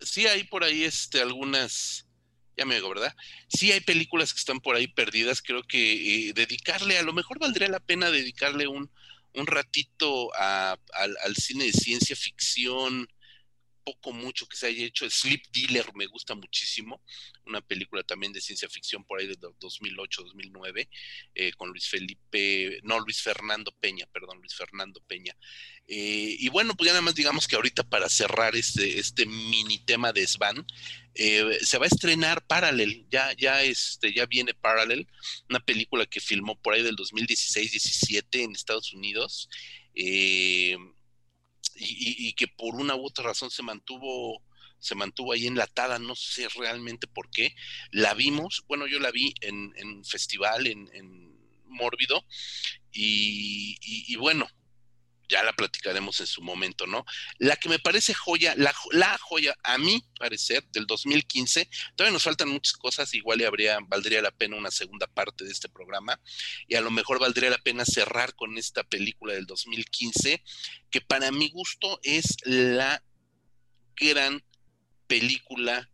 Sí, hay por ahí este, algunas ya me digo, ¿verdad? Sí hay películas que están por ahí perdidas, creo que eh, dedicarle, a lo mejor valdría la pena dedicarle un, un ratito al, cine de ciencia ficción, poco mucho que se haya hecho. Sleep Dealer me gusta muchísimo, una película también de ciencia ficción por ahí de 2008, 2009, eh, con Luis Felipe, no, Luis Fernando Peña, perdón, Luis Fernando Peña. Eh, y bueno, pues ya nada más digamos que ahorita para cerrar este, este mini tema de Svan, eh, se va a estrenar Parallel, ya, ya, este, ya viene Parallel, una película que filmó por ahí del 2016-17 en Estados Unidos. Eh, y, que por una u otra razón se mantuvo se mantuvo ahí enlatada, no sé realmente por qué. La vimos, bueno, yo la vi en, un festival, en, en Mórbido, y, bueno, ya la platicaremos en su momento, ¿no? La que me parece joya, la, la, joya, a mi parecer, del 2015, todavía nos faltan muchas cosas, igual y habría, valdría la pena una segunda parte de este programa, y a lo mejor valdría la pena cerrar con esta película del 2015, que para mi gusto es la gran película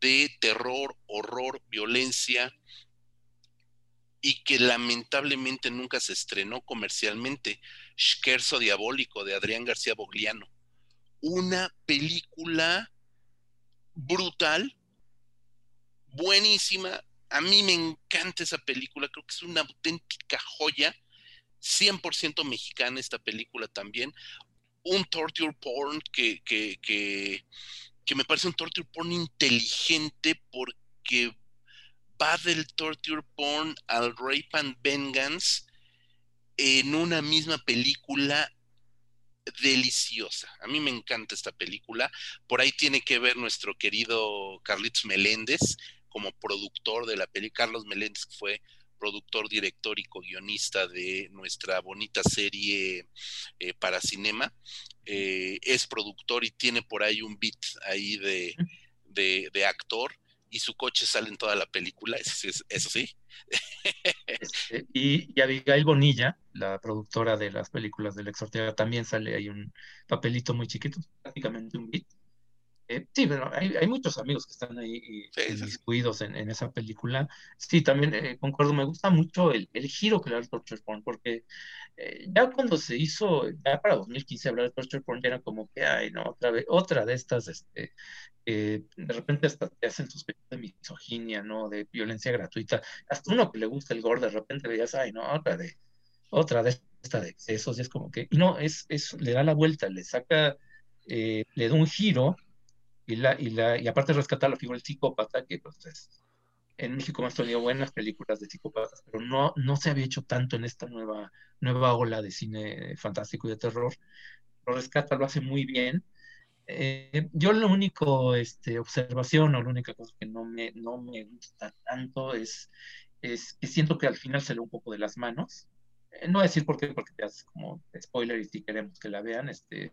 de terror, horror, violencia, y que lamentablemente nunca se estrenó comercialmente, Scherzo Diabólico de Adrián García Bogliano. Una película brutal, buenísima. A mí me encanta esa película, creo que es una auténtica joya, 100% mexicana esta película también. Un torture porn que, que, que, que me parece un torture porn inteligente porque del torture porn al rape and vengeance en una misma película deliciosa. A mí me encanta esta película. Por ahí tiene que ver nuestro querido Carlitos Meléndez como productor de la película. Carlos Meléndez fue productor, director y co-guionista de nuestra bonita serie eh, para cinema. Eh, es productor y tiene por ahí un beat ahí de actor y su coche sale en toda la película, eso, sí. Este, y, Abigail Bonilla, la productora de las películas del Ex también sale ahí un papelito muy chiquito, prácticamente un beat. Eh, sí, pero hay, muchos amigos que están ahí descuidos en, esa película. Sí, también eh, concuerdo, me gusta mucho el, giro que le da el Torture Porn, porque eh, ya cuando se hizo, ya para 2015 hablar de Torture Porn, era como que, ay, no, otra vez, otra de estas este, de repente hasta te hacen sospechar de misoginia, ¿no? De violencia gratuita. Hasta uno que le gusta el gore, de repente veías, ay, no, otra de, otra de esta de excesos, y es como que, y no, es, es, le da la vuelta, le saca, le da un giro, y, la, y, la, y aparte rescata la figura del psicópata, que pues es, en México hemos tenido buenas películas de psicópatas, pero no, no se había hecho tanto en esta nueva, nueva ola de cine fantástico y de terror. Lo rescata, lo hace muy bien, eh, yo lo único este, observación o la única cosa que no me, no me gusta tanto es, es que siento que al final se le un poco de las manos. Eh, no voy a decir por qué, porque ya es como spoiler y si queremos que la vean, este,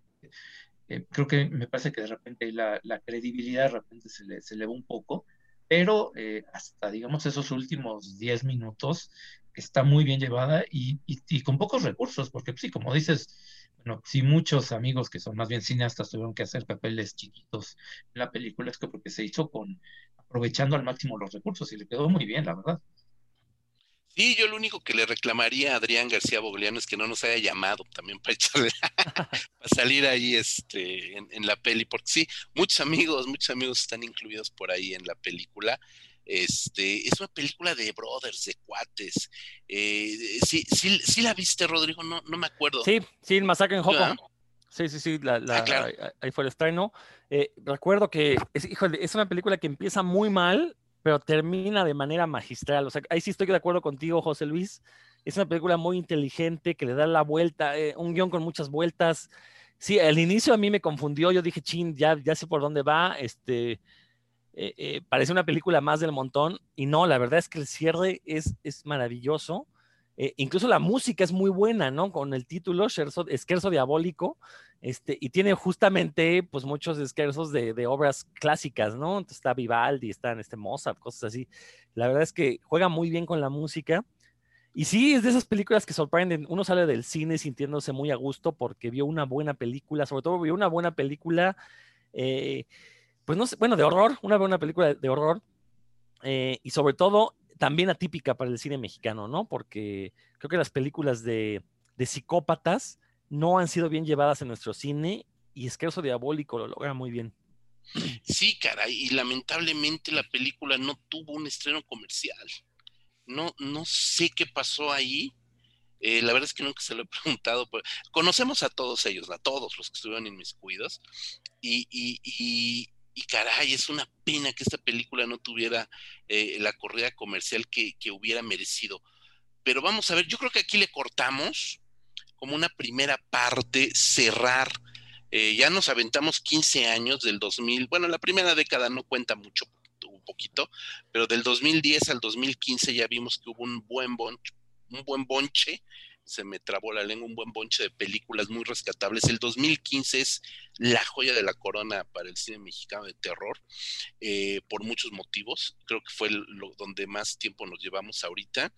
eh, creo que me parece que de repente la, credibilidad de repente se le, se le va un poco, pero hasta digamos esos últimos 10 minutos está muy bien llevada y, y, con pocos recursos, porque sí, como dices, bueno, si muchos amigos que son más bien cineastas tuvieron que hacer papeles chiquitos en la película, es que porque se hizo con aprovechando al máximo los recursos y le quedó muy bien, la verdad. Sí, yo lo único que le reclamaría a Adrián García Bogliano es que no nos haya llamado también para echarle, para salir ahí este, en, en, la peli, porque sí, muchos amigos, muchos amigos están incluidos por ahí en la película. Este, es una película de brothers, de cuates. Eh, sí, sí, sí, la viste, Rodrigo, no, no me acuerdo. Sí, sí, el masacre en Hong Kong. Sí, sí, sí, la, ah, ahí fue el estreno. Eh, recuerdo que es, híjole, es una película que empieza muy mal, pero termina de manera magistral. O sea, ahí sí estoy de acuerdo contigo, José Luis. Es una película muy inteligente que le da la vuelta, eh, un guion con muchas vueltas. Sí, al inicio a mí me confundió. Yo dije, chin, ya, ya sé por dónde va. Este, eh, eh, parece una película más del montón y no, la verdad es que el cierre es, es maravilloso. Incluso la música es muy buena, ¿no? Con el título Esquerzo Diabólico, este, y tiene justamente, pues, muchos esquerzos de, de, obras clásicas, ¿no? Entonces está Vivaldi, está en este Mozart, cosas así. La verdad es que juega muy bien con la música. Y sí, es de esas películas que sorprenden. Uno sale del cine sintiéndose muy a gusto porque vio una buena película, sobre todo vio una buena película eh, pues no sé, bueno, de horror, una buena película de, horror, eh, y sobre todo también atípica para el cine mexicano, ¿no? Porque creo que las películas de, psicópatas no han sido bien llevadas en nuestro cine y Esquerzo Diabólico lo logra muy bien. Sí, caray, y lamentablemente la película no tuvo un estreno comercial. No, no sé qué pasó ahí. Eh, la verdad es que nunca se lo he preguntado. Pero conocemos a todos ellos, a todos los que estuvieron en mis cuidos. Y, y, y, y caray, es una pena que esta película no tuviera eh, la corrida comercial que, que, hubiera merecido. Pero vamos a ver, yo creo que aquí le cortamos como una primera parte, cerrar. Eh, ya nos aventamos 15 años del 2000, bueno, la primera década no cuenta mucho, un poquito, pero del 2010 al 2015 ya vimos que hubo un buen bonche, un buen bonche se me trabó la lengua, un buen bonche de películas muy rescatables. El 2015 es la joya de la corona para el cine mexicano de terror, eh, por muchos motivos. Creo que fue lo, donde más tiempo nos llevamos ahorita.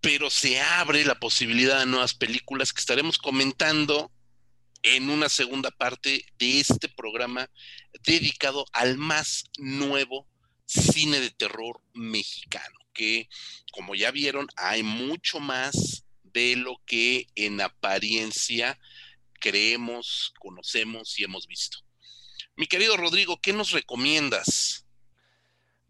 Pero se abre la posibilidad de nuevas películas que estaremos comentando en una segunda parte de este programa dedicado al más nuevo cine de terror mexicano que, como ya vieron, hay mucho más de lo que en apariencia creemos, conocemos y hemos visto. Mi querido Rodrigo, ¿qué nos recomiendas?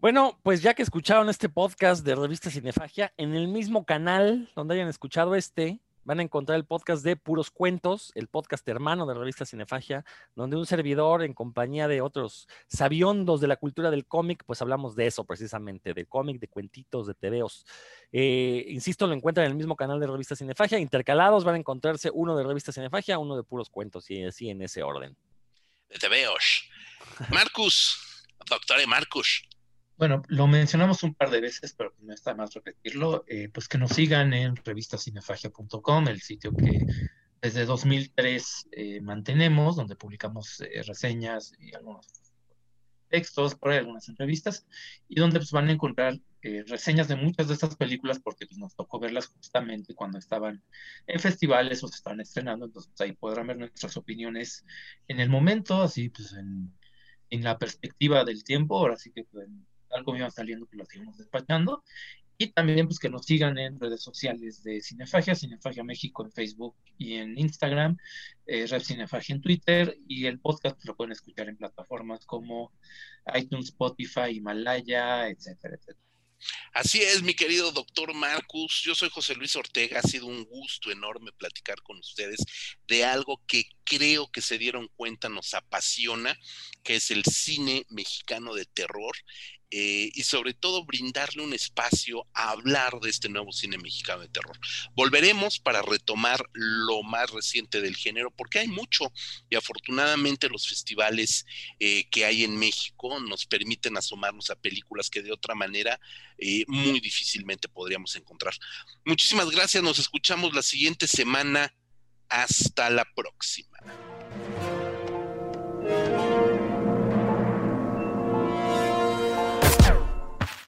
Bueno, pues ya que escucharon este podcast de Revista Cinefagia, en el mismo canal donde hayan escuchado este, van a encontrar el podcast de Puros Cuentos, el podcast hermano de revista Cinefagia, donde un servidor en compañía de otros sabiondos de la cultura del cómic, pues hablamos de eso precisamente, de cómic, de cuentitos, de tebeos. Eh, insisto, lo encuentran en el mismo canal de revista Cinefagia, intercalados van a encontrarse uno de revista Cinefagia, uno de Puros Cuentos, y así en ese orden. De tebeos. Marcus, doctor Marcus. Bueno, lo mencionamos un par de veces, pero no está más repetirlo. Eh, pues que nos sigan en revistacinefagia.com, el sitio que desde 2003 eh, mantenemos, donde publicamos eh, reseñas y algunos textos, por ahí algunas entrevistas, y donde pues, van a encontrar reseñas de muchas de estas películas, porque pues, nos tocó verlas justamente cuando estaban en festivales o se estaban estrenando, entonces ahí podrán ver nuestras opiniones en el momento, así pues en, en la perspectiva del tiempo, ahora sí que pues, tal como iban saliendo, que lo seguimos despachando. Y también pues que nos sigan en redes sociales de Cinefagia, Cinefagia México en Facebook y en Instagram, eh, Red Cinefagia en Twitter y el podcast lo pueden escuchar en plataformas como iTunes, Spotify, Himalaya, etcétera, etcétera. Así es, mi querido doctor Marcus. Yo soy José Luis Ortega. Ha sido un gusto enorme platicar con ustedes de algo que creo que se dieron cuenta nos apasiona, que es el cine mexicano de terror eh, y sobre todo brindarle un espacio a hablar de este nuevo cine mexicano de terror. Volveremos para retomar lo más reciente del género, porque hay mucho y afortunadamente los festivales eh, que hay en México nos permiten asomarnos a películas que de otra manera eh, muy difícilmente podríamos encontrar. Muchísimas gracias, nos escuchamos la siguiente semana. Hasta la próxima.